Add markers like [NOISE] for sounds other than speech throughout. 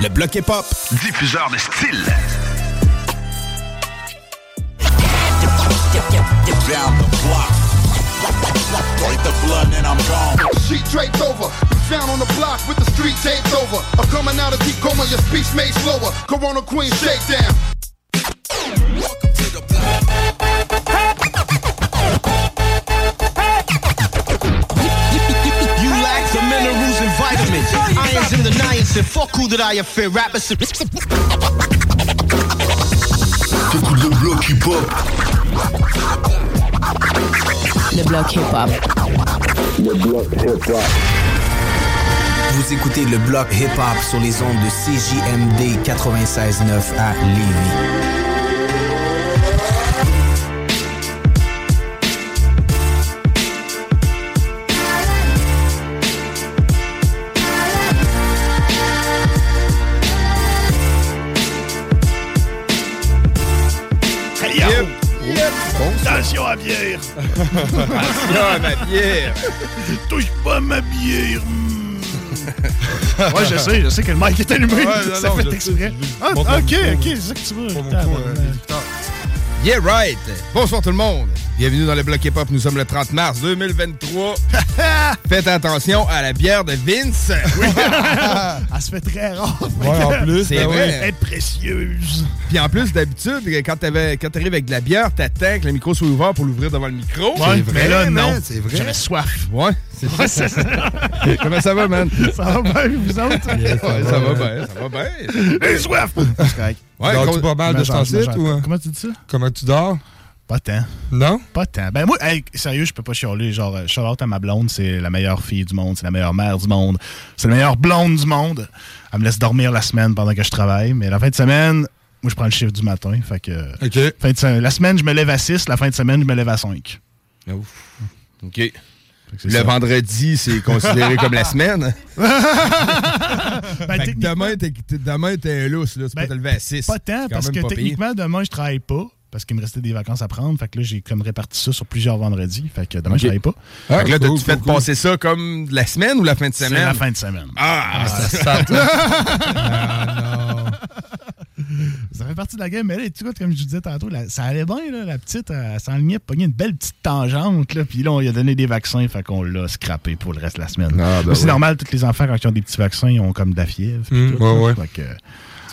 Le bloc hip-hop. diffuseur de style. the block. Break the blood and I'm gone. Sheet draped over, found on the block with the street taped over. I'm coming out of deep coma, your speech made slower. Corona Queen shakedown. You vitamins. Irons in the niacin. Fuck who that I fear. Rappers. T'écoutes le bloc hip-hop. Le bloc hip-hop. Le bloc hip-hop. Vous écoutez le bloc hip-hop sur les ondes de CJMD 96.9 à Lévis. Attention à la bière! Attention à ma bière! Touche pas ma bière! [LAUGHS] ouais, je sais, je sais que le mic est allumé. Ouais, non, ça non, fait exprès. Ah, ok, micro. ok, c'est ça que tu veux. Euh, Yeah, right! Bonsoir tout le monde! Bienvenue dans le bloc hip-hop. Nous sommes le 30 mars 2023. [LAUGHS] Faites attention à la bière de Vince. Oui. [LAUGHS] Elle se fait très rare. Ouais, en plus, c'est ben vrai. Elle est précieuse. Puis en plus, d'habitude, quand t'arrives avec de la bière, t'attends que le micro soit ouvert pour l'ouvrir devant le micro. Ouais, mais là, non? C'est vrai. J'avais soif. Ouais, c'est Ouais, c'est ça. [LAUGHS] Comment ça va, man? Ça va bien, vous autres? Ouais, ça va bien, ça va bien. J'ai soif. C'est correct. Ouais, Dors-tu pas mal de hein? Comment tu dis ça? Comment tu dors? Pas tant. Non? Pas tant. Ben moi, hey, sérieux, je peux pas chialer. Genre, euh, shout out à ma blonde, c'est la meilleure fille du monde, c'est la meilleure mère du monde, c'est la meilleure blonde du monde. Elle me laisse dormir la semaine pendant que je travaille, mais la fin de semaine, moi je prends le chiffre du matin. Fait que. OK. Fin de la semaine, je me lève à 6, la fin de semaine, je me lève à 5. OK. c'est Le ça. vendredi, c'est considéré comme la semaine. Ben, Fait que techniquement- demain, t'es, demain, t'es lousse, là. Tu Ben, peux te lever à 6. Pas tant, parce que techniquement, demain, je travaille pas. Parce qu'il me restait des vacances à prendre. Fait que là, j'ai comme réparti ça sur plusieurs vendredis. Fait que demain, Ok. je travaille pas. fait que là, cool, t'as-tu fait cool, cool. passer ça comme la semaine ou la fin de C'est semaine? la fin de semaine. Ah! [LAUGHS] Ça fait partie de la game, mais là, tu vois, comme je disais tantôt, ça allait bien, là, la petite, elle s'enlignait, pogner une belle petite tangente, là, puis là, on lui a donné des vaccins, fait qu'on l'a scrappé pour le reste de la semaine. Ah, ben c'est ouais. normal, tous les enfants, quand ils ont des petits vaccins, ils ont comme de la fièvre. puis Mm, tout, ouais, ouais. Fait que,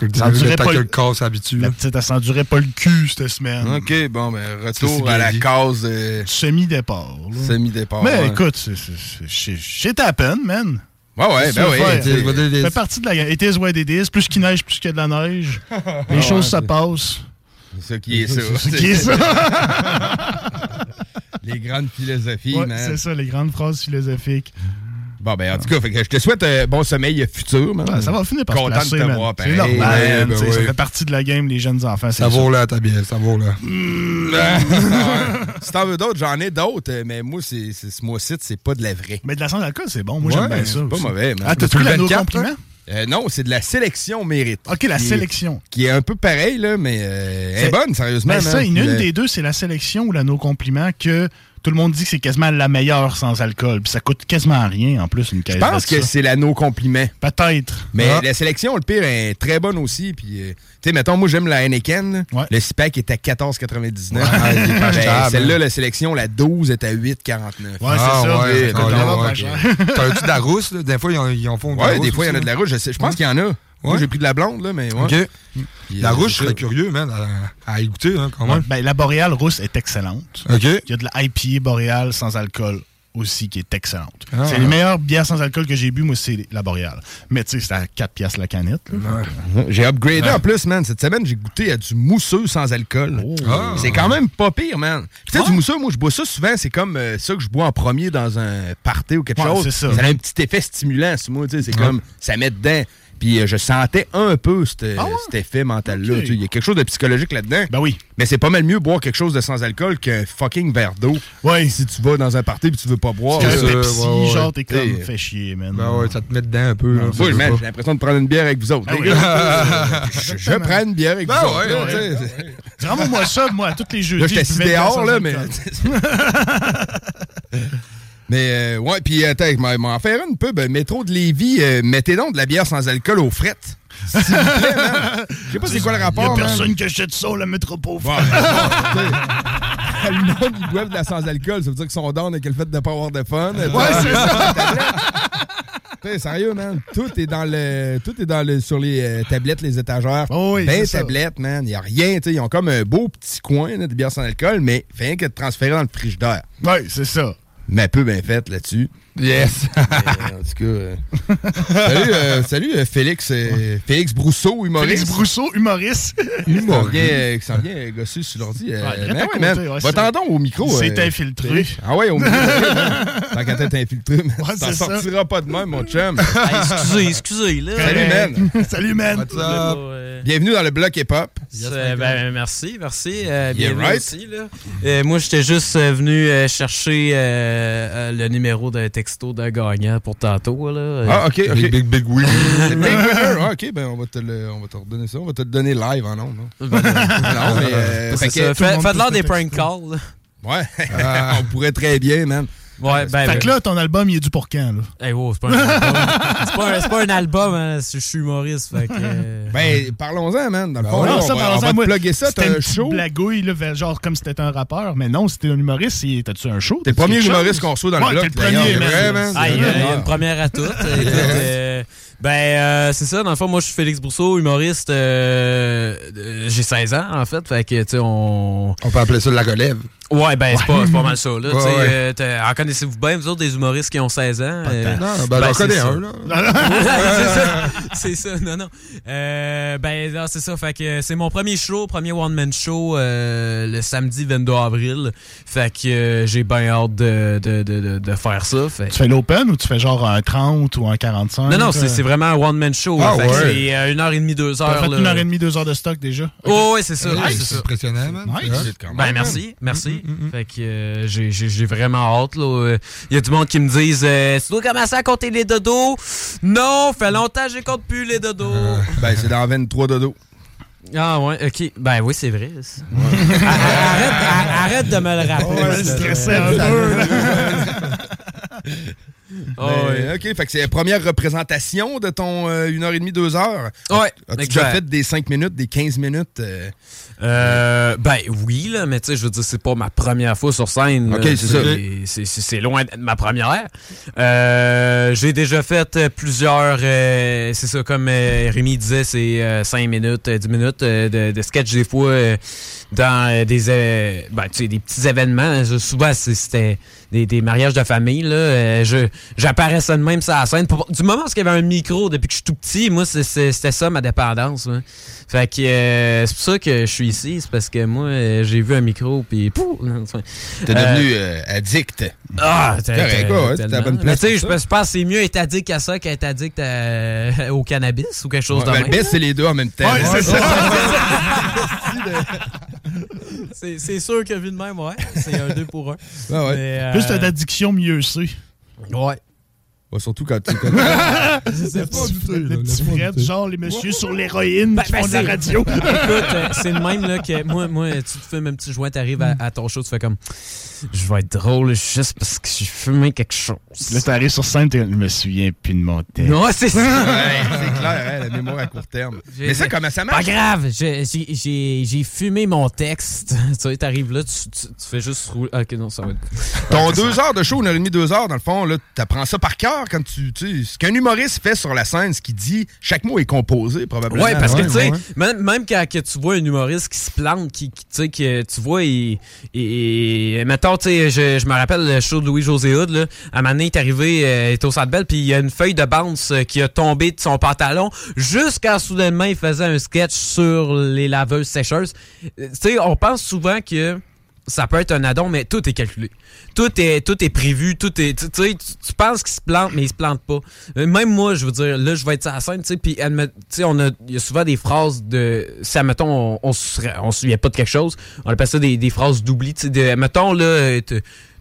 C'est que Ça en durait t'as pas que le- la petite, elle s'endurait pas le cul cette semaine. OK, bon, ben, retour à la case euh, Semi-départ. semi-départ. Mais ouais. écoute, shit happen, man. Ouais, ouais, ben oui. Ça fait partie de la game. It is what it is. Plus qu'il neige, plus qu'il y a de la neige. [LAUGHS] Les choses se passent. C'est ça qui est ça. C'est ce qui [LAUGHS] est ça. Les grandes philosophies, Ouais, man. c'est ça, les grandes phrases philosophiques. Bon, ben, en tout cas, fait que je te souhaite un bon sommeil futur, man. Ouais, ça va finir par se Content placer, de te man. voir, C'est pareil. normal, man, ben Ça oui. fait partie de la game, les jeunes enfants. Ça vaut là, ta bière, ça vaut là. [LAUGHS] si t'en veux d'autres, j'en ai d'autres, euh, mais moi, c'est, c'est- ce mois-ci, c'est pas de la vraie. Mais de la sans alcool, c'est bon. Moi, Ouais, j'aime bien ça. c'est pas aussi. mauvais, man. Ah, t'as Tu pris le la no 24, compliment? Euh, non, c'est de la sélection mérite. OK, la Qui est- sélection. Qui est un peu pareil, là, mais euh, elle est C'est- bonne, sérieusement. Ben, ça, une, des deux, c'est la sélection ou la no compliment que tout le monde dit que c'est quasiment la meilleure sans alcool. Puis ça coûte quasiment rien, en plus, une caisse Je pense que c'est la no compliment. Peut-être. Mais Ah. la sélection, le pire, est très bonne aussi. Puis, euh, tu sais, mettons, moi, j'aime la Heineken. là. Le six-pack est à 14,99. Ouais, pas [LAUGHS] Ben. Celle-là, la sélection, la 12 est à 8,49. Ouais, c'est ça. ouais, Ouais, c'est vraiment non, pas cher. T'as-tu de la rousse, là? Des fois, ils en, font de la Ouais, rousse des fois, il y en a de la rouge. Je, pense qu'il y en a. Moi, j'ai pris de la blonde, là, mais ouais. La rouge, je c'est serais ça. curieux, man, à, à y goûter, hein, quand Ouais, même. ben, la boréale rousse est excellente. OK. Il y a de la IPA boréale sans alcool aussi qui est excellente. Ah. c'est les meilleures bières sans alcool que j'ai bu, moi, c'est la boréale. Mais tu sais, c'est à 4 piastres la canette. J'ai upgradé Ouais. en plus, man. Cette semaine, j'ai goûté à du mousseux sans alcool. Ah. C'est quand même pas pire, man. Tu sais, du mousseux, moi, je bois ça souvent. C'est comme euh, ça que je bois en premier dans un party ou quelque Ouais, chose. c'est ça. a un petit effet stimulant sur moi. tu sais, C'est Ouais. comme ça met dedans. Puis euh, je sentais un peu cet, Ah ouais? cet effet mental-là. Il y a quelque chose de psychologique là-dedans. Ben oui. Mais c'est pas mal mieux boire quelque chose de sans alcool qu'un fucking verre d'eau. Ouais. Si tu vas dans un party et tu veux pas boire. Pepsi, ouais, ouais. genre, t'es comme, fait chier, man. Ben ouais, ça te met dedans un peu. là, Oui, man, j'ai l'impression de prendre une bière avec vous autres. Ah les oui. gars. [LAUGHS] je, je prends une bière avec Ben vous autres. sais. Vraiment-moi ça, moi, tous les jeudis. Là, je la dehors, là, mais. [LAUGHS] mais, euh, ouais, puis, attends, m'en- faire une pub. Métro de Lévis, euh, mettez donc de la bière sans alcool aux frettes. S'il vous plaît, man. Je sais pas c'est quoi le Il y a rapport, man. personne qui achète ça, la métropole. [LAUGHS] Le monde, ils boivent de la sans alcool, ça veut dire qu'ils sont down avec le fait de ne pas avoir de fun. Ouais, c'est ça. [LAUGHS] T'sais, sérieux, man? Tout est dans le. Tout est dans le. sur les euh, tablettes, les étagères. Oh oui, ben ça. tablettes, man. Il n'y a rien. t'sais, Ils ont comme un beau petit coin là, de bière sans alcool, mais rien que de transférer dans le frigidaire. Ouais, c'est ça. Mais peu bien fait là-dessus. Yes. Mais, [LAUGHS] en tout cas. euh, salut, euh, salut euh, Félix. euh, Félix Brousseau, humoriste. Félix Brousseau, humoriste. [LAUGHS] Qui s'en vient, euh, qui s'en vient gosser sur l'ordi. Ouais, Va-t'en donc au micro. C'est euh, infiltré. Félix. Ah ouais, au micro. [LAUGHS] Tant qu'à t'être infiltré, man. Ouais, T'en sortiras pas de même, mon chum. Hey, excusez, excusez, là. Salut, man. Salut, man. What's Là, up? Bienvenue dans le bloc hip-hop. ben, merci, merci. Euh, bienvenue right. aussi, là. Euh, moi, j'étais juste venu euh, chercher euh, euh, le numéro d'un texto d'un gagnant pour tantôt, là. Ah, ok, ok. Big, big, big [LAUGHS] Big Winner. Ah, ok, ben on va te le, on va te redonner ça. On va te le donner live en ondes. non? ben, non, mais. euh, fait des prank calls. Ouais, [LAUGHS] on pourrait très bien, man. Ouais, ben, Fait ben, que là, ton album, il est dû pour quand, là? hey, wow, c'est pas un album. [LAUGHS] c'est pas, un- c'est pas un album, hein, je suis humoriste, fait que... euh, Ben, parlons-en, man. Dans le fond, Non, là, ça, on va, on va te plugger ça. T'as un show. blagouille, là, genre comme si c'était un rappeur. Mais non, c'était un humoriste. c'est- T'as-tu un show? T'es le premier humoriste qu'on reçoit dans le bloc. t'es le premier, man. Ah, il y, a- une première à toutes. [LAUGHS] Euh, ben, euh, c'est ça. Dans le fond, moi, je suis Félix Brousseau, humoriste. euh, euh, J'ai 16 ans, en fait. Fait que, tu sais, on... On peut appeler ça de la relève. Ouais, ben, c'est pas, c'est pas mal ça, là. Ouais, euh, en connaissez-vous bien, vous autres, des humoristes qui ont 16 ans? euh, Non, ben, ben, j'en c'est connais ça. un, là. [LAUGHS] c'est ça. C'est ça, non, non. Euh, ben, non, c'est ça. Fait que c'est mon premier show, premier one-man show euh, le samedi 22 avril. Fait que euh, j'ai bien hâte de, de, de, de, de faire ça. Fait Tu fais l'open ou tu fais genre un 30 ou un 45? non, non, c'est c'est vraiment un one-man show. Ah, Fait que ouais. C'est euh, une heure et demie, deux T'as heures. fait là. une heure et demie, deux heures de stock déjà? Oh, ouais, c'est ça. C'est impressionnant, man. Nice. Ouais. Quand même, Ben merci, merci. Mm, mm, mm. Fait que euh, j'ai- vraiment hâte. là. Il y a du monde qui me disent euh, Tu dois commencer à compter les dodos. Non, fait longtemps que je compte plus les dodos. Ben, c'est dans 23 dodo. Ah ouais, ok. Ben oui, c'est vrai. [LAUGHS] arrête, arrête, arrête de me le rappeler. Stressé un peu. [LAUGHS] Ah OK, fait que c'est la première représentation de ton 1h30, 2 heures. Ouais, As-tu exact. déjà fait des 5 minutes, des 15 minutes? euh? Euh, ben oui, là, mais tu sais, je veux dire, c'est pas ma première fois sur scène. Ok, c'est ça. C'est- C'est c'est loin d'être ma première. Euh, J'ai déjà fait euh, plusieurs, euh, c'est ça, comme euh, Rémi disait, c'est 5 minutes, euh, 10 minutes de, de sketch des fois dans des, ben, tu sais, des petits événements. Souvent, c'est- c'était des, des mariages de famille, là, euh, je, j'apparaissais de même sur la scène. Pour- du moment où il y avait un micro depuis que je suis tout petit, moi, c'est- c'est- c'était ça ma dépendance. là. Fait que euh, c'est pour ça que je suis ici, c'est parce que moi, euh, j'ai vu un micro, puis pouf! T'es devenu euh, addict. Ah, correct, t'es à la bonne Mais place tu sais, je ça. pense- que c'est mieux être addict à ça qu'être addict à- au cannabis ou quelque chose Ouais, de ben, même. le best, c'est les deux en même temps. Ouais, c'est Ouais. [LAUGHS] C'est c'est sûr que vu de même, ouais. C'est un deux pour un. Ouais, ouais. Mais, euh, Plus t'as d'addiction, mieux c'est. Ouais. Ouais, surtout quand tu. Je sais pas, le petit Fred, genre les messieurs sur l'héroïne Ben, qui ben, font de la c'est- radio. [LAUGHS] Écoute, euh, c'est le même là, que moi, moi, tu te fumes un petit joint, t'arrives à, à ton show, tu fais comme je vais être drôle juste parce que j'ai fumé quelque chose. Là, t'arrives sur scène, je me souviens plus de mon texte. Non, c'est ça. Ouais, c'est clair, hein, la mémoire à court terme. Mais ça, comment ça marche? Pas grave, j'ai- j'ai- j'ai j'ai fumé mon texte. [LAUGHS] tu sais, t'arrives là, tu, tu- tu fais juste rouler. Ah, Ok, non, ça va être. Ton deux heures de show, une heure et demie, deux heures, dans le fond, là, t'apprends ça par cœur? Quand tu. tu ce qu'un humoriste fait sur la scène, ce qu'il dit, chaque mot est composé, probablement. Ouais, parce que, tu sais, ouais. même, même quand que tu vois un humoriste qui se plante, qui, qui, tu sais, que tu vois, il, il- mettons, tu sais, je, je me rappelle le show de Louis-José Hood, là, à un moment donné, il est arrivé, euh, il était au Centre Bell, puis il y a une feuille de bounce euh, qui a tombé de son pantalon, jusqu'à soudainement, il faisait un sketch sur les laveuses sécheuses. Euh, Tu sais, on pense souvent que ça peut être un addon, mais tout est calculé. Tout est, tout est prévu, tout est. Tu tu, tu penses qu'il se plante, mais il se plante pas. Euh, Même moi, je veux dire, là, je vais être sur la scène, tu sais, on a, il y a souvent des phrases de. Si, admettons, on, on se souvient pas de quelque chose, on appelle ça des, des phrases d'oubli, tu sais, là, euh,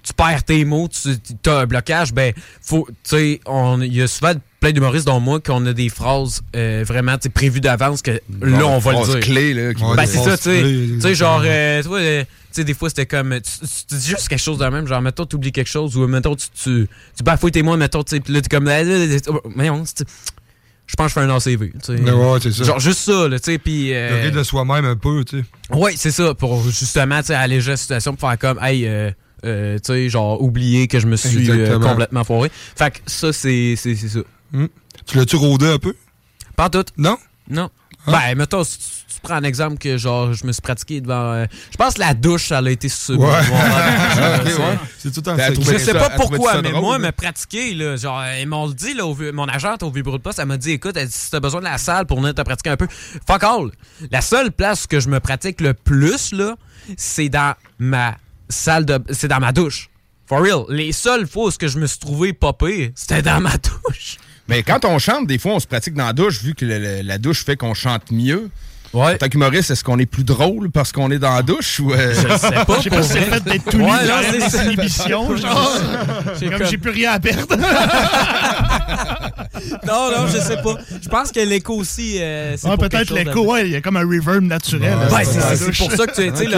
tu perds tes mots, tu as un blocage, ben, faut, tu sais, il y a souvent plein d'humoristes, dont moi, qu'on a des phrases euh, vraiment, prévues d'avance que là, on va le dire. clés, là, qui- Ben, c'est ça, tu sais. clés, Tu sais, genre, euh, tu vois, euh, tu sais, des fois, c'était comme. Tu, dis juste quelque chose de même, genre, mettons, tu oublies quelque chose, ou mettons, tu, tu, tu bafouilles tes mots, mettons, tu sais, là, t'es comme. Mais on, tu sais, je pense que je fais un ACV. tu sais. Ouais, c'est ça. Genre, juste ça, là, tu sais, puis. euh, Le rire de soi-même un peu, tu sais. Ouais, c'est ça, pour justement, tu sais, alléger la situation, pour faire comme, hey, euh, euh, tu sais, genre, oublier que je me suis euh, complètement foiré. Fait que ça, c'est c'est- ça. Tu l'as-tu rôdé un peu? Pas tout. Non? Non. Ben, mettons, si tu, tu prends un exemple que, genre, je me suis pratiqué devant. euh, je pense que la douche, elle a été sur. Ouais. Euh, [LAUGHS] Ok, ouais. C'est tout en Je sais pas pourquoi, mais drôle, moi, là? me pratiquer, là, genre, ils m'ont le dit, là, au mon agente au bureau de poste, elle m'a dit, écoute, elle dit, si t'as besoin de la salle pour venir te pratiquer un peu, fuck all. La seule place que je me pratique le plus, là, c'est dans ma salle de. C'est dans ma douche. For real. Les seules fois où ce que je me suis trouvé pire, c'était dans ma [LAUGHS] douche. Mais quand on chante, des fois, on se pratique dans la douche, vu que le- le- la douche fait qu'on chante mieux. Ouais. En tant qu'humoriste, est-ce qu'on est plus drôle parce qu'on est dans la douche ou. euh, Je sais pas. Je sais pas si c'est fait d'être tout nu Ouais, dans c'est les ça. inhibitions, genre. Comme comme- j'ai plus rien à perdre. [LAUGHS] Non, non, je sais pas. Je pense que l'écho aussi. euh, Ouais, peut-être l'écho, ouais, il y a comme un reverb naturel. Ouais, c'est pour ça que tu tu sais,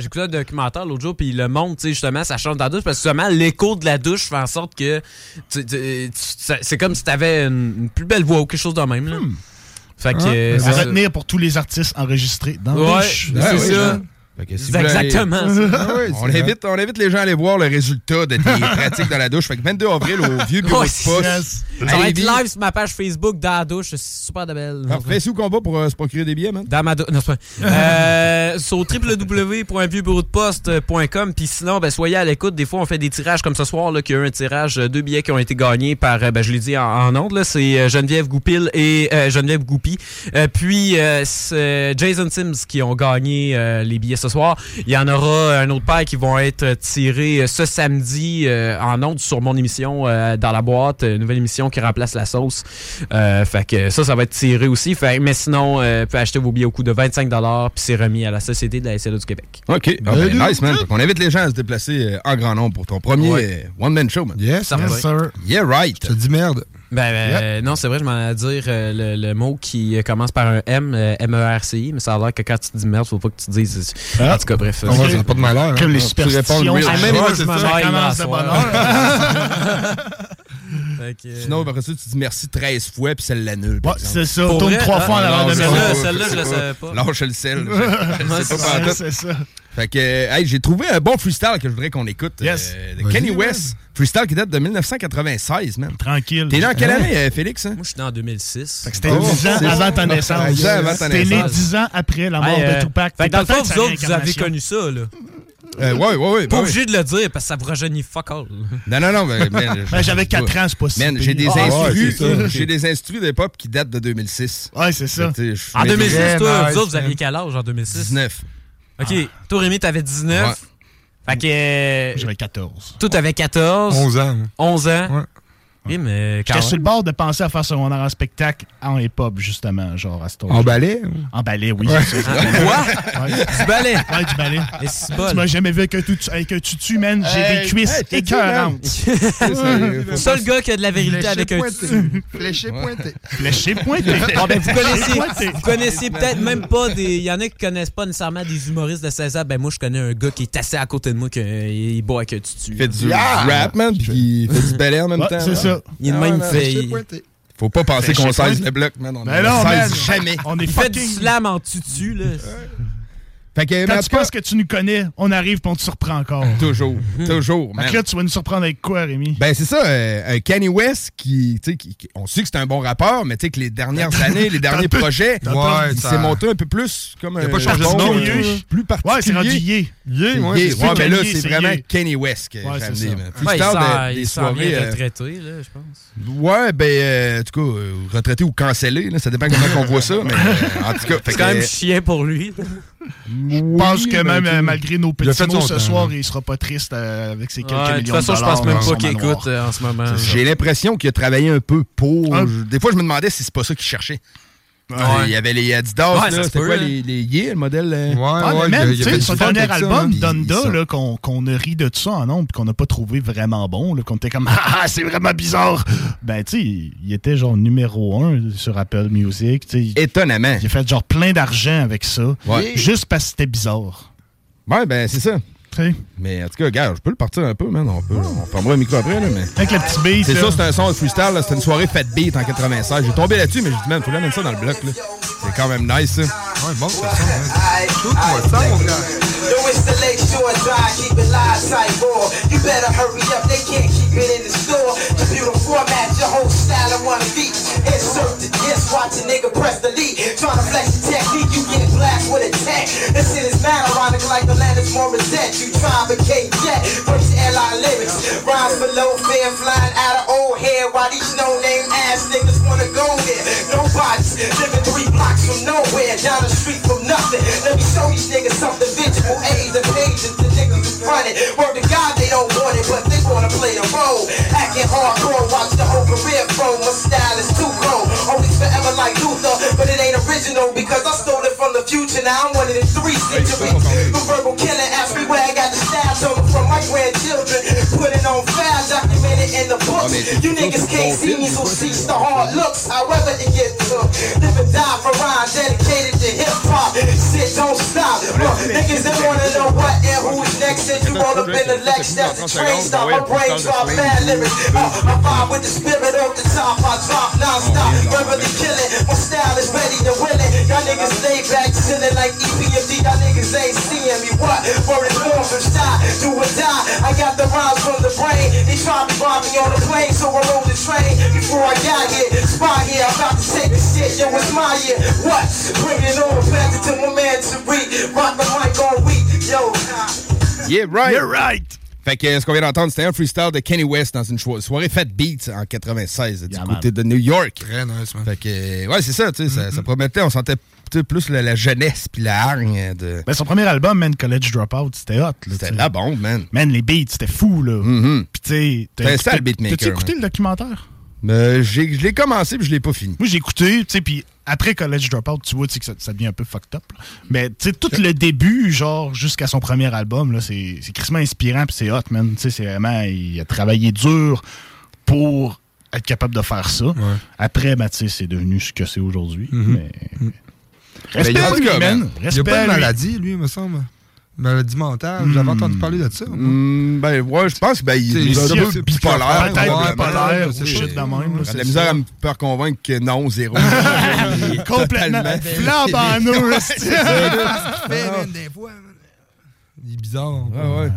j'ai écouté un documentaire l'autre jour, puis le monde, tu sais, justement, ça chante dans la douche, parce que justement, l'écho de la douche fait en sorte que tu- tu- tu- c'est comme si t'avais une, une plus belle voix ou quelque chose de même. Là. Fait que. Hein? euh, à c'est ça. retenir pour tous les artistes enregistrés dans Ouais, la douche. c'est Ah oui, ça. Si exactement ça. Ah oui, on, invite, on invite les gens à aller voir le résultat de tes [LAUGHS] pratiques dans la douche. Fait que 22 avril au vieux bureau de. Yes. Ça va être live sur ma page Facebook dans la douche. C'est super de belle. Parfait. C'est où qu'on va pour euh, se procurer des billets, man? Dans ma douche. Non, c'est pas. Euh, [LAUGHS] sur www.vieuxbureaudeposte.com. Puis sinon, ben, soyez à l'écoute. Des fois, on fait des tirages comme ce soir, là, qu'il y a eu un tirage, euh, deux billets qui ont été gagnés par, euh, ben, je l'ai dit en, en ondes, c'est Geneviève Goupil et euh, Geneviève Goupy. Puis c'est Jason Sims qui ont gagné les billets ce soir. Il y en aura un autre paire qui vont être tirés euh, ce samedi euh, en ondes sur mon émission euh, dans la boîte, une nouvelle émission qui remplace la sauce. Euh, fait que ça, ça va être tiré aussi. Fait, mais sinon, euh, vous pouvez acheter vos billets au coût de 25 puis c'est remis à la Société de la SLA du Québec. OK. Ah, ben, nice, man. Qu'on invite les gens à se déplacer en grand nombre pour ton premier Ouais. one-man show, man. Yes, Ça yes, va. sir. Yeah, right. Je te dis merde. Ben, euh, non, c'est vrai, je m'en allais dire euh, le, le mot qui euh, commence par un M, euh, M-E-R-C-I, mais ça a l'air que quand tu dis merde, faut pas que tu dises. Ah. En tout cas, bref. euh, On va- pas de malheur. hein. Comme les Tu réponds superstitions. Ah, même commence de bonheur. [LAUGHS] Euh, Sinon, après ça, tu dis merci 13 fois, puis celle l'annule. Ouais, c'est ça. Tourne vrai, trois hein? fois en avant Non, de je sais celle-là, celle-là, je la savais pas. Lâche le sel. C'est ça. Fait que, hey, j'ai trouvé un bon freestyle que je voudrais qu'on écoute. Yes. euh, de Kenny man. West. Freestyle qui date de 1996, man. Tranquille. T'es né en quelle année, euh, Félix? hein? Moi, je suis né en 2006. Fait que C'était Oh, 10 ans avant ta naissance. Dix ans avant ta T'es né naissance. 10 ans après la mort Hey, euh, de Tupac. Fait que dans le fond, vous autres, vous avez connu ça, là. Euh, ouais, ouais, ouais. Pas obligé de le dire parce que ça vous rajeunit fuck all. Non, non, non. mais- mais- [LAUGHS] Ben, j'avais 4 ans, c'est pas Man, pire. j'ai des Ah, ouais, j'ai des instrus de pop qui datent de 2006. Ouais, c'est ça. En mets 2006, des- toi, vous autres, vous aviez quel âge en 2006? 19. OK. Toi, Rémi, t'avais 19. Ouais. Fait que. euh, J'avais 14. Toi, t'avais 14. 11 ans. moi. 11 ans. Ouais. Oui, mais quand J'étais sur le bord de penser à faire secondaire en spectacle en hip-hop, justement, genre à ce En ballet? En ballet, oui. Ça. Quoi? Du ballet. Ouais, du ballet. Et Tu m'as jamais vu avec un, tutu, avec un tutu, man. J'ai des cuisses écœurantes. Le [LAUGHS] seul gars qui a de la vérité avec un tutu. Fléché pointé. Fléché pointé. Bon, [LAUGHS] ben, vous connaissez, Pointé. vous connaissez peut-être même pas des. Il y en a qui connaissent pas nécessairement des humoristes de 16 ans. Ben, moi, je connais un gars qui est assis à côté de moi, qui il boit avec un tutu. Il fait du Yeah! rap, man, puis il fait du ballet en même temps. c'est là. Ça. Il est de même fait. Faut pas penser Ben, qu'on je sais saisit pas. le bloc, man. On Ben ne le man. saisit jamais. On est il fait du slam en tutu, là. Fait que, mais Quand tu penses que tu nous connais, on arrive et on te surprend encore. [LAUGHS] toujours, toujours, Fait que là, tu vas nous surprendre avec quoi, Rémi? Ben, c'est ça, euh, un Kanye West qui, tu sais, qui- qui- on sait que c'est un bon rappeur, mais tu sais que les dernières années, les derniers projets, Ouais, il ça- s'est montré un peu plus comme un a pas changé de bon, nom, euh, lui. plus Ouais, particulier. c'est rendu yé. Yeah, C'est ouais, Ouais, mais là, c'est vraiment Ye. Kanye West que Ouais, j'ai amené. il de- il des soirées. euh, retraité, là, je pense. Ouais, ben, euh, en tout cas, euh, retraité ou cancellé, là, ça dépend comment on voit ça, mais euh, en tout cas. fait C'est quand même chien pour lui. Je pense que même euh, malgré nos petits mots ce temps, soir, hein. il sera pas triste euh, avec ses quelques Ouais, de millions toute façon, de je pense même dans pas qu'il écoute euh, en ce moment. J'ai l'impression qu'il a travaillé un peu pour. Des fois, je me demandais si c'est pas ça qu'il cherchait. Ouais. Il y avait les Adidas, Ouais, se c'était quoi, hein. les, les Ye, le modèle? euh? Ouais, Ah, ouais, mais même, tu sais, son dernier ça, album, hein. Donda, ça. là, qu'on qu'on a ri de ça en nombre, puis qu'on n'a pas trouvé vraiment bon, là, qu'on était comme [LAUGHS] « Ah, c'est vraiment bizarre! » Ben, tu sais, il était genre numéro un sur Apple Music, tu sais. Étonnamment. Il a fait genre plein d'argent avec ça, Ouais. juste parce que c'était bizarre. Ouais, ben, c'est ça. Mais en tout cas, gars, je peux le partir un peu, man. On, peut, on fermera le micro après, là, mais. avec le petit beat, C'est ça, c'est un son de freestyle. C'était une soirée Fat Beat en 96. J'ai tombé là-dessus, mais j'ai dit, man, faut la mettre ça dans le bloc, là. C'est quand même nice, ça. Ouais, bon, ça hein. Shoot-moi ça, mon gars. The lake shore dry, keep it live type raw. You better hurry up, they can't keep it in the store. Computer format, your whole style in one beat. Insert the disc, watch a nigga press the delete. Tryna flex the technique, you get blast with a tech. This shit is mad ironic like the land is Morissette. You try to cave jet, first airline lyrics. Rhymes below, fear flying out of old hair. Why these no-name ass niggas wanna go there? Nobody's living three blocks from nowhere, down the street from nothing. Let me show these niggas something visual aids and pages. The niggas who front it. Word to God, they don't want it, but they wanna play the role. Acting hardcore, watch the whole career flow. My style is too cold. Always forever like Luther, but it ain't original because I stole it from the future. Now I'm one of the three centuries. The verbal killer asked me where I got the style told from my grandchildren. Put it on file, documented in the books. You niggas can't see me, so cease the hard looks. However it gets took. Live and die for rhyme dedicated to hip hop. Shit don't stop. Look, uh, niggas they wanna know what and who's next. And you all up in the Lex, that's the train stop. My brain drop bad lyrics. Uh, I vibe with the spirit of the top. I drop non-stop. Verbally killing. My style is ready to win it. Y'all niggas stay back chilling like EPMD. Y'all niggas ain't seeing me. What? Word is born from shot. Do or die. I got the rhymes from the brain. They try to bomb me on the plane, so I rode the train. Before I got here, spot here. I'm about to take the shit. Yo, it's my year. What? Bring it on. Pass to my man Tariq. Rock the mic all week. Yo. Yeah, right. You're right! Fait que ce qu'on vient d'entendre, c'était un freestyle de Kenny West dans une soirée Fat Beats en 96 du Yeah, côté de New York. Très nice, man. Fait que, euh, ouais, c'est ça, tu sais, ça, ça promettait, on sentait plus la, la jeunesse puis la hargne de. Ben, son premier album, Man, College Dropout, c'était hot. là, C'était la bombe, man. Man, les beats, c'était fou, là. Mhm. Puis, tu sais... t'as C'était écouté- ça, le beatmaker, T'as-tu écouté man. le documentaire? J'ai- je l'ai commencé puis je l'ai pas fini. Moi, j'ai écouté, tu sais, puis après College Dropout, tu vois, que ça, ça devient un peu fucked up. là. Mais, tu sais, tout le début, genre, jusqu'à son premier album, là, c'est c'est crissement inspirant, puis c'est hot, man. Tu sais, c'est vraiment... Il a travaillé dur pour être capable de faire ça. Après, ben, tu sais, c'est devenu ce que c'est aujourd'hui. Mais... Respect Mais tout lui, cas, man. man, Il n'y a Respect pas de maladie, lui, il me semble. Maladie mentale. J'avais entendu parler de ça. moi. Hmm, ben, ouais, je pense que ben, il est un peu c'est- bipolaire. Bipolaire c'est ou ça. shit de même. la misère à me faire convaincre que non, zéro. [LAUGHS] Complètement. Flambe en nous, des fois. Il est bizarre. Ouais, ouais.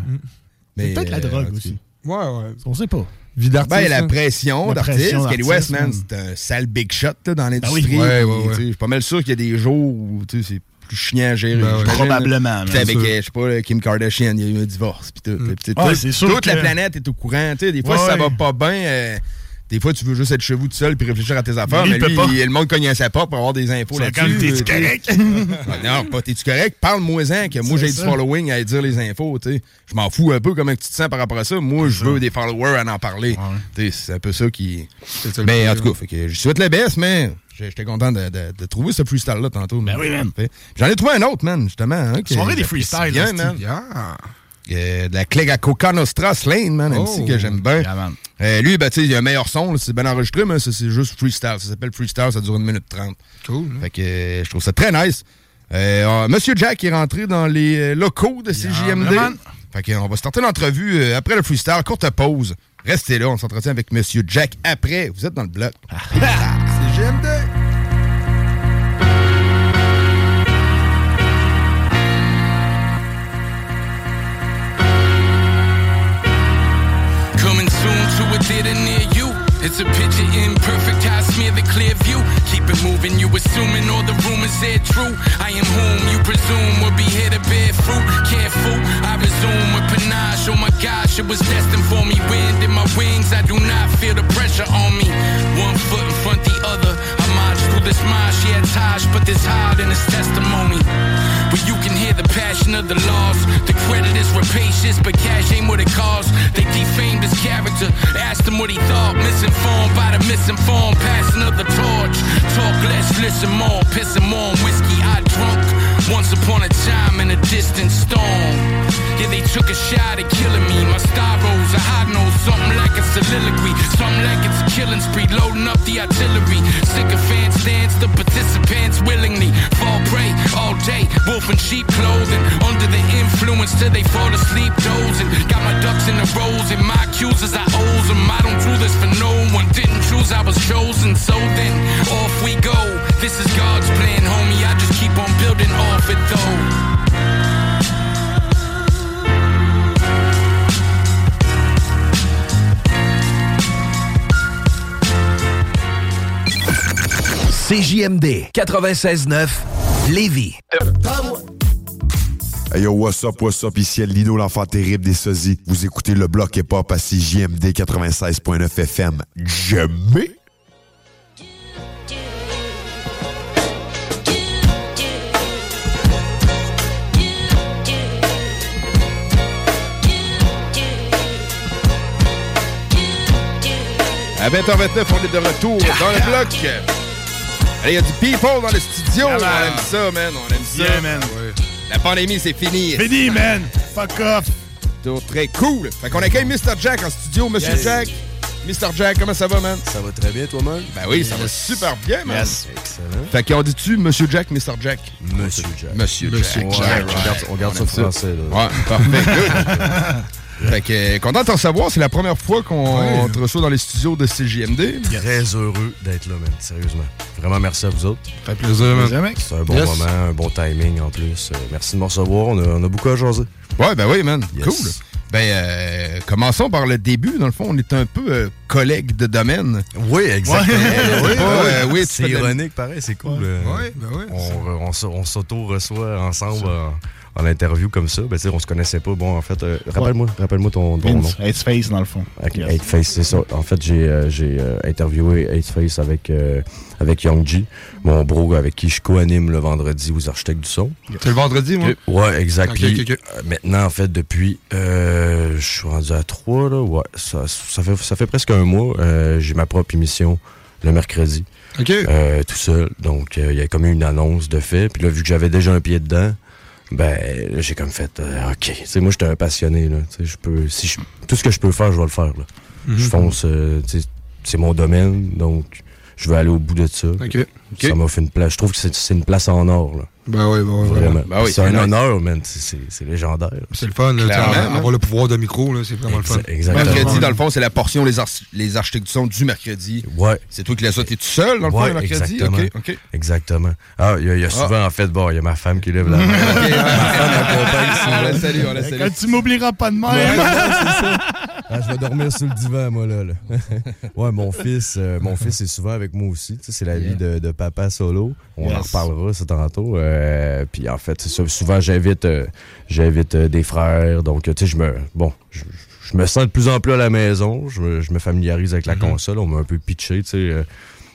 Mais, Peut-être la euh, drogue aussi. Ouais, ouais. On sait pas. Vie d'artiste. Ben, la hein. pression d'artiste. d'artiste, West, man, c'est un sale big shot là, dans l'industrie. oui. Ouais, ouais, Puis, ouais. tu sais, Je suis pas mal sûr qu'il y a des jours où tu sais, c'est plus chiant à gérer. Ben. Probablement, Puis avec, euh, je sais pas, Kim Kardashian, il y a eu un divorce. Puis tout. Ouais, tout- sûr toute la planète est au courant. Tu sais, des fois, si ça va pas bien, euh, des fois, tu veux juste être chez vous tout seul puis réfléchir à tes affaires. Lui, mais lui, il- le monde cogne à sa porte pour avoir des infos là-dessus. t'es-tu correct? [LAUGHS] Ah, non, pas t'es-tu correct? Parle-moi-en que moi, j'ai du following à dire les infos. tu sais. Je m'en fous un peu comment tu te sens par rapport à ça. Moi, je veux des followers à en parler. C'est un peu ça qui. Mais en plus, tout cas, fait que je souhaite le best, mais j'étais content de, de- de trouver ce freestyle-là tantôt. Ben oui, man. J'en ai trouvé un autre, man, justement. hein, Soirée des freestyles, bien, man. Euh, de la clé à Coca Nostra Slane, man, Oh. MC que j'aime bien. Yeah. Euh, lui, ben, il a un meilleur son, c'est bien enregistré, mais c'est juste freestyle. Ça s'appelle freestyle, ça dure une minute trente. Cool. Fait que euh, je trouve ça très nice. Euh, Monsieur Jack est rentré dans les locaux de CJMD. Yeah, fait que, on va starter l'entrevue après le freestyle. Courte pause. Restez là, on s'entretient avec Monsieur Jack après. Vous êtes dans le bloc. [LAUGHS] GMD. Coming soon to a theater near you. It's a picture imperfect, I smear the clear view. Keep it moving, you assuming all the rumors are true. I am whom you presume will be here to bear fruit. Careful, I resume with panache. Oh my gosh, it was destined for me. Wind in my wings, I do not feel the pressure on me. One foot in front the other. This marsh, yeah, Tosh, but this hard in his testimony. But you can hear the passion of the loss. The credit is rapacious, but cash ain't what it costs. They defamed his character, asked him what he thought. Misinformed by the misinformed, passing of the torch. Talk less, listen more, pissing more on whiskey I drunk. Once upon a time in a distant storm. Yeah, they took a shot at killing me. My star rose, a high nose, something like a soliloquy. Something like it's a killing spree, loading up the artillery. Sycophants dance, the participants willingly fall prey all day. Wolf in sheep clothing, under the influence till they fall asleep dozing. Got my ducks in the rows and my accusers I owes them. I don't do this for no one, didn't choose, I was chosen. So then, off we go. This is God's plan, homie. I just keep on building off it though. CJMD 96.9 Lévis. Hey yo, what's up, what's up? Ici Lino, l'enfant terrible des sosies. Vous écoutez le bloc hip-hop à CJMD 96.9 FM. Jamais! À 20h29, on est de retour dans le bloc. Allez, Il y a du people dans le studio. Yeah, on aime ça, man. On aime ça. Yeah, man. La pandémie, c'est fini. Fini, man. Fuck off. Toujours très cool. Fait qu'on accueille Mr. Jack en studio. Monsieur Yes. Jack. Mr. Jack, comment ça va, man? Ça va très bien, toi-même? Ben oui, ça va super bien, man. Yes. Excellent. Fait qu'on dit-tu Monsieur Jack, Mr. Jack? Monsieur Jack. Monsieur, Monsieur Jack. Jack. Ouais, On garde- on garde ça français, là. Ouais, parfait. [LAUGHS] Fait que, content de te recevoir. C'est la première fois qu'on Ouais. te reçoit dans les studios de CJMD. Très heureux d'être là, man. Sérieusement. Vraiment, merci à vous autres. Fait plaisir, man. C'est un bon Yes. moment, un bon timing en plus. Euh, merci de me recevoir. On a, on a beaucoup à jaser. Ouais, ben oui, man. Yes. Cool. Ben, euh, commençons par le début. Dans le fond, on est un peu euh, collègues de domaine. Oui, exactement. [LAUGHS] Oui, oui. euh, oui, c'est ironique, pareil, c'est cool. euh, Ouais, ben oui. on, on s'auto-reçoit ensemble en, interview comme ça. Ben, tu sais, on se connaissait pas. Bon, en fait, euh, rappelle-moi rappelle ton, ton nom. Vince, Headspace, dans le fond. Ok, Yes. Hateface, c'est ça. En fait, j'ai euh, euh, interviewé Hateface avec, euh, avec Young G, mon bro avec qui je co-anime le vendredi aux Architectes du Son. C'est le vendredi, moi? Ouais, exact. Ok, Puis, ok, ok. euh, maintenant, en fait, depuis, euh, je suis rendu à trois, là. Ouais, ça, ça, fait, ça fait presque un mois. Euh, j'ai ma propre émission le mercredi. OK. Euh, tout seul. Donc, euh, il y a comme eu une annonce de fait. Puis là, vu que j'avais déjà un pied dedans, ben, là, j'ai comme fait, euh, OK. Tu sais, moi, j'étais un passionné, là. Tu sais, je peux, si je- tout ce que je peux faire, je vais le faire, là. Mhm. Je fonce, euh, c'est mon domaine, donc je veux aller au bout de ça. OK. Ça m'a fait une place. Je trouve que c'est c'est une place en or, là. Ben oui, ben oui. Vraiment. Ben oui, c'est un honneur, man. C'est- légendaire. C'est le fun, là, hein. avoir le pouvoir de micro, là, c'est vraiment le fun. Exa- Exactement. Mercredi, dans le fond, c'est la portion les, arch- les architectes du son du mercredi. Ouais. C'est toi qui l'as. T'es tout seul, dans le fond, Ouais, le mercredi? exactement. OK, OK. Exactement. Ah, il y, a- il y a souvent, en fait, bon, il y a ma femme qui lève la [LAUGHS] main. Ok, ma femme [LAUGHS] On la salue, on la salue. Quand tu m'oublieras pas de même. [LAUGHS] Ah, je vais dormir sur le divan, moi, là. là. [LAUGHS] ouais, mon fils, euh, mon fils est souvent avec moi aussi. Tu sais, c'est la vie de, de papa solo. On en reparlera, ça, tantôt. Euh, puis, en fait. Souvent, j'invite euh, j'invite euh, des frères. Donc, tu sais, je me... Bon, je, je me sens de plus en plus à la maison. Je me, je me familiarise avec la console. On m'a un peu pitché, tu sais. euh,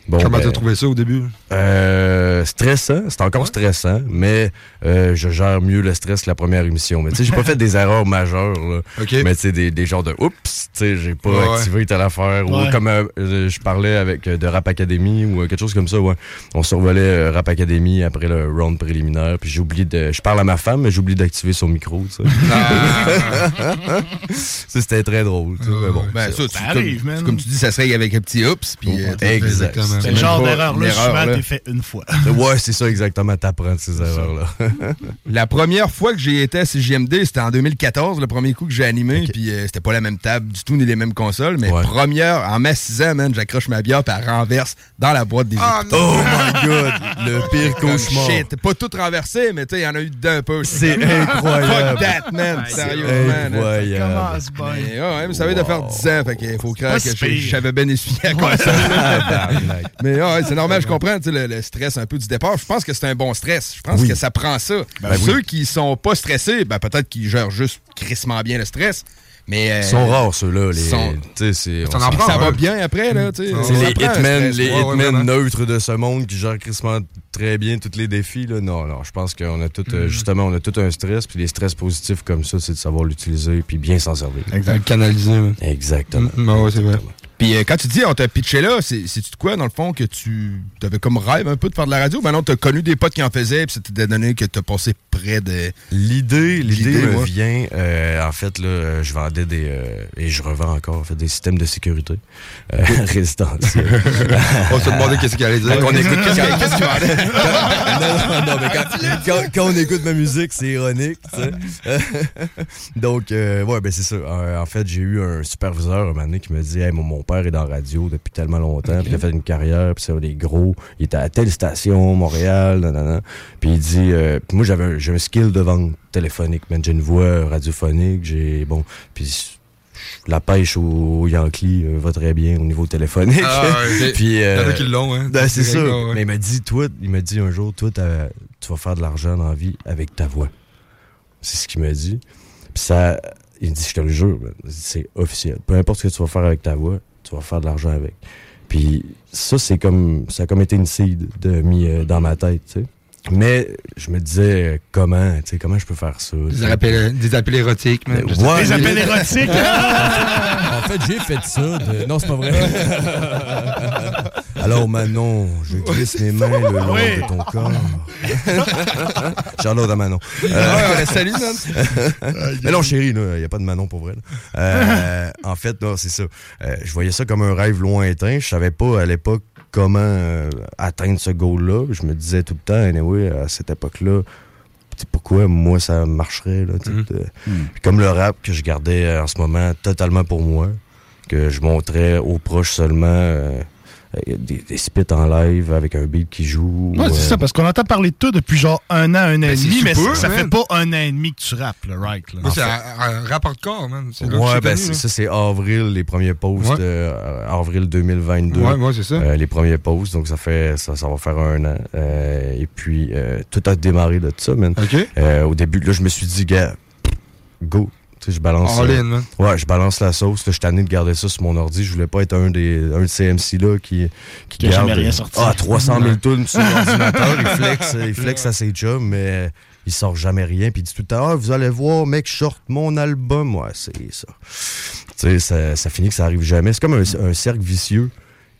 bon, Comment ben, t'as trouvé ça au début? Euh, stressant, c'est encore stressant, mais euh, je gère mieux le stress que la première émission. Mais tu sais, j'ai pas fait des erreurs majeures, là. [LAUGHS] mais tu sais, des, des genres de oups, tu sais, j'ai pas Ouais, activé telle affaire. Ouais. Ou comme euh, euh, je parlais avec euh, de Rap Academy ou euh, quelque chose comme ça, ouais. On survolait euh, Rap Academy après le round préliminaire, puis j'ai oublié de. Je parle à ma femme, mais j'ai oublié d'activer son micro, tu sais. [LAUGHS] Ça, C'était très drôle, tu sais, mais bon. Ben, ça, tu, comme, comme tu dis, ça serait avec un petit oups. Puis, euh, Exactement. C'est le genre d'erreur-là, fait une fois. [LAUGHS] Ouais, c'est ça exactement, t'apprends de ces erreurs-là. [LAUGHS] La première fois que j'ai été à CGMD, c'était en 2014, le premier coup que j'ai animé, puis euh, c'était pas la même table du tout, ni les mêmes consoles, mais première, en m'assisant, man, j'accroche ma bière, puis elle renverse dans la boîte des Oh, oh my God, le pire cauchemar. Shit, pas tout renversé, mais tu sais, il y en a eu dedans un peu. C'est incroyable. Fuck that, man, C'est sérieusement. incroyable. Ça commence bien. Mais, ouais, mais ça vient de faire 10 ans, fait qu'il faut croire que j'avais bien essuyé la console. [LAUGHS] mais ouais, c'est normal, je comprends tu sais, le, le stress un peu du départ. Je pense que c'est un bon stress. Je pense Oui. que ça prend ça. Ben Ceux oui. qui sont pas stressés, ben peut-être qu'ils gèrent juste crissement bien le stress. Mais, euh, Ils sont rares, ceux-là. Les, sont- tu sais, c'est- Ça on en s'en- prend, ça va bien après, là, tu sais. C'est les hitmen, les Ouais, ouais, neutres de ce monde qui gèrent crissement très bien tous les défis. Là. Non, non, je pense qu'on a tout, Mm. euh, justement, on a tout un stress. Puis les stress positifs comme ça, c'est de savoir l'utiliser puis bien s'en servir. Exact. Canaliser. ouais. Exactement. Mm, ouais, c'est vrai. Puis euh, quand tu dis on t'a pitché là, c'est c'est-tu de quoi, dans le fond, que tu avais comme rêve un peu de faire de la radio? Ben non, t'as connu des potes qui en faisaient, puis c'était donné que t'as passé près de... L'idée, l'idée me ouais. vient, euh, en fait, là, euh, je vendais des, euh, et je revends encore, en fait, des systèmes de sécurité euh, [LAUGHS] résidentiels. [LAUGHS] On se demandait qu'est-ce qu'il allait dire. Quand on écoute, Qu'est-ce qu'il- vendait? Non, non, non, mais quand, [LAUGHS] quand- quand on écoute ma musique, c'est ironique, tu sais. [LAUGHS] Donc, euh, ouais, ben c'est ça. Euh, en fait, j'ai eu un superviseur un moment donné qui me dit hey, mon, père est dans la radio depuis tellement longtemps, puis il a fait une carrière, puis c'est des gros. Il était à telle station, Montréal, nanana. Puis il dit euh, puis moi, j'avais un, j'ai un skill de vente téléphonique, man. J'ai une voix radiophonique, j'ai. Bon, puis la pêche au, Yankee euh, va très bien au niveau téléphonique. Ah, ouais. [LAUGHS] puis, Il y en a qui l'ont, hein. ben, c'est ça. Ouais. Mais il m'a dit, toi, il m'a dit un jour, toi, tu vas faire de l'argent dans la vie avec ta voix. C'est ce qu'il m'a dit. Puis ça, il me dit, je te le jure, c'est officiel. Peu importe ce que tu vas faire avec ta voix, tu vas faire de l'argent avec. Puis ça, c'est comme, ça a comme été une seed de, mis euh, dans ma tête, tu sais. Mais je me disais, euh, comment, tu sais, comment je peux faire ça? Des appels, des appels érotiques, Ouais, pas. Des appels érotiques? [LAUGHS] en fait, j'ai fait ça. de- Non, c'est pas vrai. [LAUGHS] Alors, Manon, je glisse mes mains le long Oui. de ton corps. [LAUGHS] Charlotte à Manon. Ouais, on la salue, man. Mais non, chérie, il n'y a pas de Manon pour vrai. Euh, en fait, non, c'est ça. Euh, je voyais ça comme un rêve lointain. Je savais pas à l'époque comment euh, atteindre ce goal-là. Je me disais tout le temps, anyway, à cette époque-là, pourquoi moi ça marcherait. Là, de- Puis comme le rap que je gardais euh, en ce moment totalement pour moi, que je montrais aux proches seulement euh, des, des spits en live avec un beat qui joue. Ouais, c'est euh, ça, parce qu'on entend parler de toi depuis genre un an, un an et Ben, c'est demi, mais super, ça, fait pas un an et demi que tu rappes, le right? Là. Moi, c'est un, un rapport de corps, man. Ouais, ben ça, c'est avril, les premiers posts, Ouais. euh, avril 2022. Ouais, ouais, c'est ça. Euh, les premiers posts, donc ça fait ça, ça va faire un an. Euh, et puis, euh, tout a démarré de ça, man. OK. Euh, au début, là, je me suis dit, gars, go. Tu sais, je balance. All euh, in, man. Ouais, je balance la sauce. Je suis tanné de garder ça sur mon ordi. Je voulais pas être un des un de ces MC là qui qui, Qui garde jamais rien sorti. ah 300 000 Ouais. tonnes sur [LAUGHS] l'ordinateur. il flex, il flex à ses jobs, mais il sort jamais rien. Puis il dit tout le temps, ah, vous allez voir, mec, je sorte mon album. Ouais, c'est ça. Tu sais, ça, ça finit que ça arrive jamais. C'est comme un, un cercle vicieux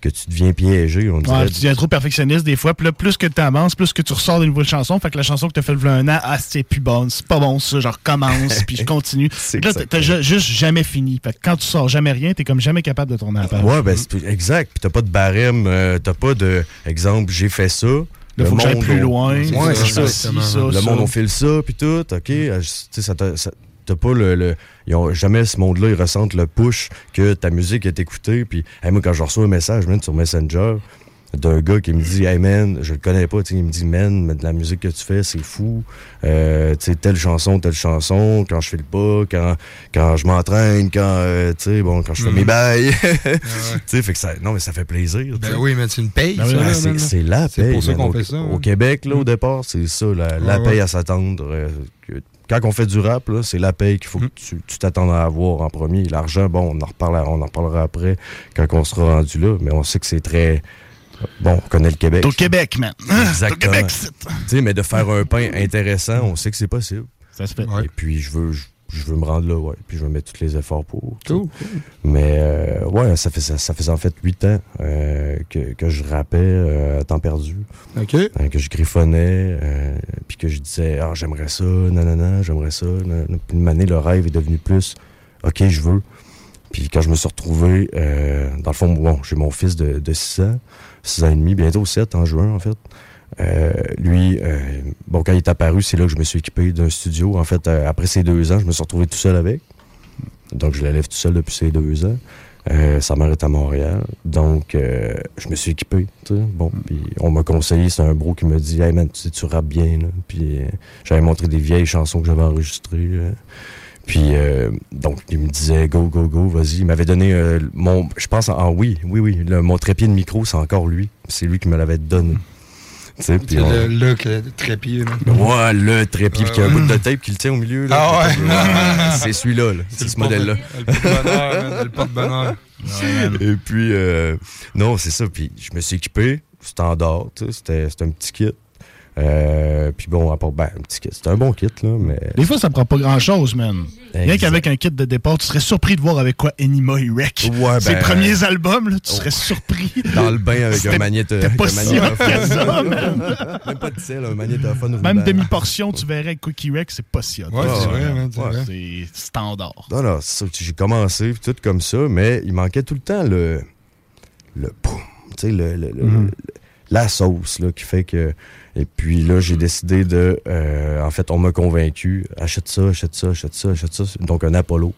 que tu deviens piégé. On dirait. Ouais, tu deviens trop perfectionniste des fois, puis là, plus que tu avances, plus que tu ressors des nouvelles chansons, fait que la chanson que tu as fait le un an, ah, c'est plus bon, c'est pas bon ça, je recommence, puis je [LAUGHS] continue. Là, t'as- t'as ju- juste jamais fini. Fait que quand tu sors jamais rien, t'es comme jamais capable de tourner à la page. Ouais, ben, c'est- exact. Puis t'as pas de barème, euh, t'as pas de. Exemple, j'ai fait ça. Là, faut que j'aille plus loin. Ouais, ça, ça. ça, le monde, on file ça, puis tout. OK. tu sais, ça ça- T'as pas le. le- ils ont, jamais ce monde-là, ils ressentent le push que ta musique est écoutée. Puis, hey, moi, quand je reçois un message, même sur Messenger, d'un gars qui me dit Hey man, je le connais pas, tu il me dit Man, mais de la musique que tu fais, c'est fou. Euh, tu sais, telle chanson, telle chanson, quand je fais le pas, quand, quand je m'entraîne, quand euh, tu sais, bon, quand je fais mes bails. [LAUGHS] tu sais, fait que ça. Non, mais ça fait plaisir. tu Ben oui, mais c'est une paye, Ben là, c'est- la C'est paye. pour ça qu'on fait ça, Au. Québec, là, au départ, c'est ça, la, la Ouais, paye ouais. à s'attendre. euh, quand on fait du rap, c'est la paye qu'il faut Mm. que tu tu t'attendes à avoir en premier. L'argent, bon, on en, reparlera, on en reparlera après quand on sera rendu là, mais on sait que c'est très. Bon, on connaît le Québec. Au Québec, man. Exactement. Au Québec, c'est- Tu sais, mais de faire un pain intéressant, on sait que c'est possible. Ça se fait. Et puis, je veux, je, je veux me rendre là, ouais. Puis, je veux mettre tous les efforts pour. Cool, Mais, euh, ouais, ça, fait, ça, en fait huit ans euh, que, que je rappais euh, à temps perdu. OK. Euh, que je griffonnais, euh, puis que je disais, ah, j'aimerais ça, nanana, j'aimerais ça. nanana. Puis une année, le rêve est devenu plus, OK, je veux. Puis quand je me suis retrouvé, euh, dans le fond, bon, j'ai mon fils de, de 6 ans, 6 ans et demi, bientôt 7 en juin, en fait. Euh, lui, euh, bon, quand il est apparu, c'est là que je me suis équipé d'un studio. En fait, euh, après ces deux ans, je me suis retrouvé tout seul avec. Donc, je l'élève tout seul depuis ces deux ans. Sa mère est à Montréal. Donc, je me suis équipé. Bon, puis on m'a conseillé, c'est un bro qui m'a dit Hey man, tu, sais, tu rappes bien. Là. Puis j'avais montré des vieilles chansons que j'avais enregistrées. là. Puis, euh, donc, il me disait Go, go, go, vas-y. Il m'avait donné euh, mon. Je pense en, en oui, oui, oui. le- mon trépied de micro, c'est encore lui. C'est lui qui me l'avait donné. Puis C'est on- le le trépied, là. Ouais, le trépied, puis qu'il y a un bout de tape qui le tient au milieu. Là, Ah ouais? Ouais, [LAUGHS] c'est celui-là, là. c'est ce modèle-là. le porte-bonheur. [LAUGHS] Et puis, euh, non, c'est ça. Puis je me suis équipé, standard, c'était un petit kit. Euh, puis bon, à part, ben, un petit kit, c'était un bon kit, là, mais... Des fois, ça prend pas grand-chose, man. Rien qu'avec un kit de départ, tu serais surpris de voir avec quoi Enima il wreck. Ouais, Ses ben- premiers albums, là, tu serais surpris. Dans le bain avec un magnéto- T'es avec pas si magnétophone. ça, man. Même pas de sel, un magnétophone Même demi-portion, tu verrais avec Quickie Wreck, c'est pas si hot. Ouais, c'est vrai, man, c'est Ouais. C'est standard. Non, non, c'est ça, j'ai commencé, puis tout comme ça, mais il manquait tout le temps le. le boum, tu sais, le, le- le- Mhm. le- la sauce, là, qui fait que. Et puis là, j'ai décidé de. euh, en fait, on m'a convaincu. Achète ça, achète ça, achète ça, achète ça. Donc, un Apollo.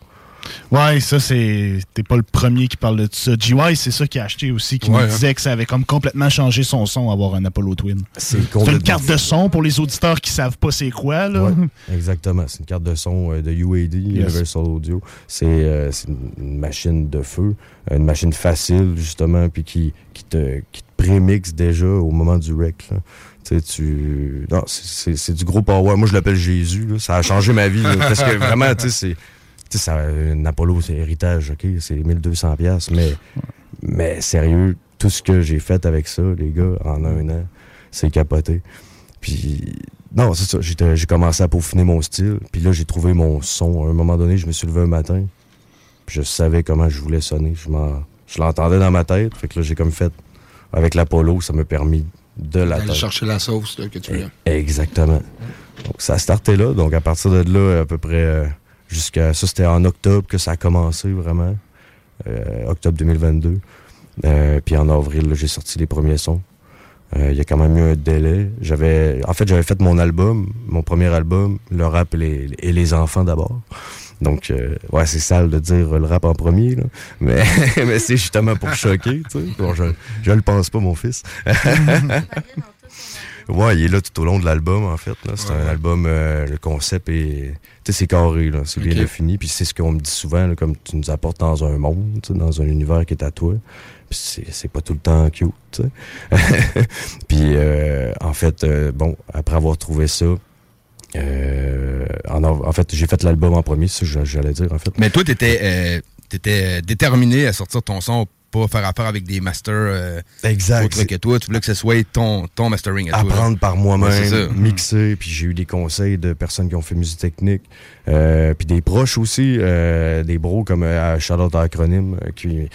Ouais, ça, c'est. T'es pas le premier qui parle de ça. GY, c'est ça qui a acheté aussi, qui Ouais, me hein. disait que ça avait comme complètement changé son son, avoir un Apollo Twin. C'est une carte de son pour les auditeurs qui savent pas c'est quoi, là. Ouais, exactement. C'est une carte de son euh, de UAD, Universal Audio. C'est euh, une machine de feu, euh, une machine facile, justement, puis qui, qui, te, qui te prémixe déjà au moment du rec. là. Tu sais, tu. Non, c'est du gros power. Moi, je l'appelle Jésus. là. Ça a changé ma vie. là, parce que vraiment, tu sais, c'est. Tu sais, ça, un Apollo, c'est héritage, OK? C'est 1200$, piastres, mais, mais sérieux, tout ce que j'ai fait avec ça, les gars, en un an, c'est capoté. Puis, non, c'est ça. J'ai commencé à peaufiner mon style. Puis là, j'ai trouvé mon son. À un moment donné, je me suis levé un matin. Puis je savais comment je voulais sonner. Je, je l'entendais dans ma tête. Fait que là, j'ai comme fait. Avec l'Apollo, ça m'a permis de la D'aller chercher la sauce là, que tu voulais. Exactement. Donc, ça a starté là. Donc, à partir de là, à peu près euh, jusqu'à. Ça, c'était en octobre que ça a commencé vraiment. Euh, octobre 2022. Euh, puis en avril, j'ai sorti les premiers sons. Euh, Il y a quand même eu un délai. J'avais, en fait, j'avais fait mon album, mon premier album, le rap et les, et les enfants d'abord. Donc, euh, ouais, c'est sale de dire le rap en premier, là. Mais, [LAUGHS] mais c'est justement pour choquer, tu sais. Bon, je, je le pense pas, mon fils. [LAUGHS] ouais, il est là tout au long de l'album, en fait. C'est Ouais, un album, euh, le concept est. Tu sais, c'est carré, là. C'est bien défini. Puis c'est ce qu'on me dit souvent, là, comme tu nous apportes dans un monde, dans un univers qui est à toi. Puis c'est pas tout le temps cute, tu sais. [LAUGHS] Puis, euh, en fait, euh, bon, après avoir trouvé ça, euh, en, en fait, j'ai fait l'album en premier, c'est ça que j'allais dire, en fait. Mais toi, t'étais euh, t'étais déterminé à sortir ton son, pas faire affaire avec des masters euh, Exact. autres que toi. Tu voulais que ce soit ton, ton mastering à toi. apprendre par moi-même, mixer, puis j'ai eu des conseils de personnes qui ont fait musique technique, euh, puis des proches aussi, euh, des bros comme Charlotte Acronyme, qui,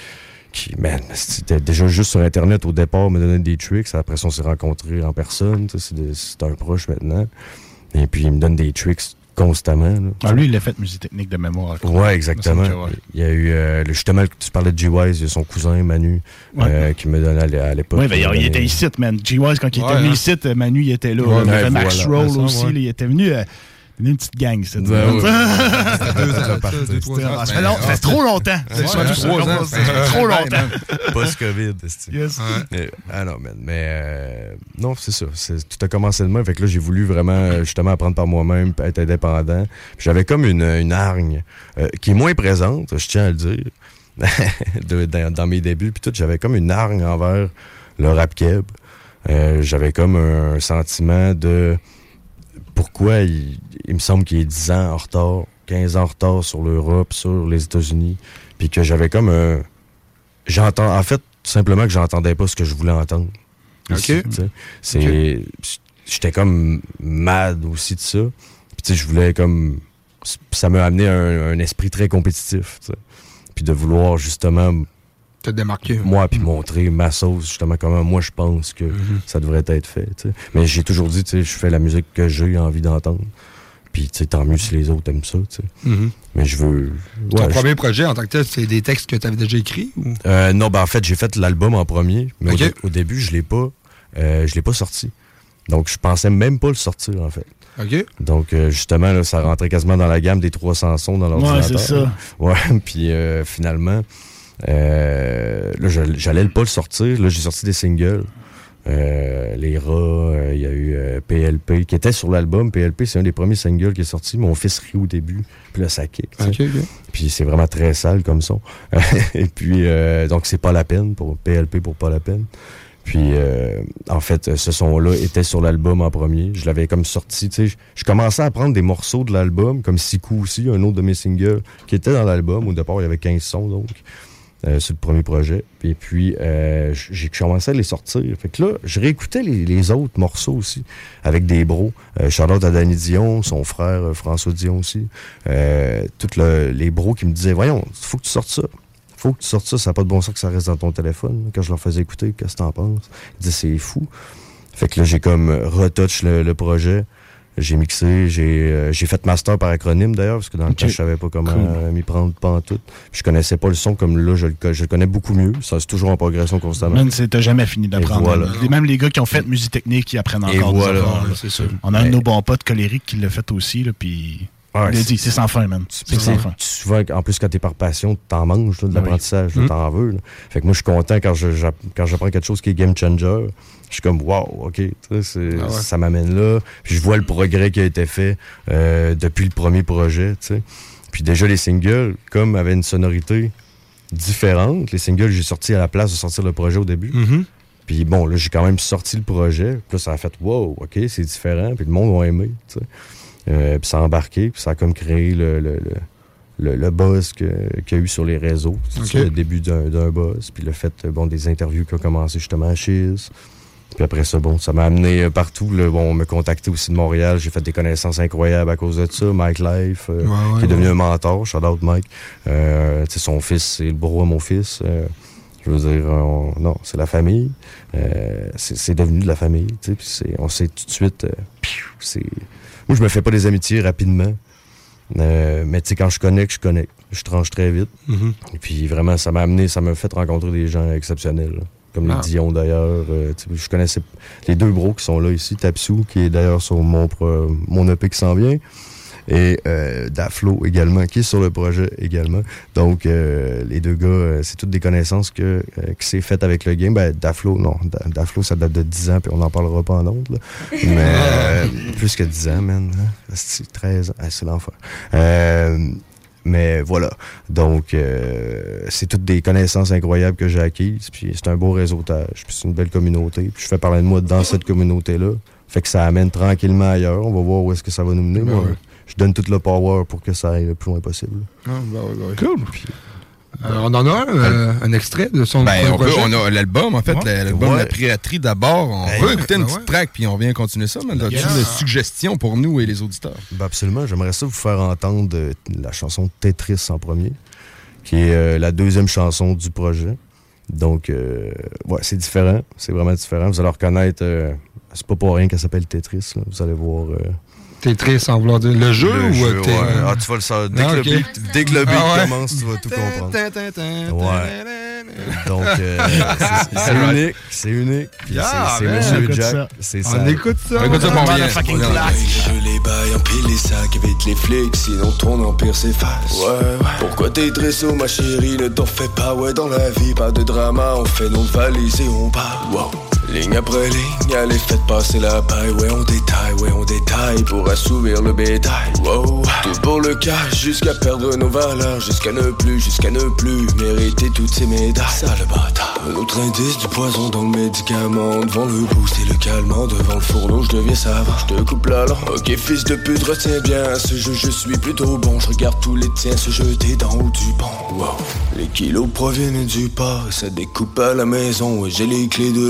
qui, man, c'était déjà juste sur Internet au départ, me donnait des tricks, après on s'est rencontrés en personne, c'est un proche maintenant, et puis il me donne des tricks constamment. là. Ah, lui, il a fait musique technique de mémoire. Ouais, exactement. Il y a eu, euh, le- justement, tu parlais de G-Wise, il y a son cousin Manu, Ouais. euh, qui me donnait à l'é- à l'époque. Oui, ben, il, était ici, man. G-Wise, quand il Ouais, était venu hein. ici, Manu, il était là. Ouais, ben, avait Max voilà. Roll aussi, ouais. là, il était venu. euh, On est une petite gang, c'est ouais. [LAUGHS] ça. Ça fait trop longtemps. Trop longtemps. [LAUGHS] Post-COVID, c'est Yes. Mais- Ah non, man. Mais euh, non, c'est ça. Tout a commencé de même. Fait que là, j'ai voulu vraiment, euh, justement, apprendre par moi-même, être indépendant. Puis J'avais comme une, une hargne euh, qui est moins présente, je tiens à le dire, [LAUGHS] de- dans, dans mes débuts. Puis tout, j'avais comme une hargne envers le rap keb. Euh, j'avais comme un sentiment de pourquoi il, il me semble qu'il est 10 ans en retard, 15 ans en retard sur l'Europe, sur les États-Unis, puis que j'avais comme un... J'entends... En fait, tout simplement que j'entendais pas ce que je voulais entendre. Ok. C'est... J'étais comme mad aussi de ça. Puis tu sais, je voulais comme... Ça m'a amené un, un esprit très compétitif, tu sais. Puis de vouloir justement... Te démarquer. Moi, puis montrer ma sauce, justement, comment moi je pense que ça devrait être fait. Mais j'ai toujours dit, tu sais, je fais la musique que j'ai envie d'entendre. Puis, tu sais, tant mieux si les autres aiment ça, tu sais. Mhm. Mais je veux. Ton ouais, premier projet en tant que tel, c'est des textes que tu avais déjà écrits ou? Euh, non, ben en fait, j'ai fait l'album en premier, mais au début, je l'ai pas, euh, je l'ai pas sorti. Donc, je pensais même pas le sortir, en fait. OK. Donc, euh, justement, là, ça rentrait quasiment dans la gamme des 300 sons dans l'ordinateur. Ouais, c'est ça. Ouais, [LAUGHS] puis euh, finalement, euh, là, j'allais pas le sortir. Là, j'ai sorti des singles. Euh, les rats, euh, il y a eu euh, PLP qui était sur l'album. PLP, c'est un des premiers singles qui est sorti. Mon fils rit au début, puis là, ça kick. Puis c'est vraiment très sale comme son. [LAUGHS] Et puis, euh, donc, c'est pas la peine pour PLP pour pas la peine. Puis, euh, en fait, ce son-là était sur l'album en premier. Je l'avais comme sorti, tu sais. Je- Je commençais à prendre des morceaux de l'album, comme Siku aussi, un autre de mes singles, qui était dans l'album. Au départ, il y avait 15 sons, donc, euh, sur le premier projet. Et puis, euh, j'ai commencé à les sortir. Fait que là, je réécoutais les, autres morceaux aussi, avec des bros. Euh, Charlotte à Danny Dion, son frère euh, François Dion aussi. Euh, tous les bros qui me disaient, voyons, faut que tu sortes ça. Faut que tu sortes ça, ça n'a pas de bon sens que ça reste dans ton téléphone. Quand je leur faisais écouter, qu'est-ce que t'en penses? Ils disaient, c'est fou. Fait que là, j'ai comme retouch le, le projet. J'ai mixé, j'ai euh, j'ai fait master par acronyme d'ailleurs, parce que dans le temps, je savais pas comment Cool. euh, m'y prendre pas en tout. Je connaissais pas le son comme là, je je le connais beaucoup mieux. Ça, c'est toujours en progression constamment. C'est- t'as jamais fini d'apprendre. Et voilà. Même les gars qui ont fait musique technique, ils apprennent Et encore des voilà. On a un de nos bons potes colériques qui l'a fait aussi, là, puis... Ouais, il a c'est- dit, c'est sans fin, man. C'est sans fin. Souvent, en plus, quand t'es par passion, t'en manges là, de oui. l'apprentissage, là, Mm. t'en veux. là. Fait que moi, je suis content quand je- j'app- quand j'apprends quelque chose qui est game changer. Je suis comme, wow, OK, Ah ouais. ça m'amène là. Puis je vois le progrès qui a été fait euh, depuis le premier projet. Puis déjà, les singles, comme avaient une sonorité différente, les singles, j'ai sorti à la place de sortir le projet au début. Mhm. Puis bon, là, j'ai quand même sorti le projet. Puis là, ça a fait wow, OK, c'est différent. Puis le monde a aimé. tu sais. Euh, puis ça a embarqué. Puis ça a comme créé le, le, le, buzz qu'il y a eu sur les réseaux. C'est le début d'un buzz. Puis le fait, euh, bon, des interviews qui ont commencé justement à Chiz. Puis après ça, bon, ça m'a amené euh, partout. Là, bon, on me contactait aussi de Montréal. J'ai fait des connaissances incroyables à cause de ça. Mike Life, euh, Ouais, ouais, qui est devenu ouais. un mentor. Shout out Mike. Euh, son fils, c'est le bro à mon fils. Euh, je veux dire, on- non, c'est la famille. C'est devenu de la famille. Puis on sait tout de suite. c'est moi, je me fais pas des amitiés rapidement. Euh, mais tu sais, quand je connecte, je connecte. Je tranche très vite. Mhm. Et puis vraiment, ça m'a amené, ça m'a fait rencontrer des gens exceptionnels. là. Comme Ah. les Dion d'ailleurs. Euh, je connaissais les deux bros qui sont là ici. Tapsou, qui est d'ailleurs sur mon, pro- mon EP qui s'en vient. Et euh, Daflo également, qui est sur le projet également. Donc, euh, les deux gars, euh, c'est toutes des connaissances que, euh, qui s'est faites avec le game. Ben, Daflo, non. Da- Daflo, ça date de 10 ans, puis on n'en parlera pas en là. Mais euh, plus que 10 ans, man. hein. C'est 13 ans. Ah, c'est l'enfer. Euh, mais voilà. Donc, euh, c'est toutes des connaissances incroyables que j'ai acquises. Puis c'est un beau réseautage. Puis c'est une belle communauté. Puis je fais parler de moi dans cette communauté-là. Fait que ça amène tranquillement ailleurs. On va voir où est-ce que ça va nous mener. Ben Moi, ouais. Je donne tout le power pour que ça aille le plus loin possible. Ah, bah ouais, ouais. Cool. Alors, on en a un, euh, un extrait de son Ben, on, peut, projet. on a l'album, en fait, Ouais. l'album Ouais. La Piraterie d'abord. On Hey, va écouter une ben petite ouais. track, puis on vient continuer ça. Mais as-tu Yeah. des suggestions pour nous et les auditeurs? Ben absolument. J'aimerais ça vous faire entendre euh, la chanson Tetris en premier, qui est euh, la deuxième chanson du projet. Donc, euh, ouais, c'est différent. C'est vraiment différent. Vous allez reconnaître. euh, c'est pas pour rien qu'elle s'appelle Tetris. là. Vous allez voir. Euh, Tetris, sans vouloir dire le jeu le ou jeu, t'es- ouais. Ah, tu vas le savoir. Dès, Ah, que, ok. le beat, dès que le beat Ah ouais. commence, tu vas tout comprendre. Ouais. Donc, euh, c'est- c'est unique. C'est unique. Yeah, c'est-. Monsieur Écoute Jack. ça. C'est On ça. écoute ça. On écoute ça pour bien. On claque. Je les baille, empile les sacs, évite les flics, sinon ton empire s'efface. Ouais, ouais. Pourquoi t'es dressé, ma chérie, ne t'en fais pas, ouais, dans la vie, pas de drama, on fait nos valises et on part. Wow. Ligne après ligne, allez, faites passer la paille, ouais, on détaille, ouais, on détaille pour assouvir le bétail. Wow. Tout pour le cash, jusqu'à perdre nos valeurs, jusqu'à ne plus, jusqu'à ne plus mériter toutes ces médailles. Sale bâtard. Notre indice du poison dans le médicament, devant le boost et le calmant, devant le fourneau, je deviens savant. Je te coupe la langue. Ok, fils de pute, retiens bien, ce jeu, je suis plutôt bon. Je regarde tous les tiens se jeter d'en haut du pont. Wow. Les kilos proviennent du et ça découpe à la maison. Et j'ai les clés de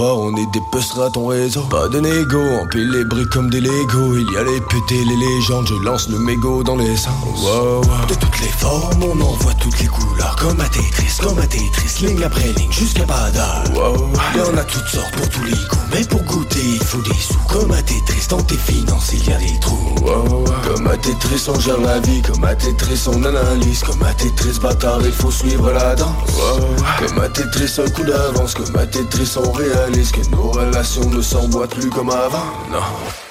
on est des puceras à ton réseau. Pas de négo, empile les briques comme des Legos. Il y a les et les légendes, je lance le mégot dans les sens. Wow, wow. De toutes les formes, on envoie toutes les couleurs. Comme à Tetris, comme à Tetris, ligne après ligne, jusqu'à pas d'heure. Wow. Il y en a toutes sortes pour tous les goûts, mais pour goûter, il faut des sous. Comme à Tetris, dans tes finances, il y a des trous. Wow. Comme à Tetris, on gère la vie. Comme à Tetris, on analyse. Comme à Tetris, bâtard, il faut suivre la danse. Comme à Tetris, un coup d'avance. Comme à Tetris, on réalise que nos relations ne s'emboîtent plus comme avant. Non,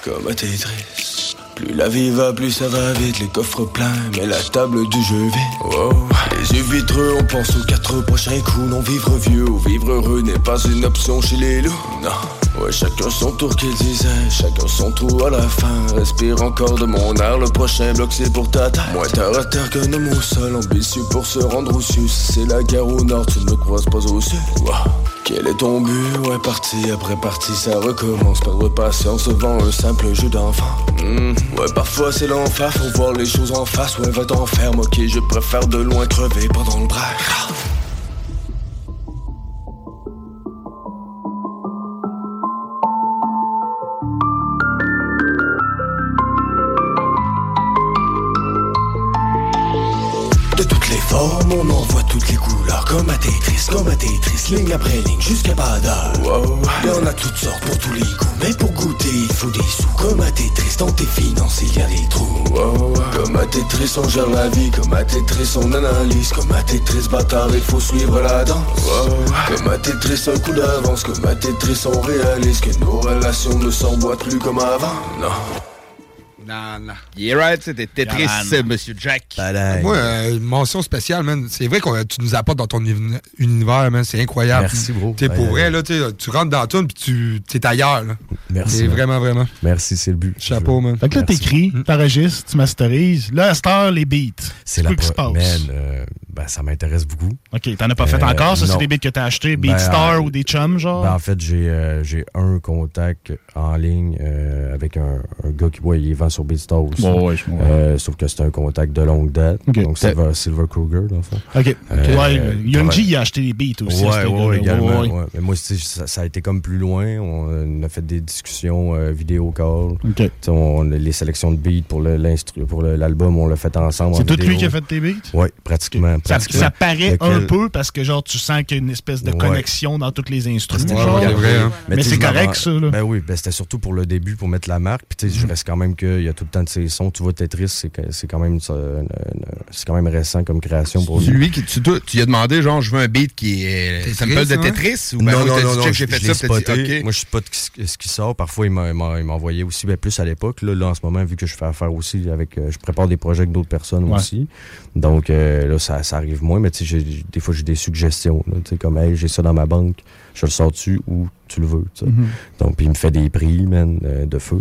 comme à Tetris. Plus la vie va, plus ça va vite, les coffres pleins, mais la table du jeu vide. Wow. Les yeux vitreux, on pense aux quatre prochains coups. Non, vivre vieux ou vivre heureux n'est pas une option chez les loups. Non, ouais, chacun son tour qu'il disait, chacun son tour à la fin. Respire encore de mon air, le prochain bloc c'est pour ta tête. Moins terre à terre qu'un homme au sol, ambitieux pour se rendre au sud. C'est la guerre au nord, tu ne me croises pas au sud. Quel est ton but? Ouais, partie après partie, ça recommence. Perdre patience devant un simple jeu d'enfant. Hmm, Ouais, parfois c'est l'enfer, faut voir les choses en face. Ouais, va t'en faire, ok, je préfère de loin crever pendant le bras. Formes, on envoie toutes les couleurs Comme à Tetris, comme à Tetris Ligne après ligne, jusqu'à pas d'heure wow. Il y en a toutes sortes pour tous les goûts Mais pour goûter, il faut des sous Comme à Tetris, dans tes finances, il y a des trous wow. Comme à Tetris, on gère la vie Comme à Tetris, on analyse Comme à Tetris, bâtard, il faut suivre la danse wow. Comme à Tetris, un coup d'avance Comme à Tetris, on réalise Que nos relations ne s'emboîtent plus comme avant Non Non, non. Yeah, right, c'était Tetris, Yaman. Monsieur Jack. Moi, euh, une mention spéciale, man. C'est vrai que tu nous apportes dans ton uni- univers, man. C'est incroyable. Merci, bro. T'es pour vrai, là, tu rentres dans tune puis tu es ailleurs, là. Merci. C'est man. vraiment, vraiment. Merci, c'est le but. Chapeau, man. Fait que là, t'écris, t'enregistres, tu masterises. Là, à cette heure, les beats. C'est la qui se pro- passe? Man, euh, ben, ça m'intéresse beaucoup. OK, t'en as pas fait Euh, encore? Ça, c'est des beats que t'as achetés? Ben, Beatstar euh, ou des chums, genre? Ben, en fait, j'ai euh, j'ai un contact en ligne euh, avec un, un gars qui ouais, il vend sur. Ouais, comprends. Euh, sauf que c'est un contact de longue date. Ok. Donc, Silver, Silver Kruger, dans le fond. OK. Euh, ouais, il a acheté des beats aussi. Ouais, ouais, ouais, également. Mais moi, ça, ça a été comme plus loin. On, a fait des discussions euh, vidéo call. On, les sélections de beats pour l'album, on l'a fait ensemble. C'est en tout vidéo. lui qui a fait tes beats? Oui, pratiquement. Ça, pratiquement. ça paraît Lequel- un peu parce que genre tu sens qu'il y a une espèce de connexion dans tous les instruments. Regarder. Mais, tu sais, c'est correct ça là. Ben oui, ben c'était surtout pour le début, pour mettre la marque. Puis tu sais, je reste quand même qu'il y a tout le temps de ses sons. Tu vois, Tetris, c'est quand même ça, quand même récent comme création pour C'est lui. lui qui tu, tu lui as demandé genre je veux un beat qui est Tetris, sample de ouais? Tetris? Ou ben non, non, non, non, j'ai fait ça. Moi, je sais pas ce qui- ce qui sort. Parfois, il m'a- il m'a- il m'envoyait aussi, ben, plus à l'époque. Là, là, en ce moment, vu que je fais affaire aussi avec. euh, je prépare des projets avec d'autres personnes Ouais. aussi. Donc, euh, là, ça, ça arrive moins. Mais tu sais, des fois, j'ai des suggestions. Tu sais, comme, hey, j'ai ça dans ma banque. Je le sors-tu ou tu le veux. Mhm. Donc, puis il me fait des prix, man, euh, de feu.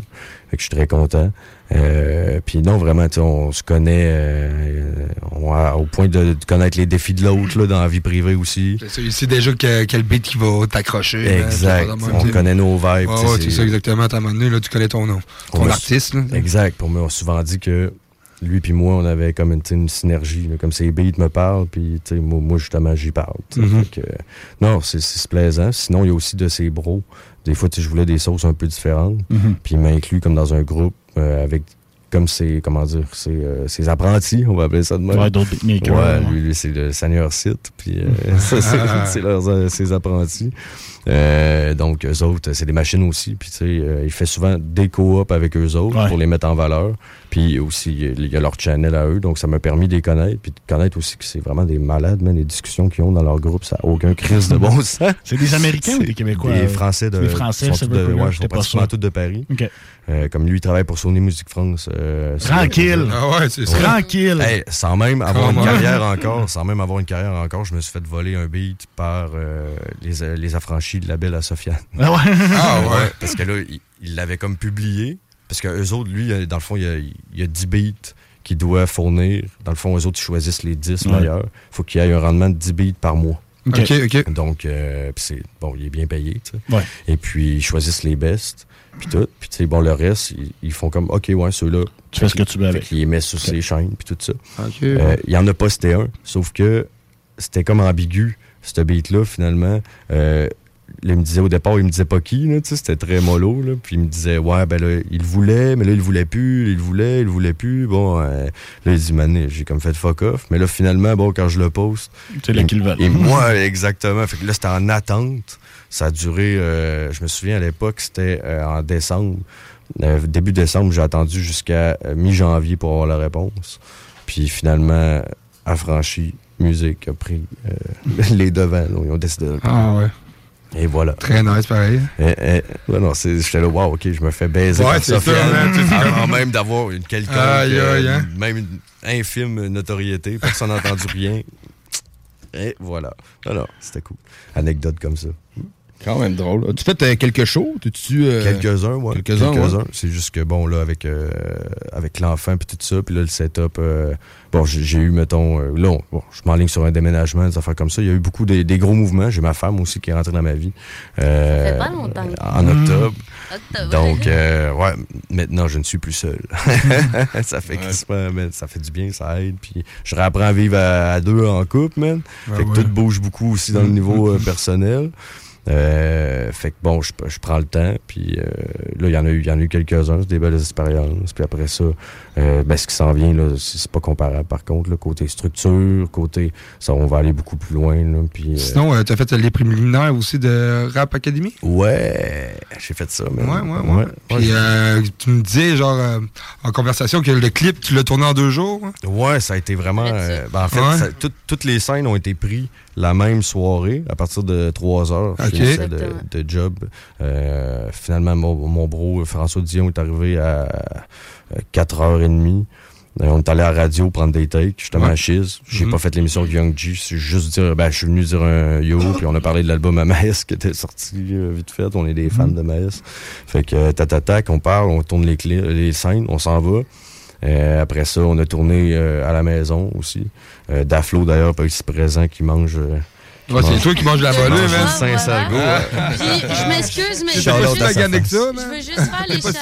Fait que je suis très content. Euh, puis non, vraiment, on se connaît euh, on a- au point de, de connaître les défis de l'autre, là, dans la vie privée aussi. C'est c'est déjà que- quel beat qui va t'accrocher. Exact. On connaît nos vibes. Ouais, c'est- ça exactement. À un moment donné, là, tu connais ton nom. On Ton artiste. Là. Exact. Pour moi, on a souvent dit que lui puis moi, on avait comme une, une synergie. là, comme ses beats me parlent, puis moi, moi, justement, j'y parle. Mhm. Fait que, non, c'est plaisant. Sinon, il y a aussi de ses bros. Des fois, je voulais des sauces un peu différentes. Mhm. Puis il m'a inclus comme dans un groupe euh, avec comme ses, comment dire, ses, euh, ses apprentis, on va appeler ça de même. Ouais, d'autres beatmakers, Ouais, ouais. lui, lui, c'est le Seigneur Sith, puis euh, ça, [LAUGHS] c'est c'est leurs, euh, ses apprentis. Euh, donc, eux autres, c'est des machines aussi. Puis, tu sais, euh, il fait souvent des co-op avec eux autres Ouais. pour les mettre en valeur. Puis aussi, il y a leur channel à eux. Donc, ça m'a permis de les connaître. Puis de connaître aussi que c'est vraiment des malades, mais les discussions qu'ils ont dans leur groupe, ça n'a aucun crise de bon sens. [LAUGHS] C'est des Américains ou des Québécois? Des Français de. Des Français, sont de, ouais, sont pas pratiquement tous de Paris. OK. Euh, comme lui, il travaille pour Sony Music France. euh, Tranquille. Ah ouais, c'est ça. Tranquille. Hey, sans même avoir une carrière encore, sans même avoir une carrière encore, je me suis fait voler un beat par euh, les, les affranchis de la belle à Sofiane. Ah ouais? Ah ouais. Parce que là, il l'avait comme publié. Parce que eux autres, lui, euh, dans le fond, il y a, il y a 10 beats qu'il doit fournir. Dans le fond, eux autres, ils choisissent les 10 Ouais. meilleurs. faut qu'il y ait un rendement de 10 beats par mois. OK. OK. Donc, euh, puis c'est bon, il est bien payé, tu sais. Ouais. Et puis, ils choisissent les best, puis tout. Puis, tu sais, bon, le reste, ils, ils font comme, OK, ouais, ceux-là. Tu fais ce que tu veux avec. qu'ils les mettent sur ses chaînes, puis tout ça. OK. Euh, Il y en a pas, c'était un. Sauf que c'était comme ambigu, ce beat-là, finalement. Euh, là, il me disait au départ, il me disait pas qui, là, tu sais, c'était très mollo, là. Puis il me disait, ouais, ben là, il voulait, mais là, il voulait plus, il voulait, il voulait plus. Bon, euh, là, il dit, man, j'ai comme fait fuck off. Mais là, finalement, bon, quand je le poste. C'est. Et moi, exactement. Fait que là, c'était en attente. Ça a duré, euh, je me souviens à l'époque, c'était euh, en décembre. Euh, début décembre, j'ai attendu jusqu'à euh, mi-janvier pour avoir la réponse. Puis finalement, affranchi, musique a pris euh, [LAUGHS] les devants. là. Ils ont décidé de le prendre. Ah ouais. Et voilà. Très nice, pareil. Eh, eh, ouais, non, c'est- j'étais là, wow, ok, je me fais baiser Ouais, c'est ça, avant même d'avoir une quelconque, euh, hein. même une infime notoriété, personne n'a entendu rien. Et voilà. Non, c'était cool. Anecdote comme ça. Quand même drôle. As-tu fait euh, quelques shows? Euh, Quelques-uns, ouais. Quelques-uns, ouais. C'est juste que, bon, là, avec, euh, avec l'enfant puis tout ça, puis là, le setup, euh, bon, j'ai eu, mettons, euh, là, on- bon, je m'enligne sur un déménagement, des affaires comme ça. Il y a eu beaucoup des, des gros mouvements. J'ai ma femme aussi qui est rentrée dans ma vie. euh, Ça fait pas longtemps. En octobre. Octobre. Donc, [LAUGHS] euh, ouais, maintenant, je ne suis plus seul. [LAUGHS] ça fait man, ça fait du bien, ça aide. Puis, je réapprends à vivre à, à deux en couple, man. Ouais, fait que tout bouge beaucoup aussi dans le niveau euh, personnel. Euh, fait que bon, je, je prends le temps, puis euh, là, il y en a eu, il y en a eu quelques-uns, c'est des belles expériences. Puis après ça, euh, ben, ce qui s'en vient, là, c'est pas comparable. Par contre, le côté structure, côté, ça, on va aller beaucoup plus loin. Là, puis, euh, Sinon, euh, t'as fait les préliminaires aussi de Rap Academy? ouais, j'ai fait ça. Ouais, ouais, ouais. Puis euh, tu me disais, genre, euh, en conversation, que le clip, tu l'as tourné en deux jours. hein? Ouais, ça a été vraiment. euh, ben, en fait, Ouais. ça- tout- toutes les scènes ont été prises la même soirée, à partir de 3 heures. je Ok. finissais de, de job. Euh, finalement, mon, mon bro François Dion est arrivé à 4h30. Euh, on est allé à la radio prendre des takes, justement Ouais. à Chiz. J'ai Mhm. pas fait l'émission avec Young G, c'est juste dire, ben, je suis venu dire un yo, puis on a parlé de l'album à Maes qui était sorti euh, vite fait. On est des fans de Maes. Fait que, euh, tatatac, on parle, on tourne les, clés, les scènes, on s'en va. Euh, après ça, on a tourné euh, à la maison aussi. Euh, Daflo, d'ailleurs, pas ici présent, qui mange. Ouais, c'est toi qui manges la volée, man. Saint-Sargot. Voilà. ouais. Puis, je m'excuse, mais je pas veux si juste, magané que ça, je veux juste faire les pas ça.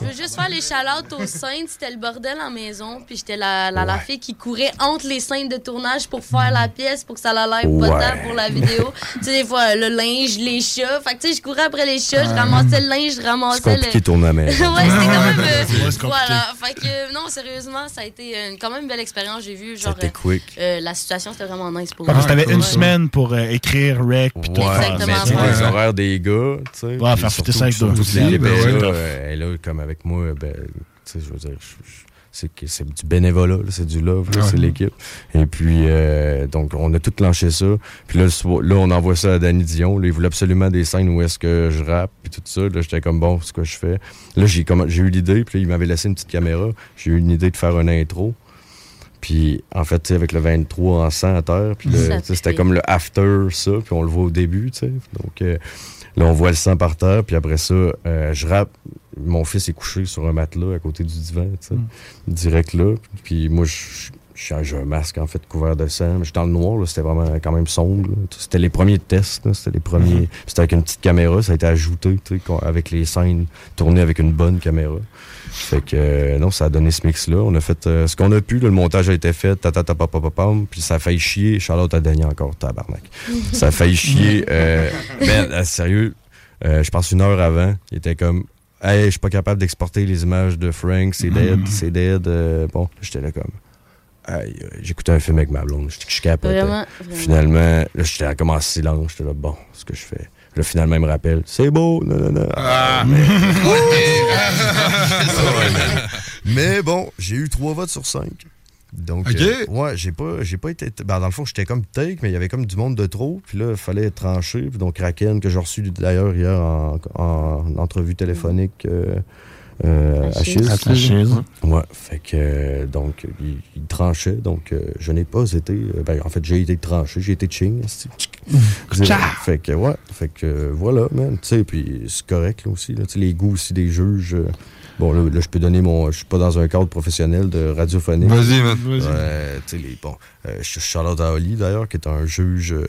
Je veux juste faire les shout aux scènes. C'était le bordel en maison. Puis j'étais la, la, la fille qui courait entre les scènes de tournage pour faire la pièce, pour que ça la l'air Ouais. potable pour la vidéo. [LAUGHS] tu sais, des fois, le linge, les chats. Fait que tu sais, je courais après les chats, je ramassais le linge, je C'est ramassais le. tourner à la [LAUGHS] maison. ouais, c'était quand même. euh, c'est voilà. Fait que, euh, non, sérieusement, ça a été quand même une belle expérience. J'ai vu, genre. C'était euh, quick. euh, la situation, c'était vraiment nice pour Parce moi. que t'avais une Ouais. Semaine pour euh, écrire, rec, puis tout. Ouais, faire. Mais sais, Ouais. les horaires des gars, tu sais. Ouais, faire fêter ça avec d'autres ben là, euh, comme avec moi, ben, tu sais, je veux dire, c'est que- c'est du bénévolat, c'est du love, Ouais. c'est l'équipe. Et puis, euh, donc, on a tout clenché ça. Puis là, le là, on envoie ça à Danny Dion. Là, il voulait absolument des scènes où est-ce que je rappe, puis tout ça. Là, j'étais comme, bon, c'est quoi je fais? Là, j'ai comme- j'ai eu l'idée, puis là, il m'avait laissé une petite caméra. J'ai eu une idée de faire une intro. Puis, en fait, tu sais, avec le 23 en sang à terre, puis c'était comme le after, ça, puis on le voit au début, tu sais. Donc, euh, là, on voit le sang par terre, puis après ça, euh, je rappe. Mon fils est couché sur un matelas à côté du divan, tu sais, direct là. Puis moi, je- j'ai un masque, en fait, couvert de sang. Mais j'étais dans le noir, là, c'était vraiment quand même sombre. là. C'était les premiers tests, là, c'était les premiers... C'était avec une petite caméra, ça a été ajouté, tu sais, qu'on- avec les scènes tournées avec une bonne caméra. Fait que, euh, non, ça a donné ce mix-là. On a fait euh, ce qu'on a pu. là, le montage a été fait. Tatatapapapam. Puis ça a failli chier. Charlotte a Dany encore, tabarnak. [LAUGHS] ça a failli chier. Euh, ben, sérieux, euh, je pense une heure avant, il était comme Hey, je suis pas capable d'exporter les images de Frank, c'est dead, c'est dead. Euh, bon, j'étais là comme. Aïe, j'écoutais un film avec ma blonde, je je capotais. Vraiment, vraiment? Finalement, là, j'étais comme en silence, j'étais là, bon, ce que je fais. Là, finalement, il me rappelle, c'est beau, non, non, non. Ah. mais... [LAUGHS] [LAUGHS] mais bon, j'ai eu trois votes sur cinq. Donc, Ok. euh, ouais, j'ai pas, j'ai pas été. Ben, dans le fond, j'étais comme take, mais il y avait comme du monde de trop. Puis là, il fallait trancher. Puis donc, Raken, que j'ai reçu d'ailleurs hier en, en entrevue téléphonique euh, euh, à Achille. Ouais, fait que, euh, donc, il, il tranchait. Donc, euh, je n'ai pas été. euh, Ben, en fait, j'ai été tranché. J'ai été ching. [LAUGHS] Fait que, ouais. Fait que, voilà, man. Tu sais, puis c'est correct, là aussi. Là, Tu sais, les goûts aussi des juges. euh, Bon, là, là, je peux donner mon. Je suis pas dans un cadre professionnel de radiophonique. Vas-y, man. Vas-y. Euh, tu sais, les. Bon. Euh, je Charlotte à Oli, d'ailleurs, qui est un juge. euh,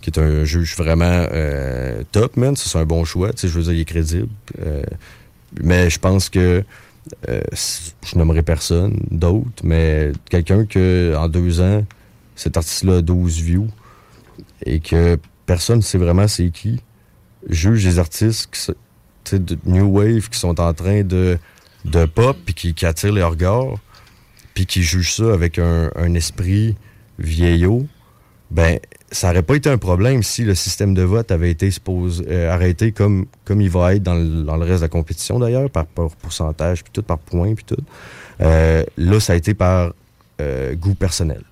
qui est un juge vraiment euh, top, man. C'est un bon choix. Tu sais, je veux dire, il est crédible. Euh, mais je pense que. euh, je nommerai personne d'autre, mais quelqu'un que en deux ans, cet artiste-là a 12 views et que personne ne sait vraiment c'est qui, juge des artistes de New Wave qui sont en train de, de pop puis qui, qui attirent les regards, puis qui jugent ça avec un, un esprit vieillot, ben ça n'aurait pas été un problème si le système de vote avait été supposé, euh, arrêté comme, comme il va être dans le, dans le reste de la compétition d'ailleurs, par, par pourcentage, puis tout, par point, puis tout. Euh, là, ça a été par euh, goût personnel.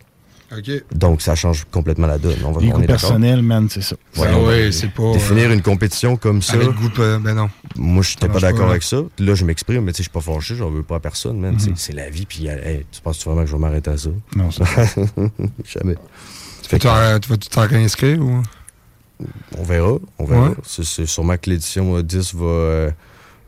OK. Donc, ça change complètement la donne. On, va, Les on goûts personnels, man, c'est ça. Ouais, Ah ouais, c'est pas, Définir euh, une compétition comme ça. Avec goût, ben non. Moi, je n'étais pas d'accord pas, avec ça. Là, je m'exprime, mais tu sais, je suis pas fâché, j'en veux pas à personne, man. Mhm. C'est- C'est la vie, puis euh, hey, tu penses vraiment que je vais m'arrêter à ça? Non, [LAUGHS] ça. Jamais. Tu vas-tu t'en- réinscrire ou? On verra, on verra. Ouais. C'est c'est sûrement que l'édition euh, 10 va, euh,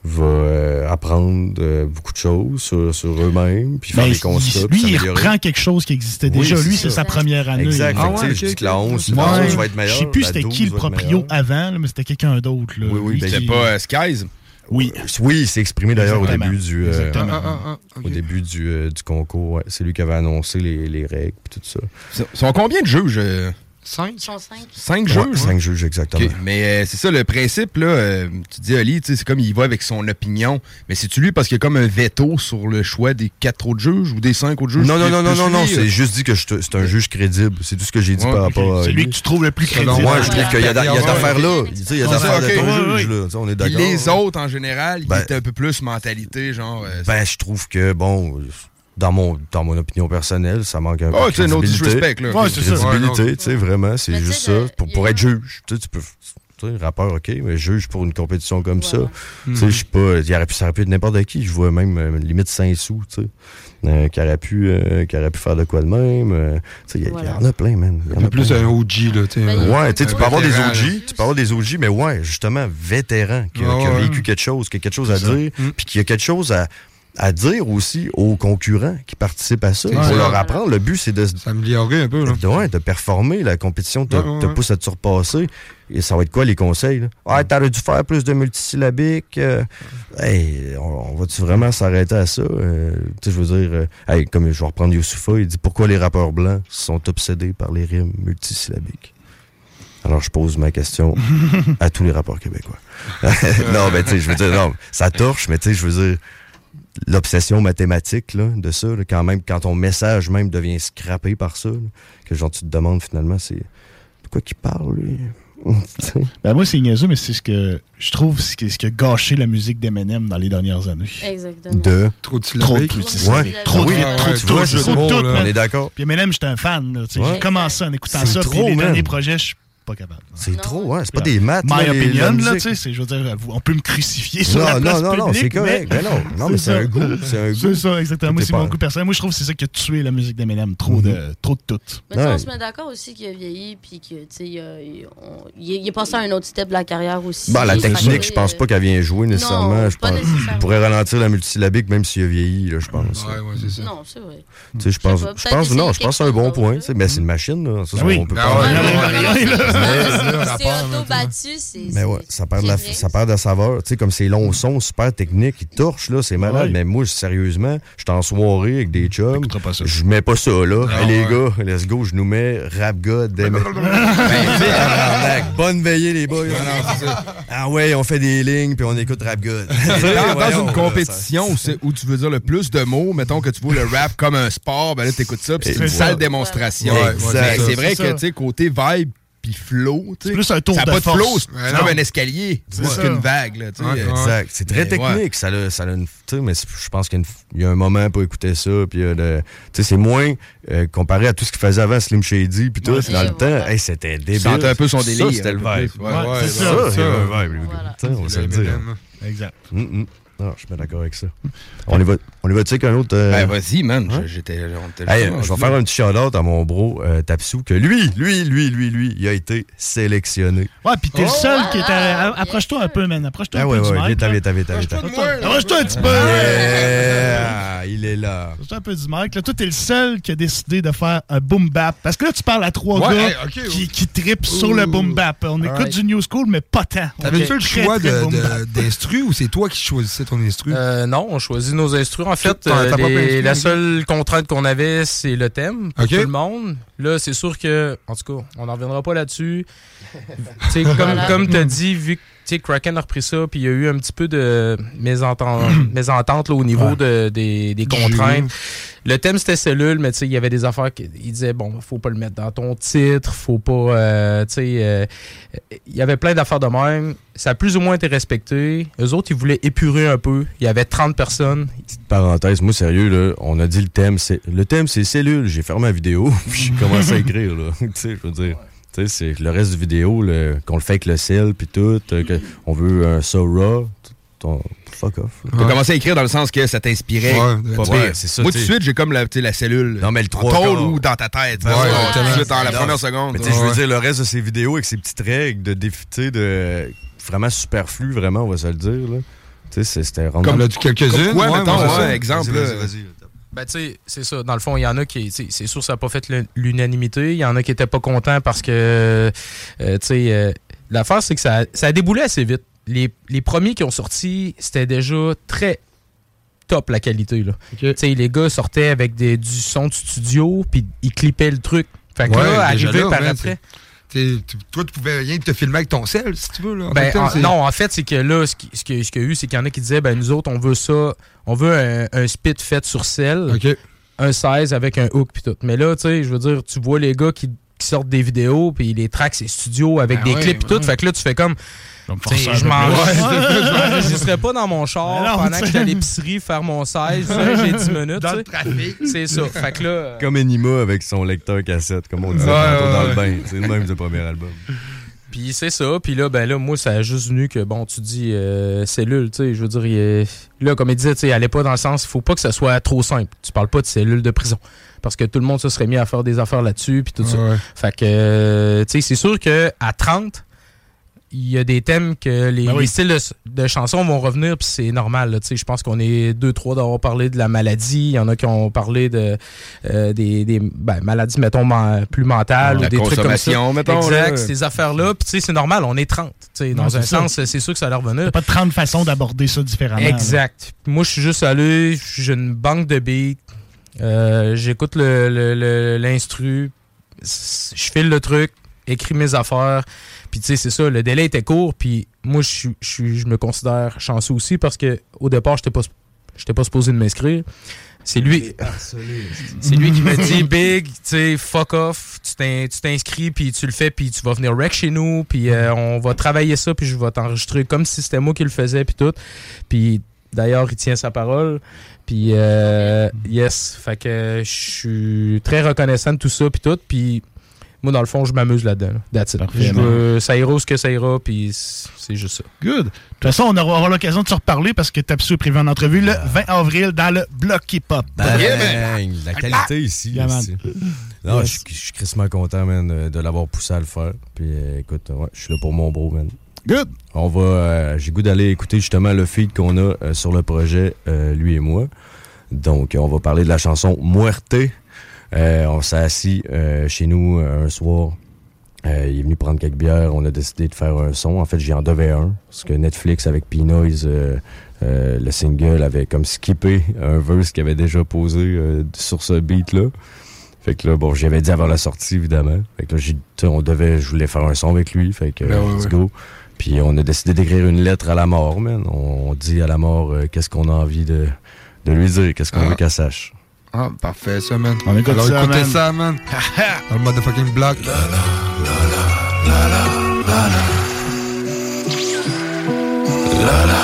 va euh, apprendre euh, beaucoup de choses sur, sur eux-mêmes, puis faire Ben, des constats, lui, il reprend quelque chose qui existait Oui, déjà. c'est Lui, c'est sa première année. Exact. Ah que, tu sais, ouais, je ok, dis que la ok. 11, la Ouais. 11 va être meilleure. Je sais plus c'était 12 qui le proprio avant, là, mais c'était quelqu'un d'autre. là. Oui, oui, Lui ben, qui- c'était pas euh, Skies? Oui. Oui, il s'est exprimé d'ailleurs au début du, euh. Ah, ah, ah, au début du, euh, du concours. ouais. C'est lui qui avait annoncé les, les règles et tout ça. Ils sont combien de juges? Cinq? Ils sont cinq. Cinq Ouais, juges? cinq juges, exactement. Mais euh, c'est ça, le principe, là, euh, tu dis, Ali, c'est comme il va avec son opinion. Mais c'est-tu lui parce qu'il y a comme un veto sur le choix des quatre autres juges ou des cinq autres juges? Non, non, non, non, non, non, c'est euh, juste dit que c'est un juge crédible. C'est tout ce que j'ai dit Ouais, par rapport à C'est lui que tu trouves le plus crédible. Moi, je trouve qu'il y a, il d'affaires là. Tu sais, Il y a d'affaires ça, d'être ok. un Ouais, juge, ouais. là. On est d'accord. les autres, en général, ils Ben- étaient un peu plus mentalité, genre. euh, Ben, je trouve que, bon, dans mon, dans mon opinion personnelle, ça manque un peu Oh, de tu sais, no crédibilité. disrespect, là. Ouais, c'est. Crédibilité, tu sais, vraiment, c'est juste ça. le- Pour, pour être juge, tu peux... Tu sais, rappeur, OK, mais juge pour une compétition comme ça. Tu sais, je sais pas, il aurait pu, ça aurait pu être n'importe qui. Je vois même euh, limite 5 sous, tu sais, euh, qui, aurait pu, euh, qui aurait pu faire de quoi de même. euh, tu sais, il y, en a plein, man. Il y en a plus plein. un OG, là, tu sais. Ben, euh, Ouais, tu sais, tu un peux avoir des OG, là. tu peux avoir des OG, mais ouais, justement, vétéran, qui, a- Ouais, qui a ouais. vécu quelque chose, qui a quelque chose à dire, Mm. puis qui a quelque chose à, à dire aussi aux concurrents qui participent à ça, ça. leur apprendre. Le but, c'est de, S'améliorer un peu, là. de, ouais, de performer. La compétition te, pousse à te surpasser. Et ça va être quoi les conseils? Là? Ah, t'aurais dû faire plus de multisyllabiques. euh, hey, on, on va-tu vraiment s'arrêter à ça? Euh, tu sais, je veux dire, euh, hey, comme je vais reprendre Youssoufa, il dit pourquoi les rappeurs blancs sont obsédés par les rimes multisyllabiques? Alors, je pose ma question [LAUGHS] à tous les rappeurs québécois. [LAUGHS] non, mais tu sais, je veux dire, non, ça torche, mais tu sais, je veux dire, l'obsession mathématique là, de ça, là, quand même, quand ton message même devient scrappé par ça, là, que genre tu te demandes finalement, c'est de quoi qu'il parle, lui? [LAUGHS] Ben, moi, c'est niaiseux, mais c'est ce que je trouve ce qui, ce qui a gâché la musique d'Eminem dans les dernières années. Exactement. de... Trop de Trop de. Trop de ouais, trop de. On est d'accord. Puis Eminem, j'étais un fan. là, tu sais. Ouais. J'ai commencé en écoutant ça, puis trop, les man. derniers projets, je suis pas capable. C'est trop, ouais, c'est pas des maths. My là, opinion, là, tu sais, c'est, je veux dire, on peut me crucifier sur Non, la place non, non, non, c'est correct. mais- Ben non, [LAUGHS] non, mais c'est un goût, c'est un goût. C'est ça, exactement. Moi, c'est pas- mon goût personnel. Moi, je trouve que c'est ça qui a tué la musique d'Eminem. Trop, de, trop de tout. Mais tu sais, Ouais. on se met d'accord aussi qu'il a vieilli, puis que, tu sais, il, est- passé à un autre step de la carrière aussi. Bon, la technique, je pense euh, pas qu'elle vient jouer nécessairement. Non, je pense pourrait ralentir la multisyllabique même s'il a vieilli, là, je pense. Ouais, ouais, c'est ça. Non, c'est vrai. Tu sais, je pense, je pense, non, je pense que c'est un bon point. Mais c'est une machine, là. Ça, Oui. on peut Ah pas. C'est- c'est- C'est auto-battu, c'est. Mais ouais, ça perd, de la, c'est ça perd de la saveur. Tu sais, comme ces longs sons super techniques, ils torchent, là, c'est malade. Ouais. Mais moi, sérieusement, je suis en soirée avec des chums. T'écouteras pas ça. Je mets pas ça, là. Ah Hey, les ouais. gars, let's go, je nous mets Rap God. [LAUGHS] Ben, bonne veillée, les boys. Ah ouais, on fait des lignes, puis on écoute Rap God. [LAUGHS] Dans, une compétition où, c'est- tu veux dire le plus de mots, mettons que tu vois le rap comme un sport, ben là, t'écoutes ça, puis c'est une sale démonstration. C'est vrai C'est que, tu sais, côté vibe, puis flow. tu sais. C'est plus un tour ça de pas de force. flow, c'est Ouais, comme un escalier. C'est qu'une vague. Là, tu sais. Ouais, exact. C'est très Mais technique. ouais. Ça a, ça a une, tu sais, mais je pense qu'il y, a un moment pour écouter ça. Puis il y a le- tu sais, c'est moins euh, comparé à tout ce qu'il faisait avant Slim Shady. Puis tout, Ouais, dans le temps, hey, c'était débile. sentait un peu son délire, Ça, c'était le vibe. Ouais, ouais, c'est ça. c'est un vibe. Voilà. Tu sais, On va se le dire. Exact. Non, je suis d'accord avec ça. On y va, on y va, tu sais, qu'un autre. euh, Ben, vas-y, man. hein? J'étais. Hey, je vais faire un petit shout-out à mon bro euh, Tapsou, que lui, lui, lui, lui, lui, il a été sélectionné. Ouais, pis t'es le seul qui est à... Approche-toi un peu, man. Approche-toi Ah un ouais, peu ouais, mic. vite, là. vite, vite, vite, vite. Approche-toi un petit peu. Yeah, il est là. Approche-toi un peu du mic. Là, toi, t'es le seul qui a décidé de faire un boom bap. Parce que là, tu parles à trois Ouais, gars hey, qui, qui trippent sur le boom bap. On écoute du new school, mais pas tant. T'avais-tu le choix d'instru ou c'est toi qui choisissais ton instru? Euh, non, on choisit nos instruments. En fait, euh, les- la seule contrainte qu'on avait, c'est le thème pour tout le monde. Là, c'est sûr que, en tout cas, on n'en reviendra pas là-dessus. [LAUGHS] Comme Voilà. comme tu as dit, vu que sais, Kraken a repris ça, puis il y a eu un petit peu de mésentente, [CLEARS THROAT] mésentente là, au niveau Ouais. de- des, des contraintes. Le thème c'était cellule, mais tu sais, il y avait des affaires qui il disait bon, faut pas le mettre dans ton titre, faut pas, euh, tu sais, euh, il y avait plein d'affaires de même. Ça a plus ou moins été respecté. Eux autres, ils voulaient épurer un peu. Il y avait 30 personnes. Petite parenthèse, moi sérieux, là, on a dit le thème, c'est le thème c'est cellule. J'ai fermé la vidéo, [LAUGHS] puis j'ai commencé à écrire, là. [LAUGHS] tu sais, je veux dire. Tu c'est le reste du vidéo, le- qu'on le fait avec le sel, puis tout, euh, que on veut un so raw, ton fuck off. T'as commencé à écrire dans le sens que ça t'inspirait. Ouais, pas ouais, pire. c'est ça, Moi, tout de suite, j'ai comme la, la cellule. Non, mais le en 3 tôle quarts. ou dans ta tête. Ouais, Ouais, ouais, tout de suite dans la première seconde. Mais tu sais, je veux dire, le reste de ces vidéos avec ces petites règles de défi, tu sais, de vraiment superflu, vraiment, on va se le dire, là. Tu sais, c'est- c'était. Comme là, quelques-unes, ouais, mettons, moi, c'est ouais, ça. exemple, Vas-y, là. Ben, tu sais, c'est ça. Dans le fond, il y en a qui, c'est sûr, ça n'a pas fait l'unanimité. Il y en a qui étaient pas contents parce que, euh, tu sais, euh, l'affaire, c'est que ça, a- ça a déboulé assez vite. Les, les premiers qui ont sorti, c'était déjà très top la qualité, là. Tu sais, les gars sortaient avec des, du son de studio, puis ils clippaient le truc. Fait que Ouais, là, arrivé là, par après. Toi, tu pouvais rien te filmer avec ton sel, si tu veux. Là, en Ben, temps, en- non, en fait, c'est que là, ce qui- ce qu'il ce qu'il y a eu, c'est qu'il y en a qui disaient, ben, nous autres, on veut ça, on veut un, un spit fait sur sel, un 16 avec un hook puis tout. Mais là, tu sais, je veux dire, tu vois les gars qui, qui sortent des vidéos, puis les tracks, c'est studio avec Ben des ouais, clips puis tout. ouais. Fait que là, tu fais comme. Je peu m'en- plus. Ouais, c'est ça, je je- m'enregistrerais pas dans mon char non, pendant tu que j'étais à l'épicerie faire mon 16. tu sais, J'ai 10 minutes. Dans le trafic. C'est ça. Fait que là. euh, Comme Enima avec son lecteur cassette, comme on disait Ouais, tantôt dans ouais, le ouais. bain. C'est le même du premier album. Puis c'est ça. Puis là, ben là, moi, ça a juste venu que, bon, tu dis euh, cellule, tu sais, je veux dire, il là, comme il disait, tu sais, allait pas dans le sens, il faut pas que ça soit trop simple. Tu parles pas de cellule de prison. Parce que tout le monde se serait mis à faire des affaires là-dessus, puis tout ça. Fait que, euh, tu sais, c'est sûr que à 30, il y a des thèmes que les, Ben oui. les styles de, de chansons vont revenir, puis c'est normal. là. Tu sais, Je pense qu'on est deux, trois d'avoir parlé de la maladie. Il y en a qui ont parlé de euh, des, des ben, maladies, mettons, plus mentales. La ou des trucs comme ça. mettons, Exact, là. ces affaires-là. Puis tu sais, c'est normal, on est 30. Tu sais, Dans un ça. sens, c'est sûr que ça allait revenir. Pas 30 façons d'aborder ça différemment. là. Exact. Moi, je suis juste allé, j'ai une banque de beats, euh, j'écoute le- le- le- l'instru, je file le truc, écris mes affaires. Puis tu sais, c'est ça, le délai était court, puis moi, je suis- je je me considère chanceux aussi parce que au départ, j'étais pas, j'étais pas supposé de m'inscrire. C'est lui. C'est lui qui me dit Big, tu sais, fuck off, tu t'in- tu t'inscris, puis tu le fais, puis tu vas venir rec chez nous, puis euh, on va travailler ça, puis je vais t'enregistrer comme si c'était moi qui le faisais, puis tout. Puis d'ailleurs, il tient sa parole. Puis euh, yes, fait que je suis très reconnaissant de tout ça, puis tout. Puis moi, dans le fond, je m'amuse là-dedans. là. That's it. Parfait, Je veux- ça ira où ce que ça ira, puis c'est juste ça. Good. De toute façon, on aura, l'occasion de se reparler parce que Tapsu est prévu en entrevue le 20 avril dans le Bloc Hip-Hop. Bang! Yeah, man. la qualité ici. Yeah, man. ici. Non, Yes. je suis- je suis crissement content, man, de, de l'avoir poussé à le faire. Puis euh, écoute, ouais, je suis là pour mon bro, man. Good. On va. euh, J'ai goût d'aller écouter justement le feed qu'on a euh, sur le projet, euh, lui et moi. Donc, on va parler de la chanson Muerte. Euh, on s'est assis euh, chez nous euh, un soir. Euh, il est venu prendre quelques bières. On a décidé de faire un son. En fait, j'y en devais un. Parce que Netflix, avec P-Noise, euh, euh, le single avait comme skippé un verse qu'il avait déjà posé euh, sur ce beat-là. Fait que là, bon, j'avais dit avant la sortie, évidemment. Fait que là, j'ai- on devait, je voulais faire un son avec lui. Fait que, Ben ouais, let's ouais. go. Puis on a décidé d'écrire une lettre à la mort, man. On, on dit à la mort euh, qu'est-ce qu'on a envie de, de lui dire, qu'est-ce qu'on Ah. veut qu'elle sache. Ah, parfait, ça, man. On écoute Alors, ça, écoutez man. ça, man. [LAUGHS] Dans le motherfucking block. la la, la la. La la. Je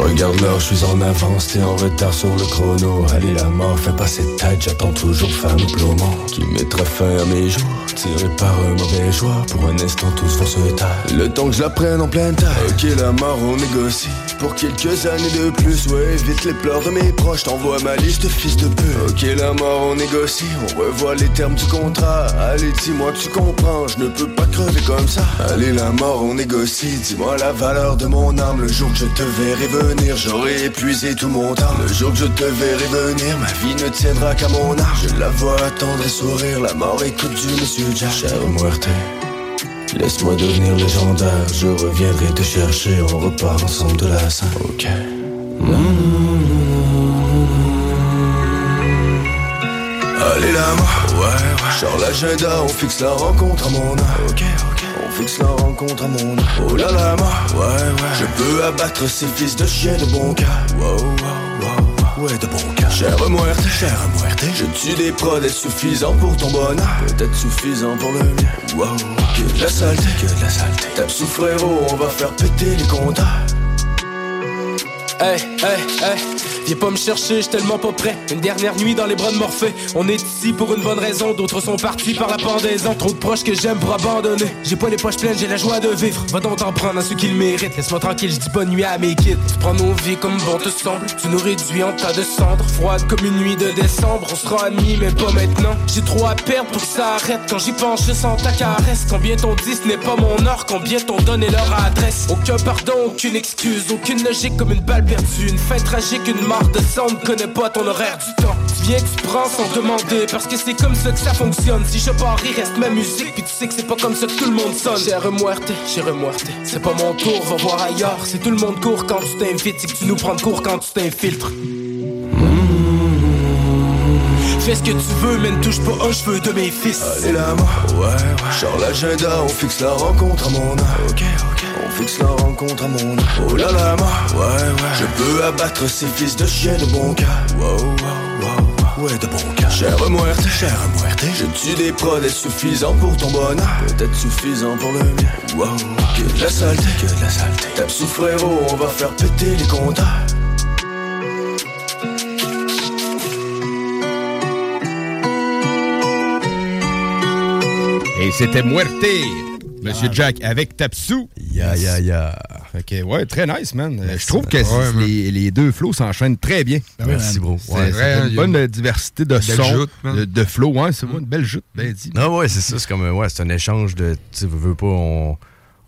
regarde l'heure, je suis en avance, t'es en retard sur le chrono. Allez la mort, fais pas cette tête, j'attends toujours femme plomo Qui mettra fin à mes jours, tiré par un mauvais choix. Pour un instant, tous vont se taire. Le temps que je la prenne en pleine taille. Ok, la mort, on négocie. Pour quelques années de plus, ouais, évite les pleurs de mes proches. T'envoies ma liste, fils de pute. Ok, la mort, on négocie. On revoit les termes du contrat. Allez, dis-moi, tu comprends, je ne peux pas crever comme ça. Allez, la mort, on négocie. Dis-moi la valeur de mon âme. Le jour que je te verrai venir, j'aurai épuisé tout mon temps. Le jour que je te verrai venir, ma vie ne tiendra qu'à mon âme. Je la vois attendre et sourire. La mort écoute du monsieur Jack. Chère muerte. Laisse-moi devenir légendaire, je reviendrai te chercher, on repart ensemble de la scène. Ok. Allez là, moi, ouais, ouais. Genre l'agenda, on fixe la rencontre à mon âme. Ok, ok. La rencontre à mon. Oh là là, moi, ouais, ouais. Je peux abattre ces fils de chien de bon cas. Wow, wow, wow. Ouais, de bon cas. Chère muerte, chère muerte. Je tue des prods suffisants pour ton bonheur. Peut-être suffisant pour le mien. Wow, que de la saleté, que de la saleté. Tape sous frérot, on va faire péter les compteurs. Hey, hey, hey, viens pas me chercher, j'suis tellement pas prêt. Une dernière nuit dans les bras de Morphée. On est ici pour une bonne raison, d'autres sont partis par la pendaison. Trop de proches que j'aime pour abandonner. J'ai pas les poches pleines, j'ai la joie de vivre. Va donc t'en prendre à ceux qui le méritent. Laisse-moi tranquille, j'dis bonne nuit à mes kids. Tu prends nos vies comme bon te semble. Tu nous réduis en tas de cendres, froide comme une nuit de décembre. On sera amis, mais pas maintenant. J'ai trop à perdre pour que ça arrête. Quand j'y pense, je sens ta caresse. Combien t'ont dit, ce n'est pas mon or. Combien t'ont donné leur adresse. Aucun pardon, aucune excuse, aucune logique comme une balle perdue. Une fin tragique, une mort de sang. Ne connais pas ton horaire du temps. Tu viens, tu prends sans demander. Parce que c'est comme ça que ça fonctionne. Si je pars, il reste ma musique. Puis tu sais que c'est pas comme ça que tout le monde sonne. Chère muerte, chère muerte. C'est pas mon tour, va voir ailleurs. C'est tout le monde court quand tu t'invites. C'est que tu nous prends de court quand tu t'infiltres. Fais ce que tu veux, mais ne touche pas un cheveu de mes fils. Allez là, moi, ouais, ouais. Genre l'agenda, on fixe la rencontre à mon âme. Ok, ok. On fixe la rencontre à mon âme. Oh là là, moi, ouais, ouais. Je peux abattre ces fils de chien de bon cas. Wow, wow, wow. Ouais, de bon cas. Chère muerte, chère muerte. Je tue des prods suffisants pour ton bonheur. Peut-être suffisant pour le mien. Wow, que de la saleté, que de la saleté. Tape sous frérot, on va faire péter les compteurs. Et c'était Muerte, Monsieur Jack, avec Tapsou. Ya, ya, ya. Fait que, ouais, très nice, man. Euh, Merci, Je trouve que Ouais, les, les deux flows s'enchaînent très bien. Ben Merci, bro. C'est Ouais, c'est vrai, une bonne une diversité de sons, de, de flow. Ouais, c'est une belle joute, bien dit. Non, ouais, c'est ça. C'est comme, ouais, c'est un échange de, tu veux pas, on,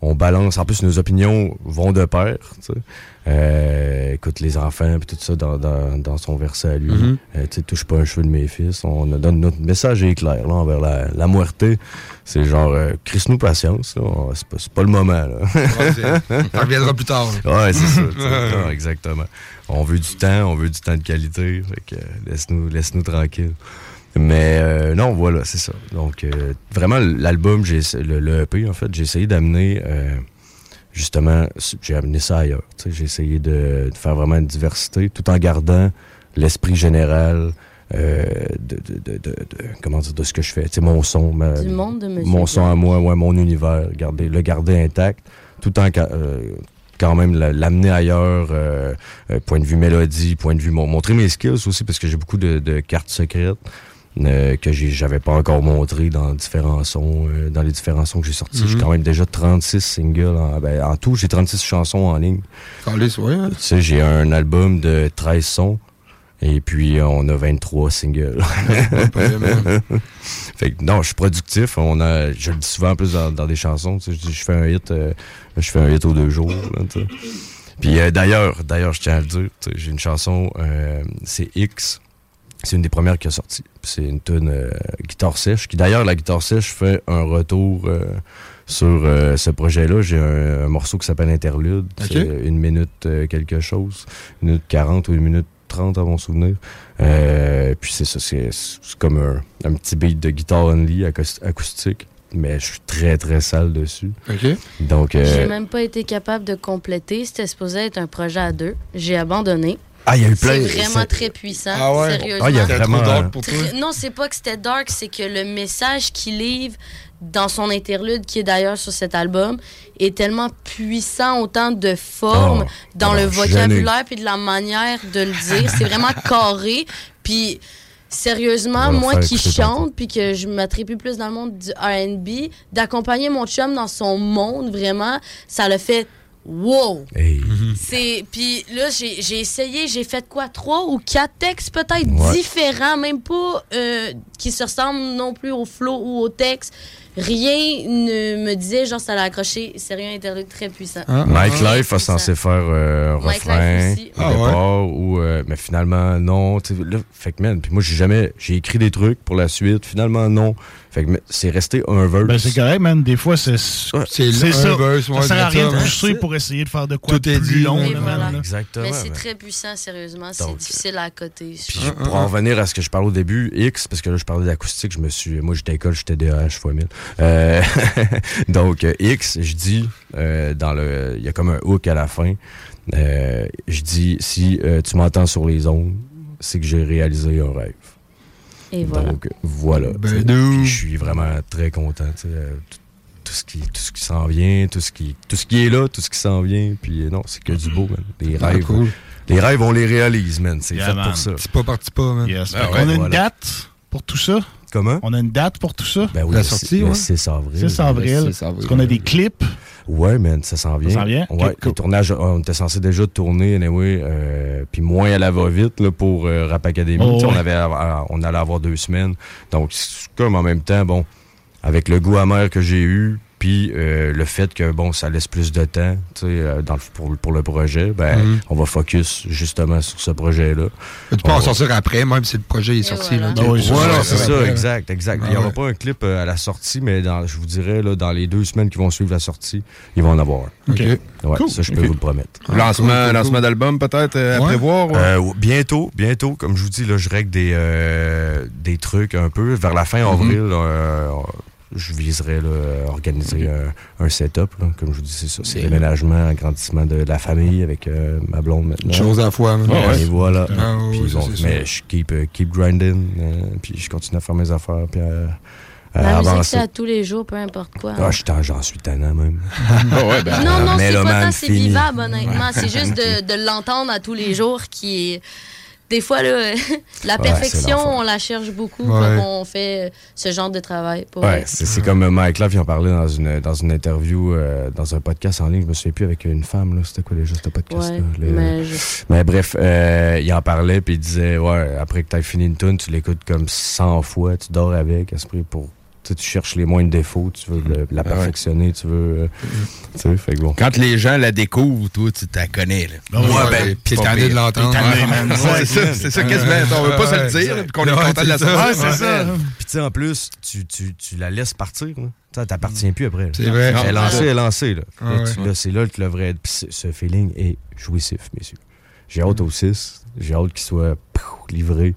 on balance. En plus, nos opinions vont de pair, tu sais. Euh, écoute, les enfants, puis tout ça dans, dans, dans son verset à lui. Mhm. Euh, tu sais, touche pas un cheveu de mes fils. On donne notre message est clair, là, envers la, la muerte. C'est genre, euh, crisse-nous patience, là. On- C'est pas, pas le moment, là. ça reviendra plus tard, [LAUGHS] Ouais, c'est ça. tu sais. Non, exactement. On veut du temps, on veut du temps de qualité. Fait que euh, laisse-nous laisse-nous tranquille. Mais euh, non, voilà, c'est ça. Donc, euh, vraiment, l'album, j'ai le, le EP, en fait, j'ai essayé d'amener, euh, justement, j'ai amené ça ailleurs. Tu sais, J'ai essayé de, de faire vraiment une diversité tout en gardant l'esprit général euh, de, de, de, comment dire, de ce que je fais. Tu sais, mon son, ma- Du monde de mon son à moi, ouais, mon univers, garder, le garder intact, tout en euh, quand même la- l'amener ailleurs, euh, euh, point de vue mélodie, point de vue mon- montrer mes skills aussi parce que j'ai beaucoup de, de cartes secrètes euh, que j'avais pas encore montrées dans différents sons, euh, dans les différents sons que j'ai sortis. J'ai Mhm. quand même déjà 36 singles en, ben, en tout, j'ai 36 chansons en ligne. Ouais, hein. Tu sais, j'ai un album de 13 sons. Et puis, on a 23 singles. [LAUGHS] [LAUGHS] fait que non, je suis productif. On a, je le dis souvent en plus dans, dans des chansons. tu sais, Je, fais un hit, euh, je fais un hit aux deux jours. là, tu sais. Puis euh, d'ailleurs, d'ailleurs, je tiens à le dire, tu sais, j'ai une chanson, euh, c'est X. C'est une des premières qui a sorti. Puis C'est une tune euh, guitare sèche. Qui d'ailleurs, la guitare sèche fait un retour euh, sur euh, ce projet-là. J'ai un, un morceau qui s'appelle Interlude. C'est une minute euh, quelque chose. Une minute 40 ou une minute 30 à mon souvenir. Euh, puis c'est ça, c'est c'est comme un, un petit beat de guitare only acous- acoustique. Mais je suis très très sale dessus. OK. Donc, euh, J'ai même pas été capable de compléter. C'était supposé être un projet à deux. J'ai abandonné. Ah, il y a eu plein. C'est vraiment c'est- très puissant. Ah ouais? Sérieusement. Ah, il y a vraiment- dark pour Non, c'est pas que c'était dark, c'est que le message qu'il livre dans son interlude, qui est d'ailleurs sur cet album, est tellement puissant, autant de forme, Oh. dans Ah le vocabulaire puis de la manière de le dire. C'est vraiment [LAUGHS] carré. Puis sérieusement, moi qui chante puis que je m'attribue plus dans le monde du R&B, d'accompagner mon chum dans son monde, vraiment, ça le fait wow. C'est puis là j'ai j'ai essayé, j'ai fait quoi? Trois ou quatre textes peut-être Ouais. différents, même pas euh, qui se ressemblent non plus au flow ou au texte. Rien ne me disait genre ça l'a accroché. C'est rien interlude très puissant. Mike Très Life a censé faire euh, un Mike refrain Life aussi. au Ah ouais? départ, ou, euh, mais finalement non. Là, fait que man, puis moi j'ai jamais, j'ai écrit des trucs pour la suite. Finalement non. Fait que mais c'est resté un verse. Ben, c'est correct, man. Des fois, c'est C'est c'est un ça. verse, ça sert à c'est rien de pousser pour essayer de faire de quoi Tout de est plus dit, long. ouais. là, Voilà. man, là. Exactement. Mais c'est très puissant, sérieusement. C'est difficile à côté. Puis pour en revenir à ce que je parlais au début, X, parce que là je parlais d'acoustique, je me suis. Moi j'étais à l'école, j'étais DH fois 1000. Euh, [LAUGHS] donc euh, X, je dis euh, dans le. Il y a comme un hook à la fin. Euh, je dis si euh, tu m'entends sur les ondes, c'est que j'ai réalisé un rêve. Et voilà. Donc voilà. Ben, je suis vraiment très content. euh, tout- tout ce qui, tout ce qui s'en vient, tout ce qui, tout ce qui est là, tout ce qui s'en vient. Puis euh, non, c'est que du beau, man. Les Ah, rêves, cool. les rêves, on les réalise, man. C'est Yeah, fait man. pour ça. C'est pas parti pas, man. Yes. Ah ouais, on a une voilà. date pour tout ça? Comment? On a une date pour tout ça? Ben oui, La le sortie, le ouais. 6 avril. 6 avril. Le 6 avril. Est-ce qu'on a des clips? Ouais, man, ça s'en vient. Ça s'en vient? Ouais, Ok, cool. les tournages, on était censé déjà tourner, anyway, euh, puis moins à la va-vite là, pour euh, Rap Academy. Oh, ouais. on, avait, à- on allait avoir deux semaines. Donc, c'est comme en même temps, bon, avec le goût amer que j'ai eu, puis euh, le fait que, bon, ça laisse plus de temps tu sais, euh, dans le, pour, pour le projet, ben, Mhm. on va focus justement sur ce projet-là. Tu peux On en va- sortir après, même si le projet est sorti. là. Ah oui, c'est voilà, ça, c'est c'est ça, exact, exact. Ah Il n'y aura ouais. pas un clip euh, à la sortie, mais dans, je vous dirais, là, dans les deux semaines qui vont suivre la sortie, ils vont en avoir un. OK. Ouais, Cool. ça, je peux vous le promettre. lancement lancement d'album, peut-être, euh, à prévoir? Euh, bientôt, bientôt. Comme je vous dis, là, je règle des, euh, des trucs un peu. Vers la fin avril, euh, je viserai là, organiser un, un setup. là. Comme je vous dis, c'est ça. C'est déménagement, agrandissement de la famille avec euh, ma blonde maintenant. Une chose à la fois, hein. Et Ah voilà. Ah oui, Puis ça, bon, c'est mais je keep, euh, keep grinding. euh, puis je continue à faire mes affaires. Puis à, à La musique, c'est à tous les jours, peu importe quoi. Ah, je t'en- j'en suis tannant même. Ah ouais, ben, non, non, c'est pas tant c'est vivable, honnêtement. C'est juste de, de l'entendre à tous les jours qui est. Des fois, là, [LAUGHS] la perfection, on la cherche beaucoup Ouais. quand on fait ce genre de travail. Pour Ouais, vrai. c'est comme euh, Mike Love, il en parlait dans une, dans une interview, euh, dans un podcast en ligne, je me souviens plus avec une femme, là. C'était quoi déjà ce podcast Ouais, là mais je- mais bref, euh, il en parlait, puis il disait, ouais, après que tu aies fini une tune, tu l'écoutes comme 100 fois, tu dors avec, esprit, pour. Tu cherches les moindres défauts, tu veux le- la perfectionner, tu veux. euh, tu sais, fait que bon. Quand les gens la découvrent, toi, tu t'as connais. Là. Ah ouais, Moi, ouais. puis T'es tanné de l'entendre. T'es. Ouais, C'est ça, c'est ça quasiment. On veut pas se le dire, puis qu'on est content de la c'est ça. sortir. Ouais, c'est ça. Puis tu sais, en plus, tu, tu, tu la laisses partir. là. Ça t'appartient plus après. C'est vrai. Elle est lancée, elle est lancée. Là. Ah Là, ouais. tu- là, c'est là que le vrai. Puis ce- feeling est jouissif, messieurs. J'ai hâte au 6. J'ai hâte qu'il soit livré.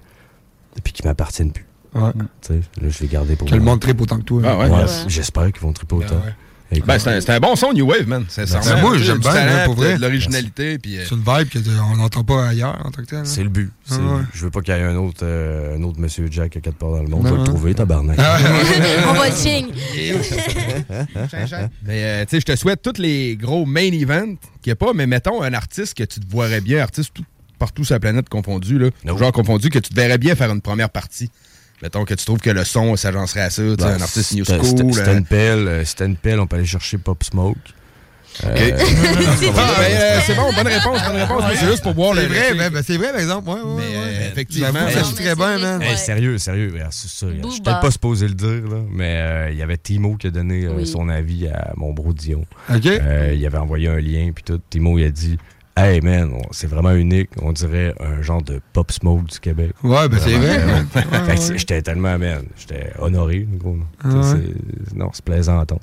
Et puis qu'il m'appartienne plus. Ouais. Tu sais, là, je l'ai gardé pour Que le moi. monde tripe autant que toi. Ah ouais? Ouais, Ouais. J'espère qu'ils vont triper autant. ouais. Écoute. Ben, c'est un, c'est un bon son New Wave, man. Sincèrement. Ben, moi, j'aime bien, talent, hein, pour vrai. l'originalité. Puis, euh, C'est une vibe qu'on n'entend pas ailleurs en tant que tel. C'est le but. C'est Ah ouais. but. Je veux pas qu'il y ait un autre, euh, un autre Monsieur Jack à quelque part dans le monde. Je vais le trouver, tabarnak. Ah [LAUGHS] On va le signe. [LAUGHS] Mais euh, tu sais, je te souhaite tous les gros main events qu'il n'y a pas, mais mettons un artiste que tu te voirais bien, artiste tout- partout sur la planète confondu, là, genre confondu, que tu te verrais bien faire une première partie. Mettons que tu trouves que le son s'agencerait à ça, Ben, un artiste new school. c'était- euh, une pelle, euh, c'était une pelle, on peut aller chercher Pop Smoke. Euh, [LAUGHS] Ah, ben, euh, c'est bon, bonne réponse, bonne réponse. C'est juste pour voir C'est le. vrai, le- ben, ben, c'est vrai, par exemple. Ouais, ouais, Mais, ouais. effectivement. Ça chie très bien, man. Hey, sérieux, sérieux. c'est Je suis peut-être pas supposé le dire, là, mais euh, il y avait Timo qui a donné euh, Oui. son avis à mon bro Dion. OK. Euh, il avait envoyé un lien, puis tout. Timo, il a dit Hey man, c'est vraiment unique. On dirait un genre de pop smoke du Québec. Ouais, ben, c'est vrai, [LAUGHS] Ouais, ouais. [LAUGHS] J'étais tellement, man. J'étais honoré, gros. Ah ouais. Non, c'est plaisant à entendre.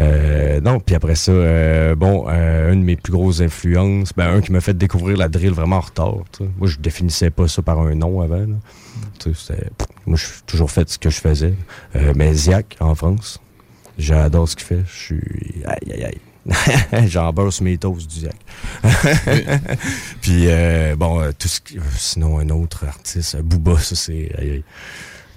Euh, non, puis après ça, euh, bon, euh, une de mes plus grosses influences, ben, un qui m'a fait découvrir la drill vraiment en retard. tu sais. Moi, je définissais pas ça par un nom avant. là. Tu sais, c'était- pff, Moi, j'ai toujours fait ce que je faisais. Euh, mais Ziak, en France, j'adore ce qu'il fait. Je suis. Aïe, aïe, aïe. [LAUGHS] J'en sur mes toasts du Diac. [LAUGHS] Puis, euh, bon, euh, tout ce qui- euh, sinon, un autre artiste, euh, Booba, ça, c'est...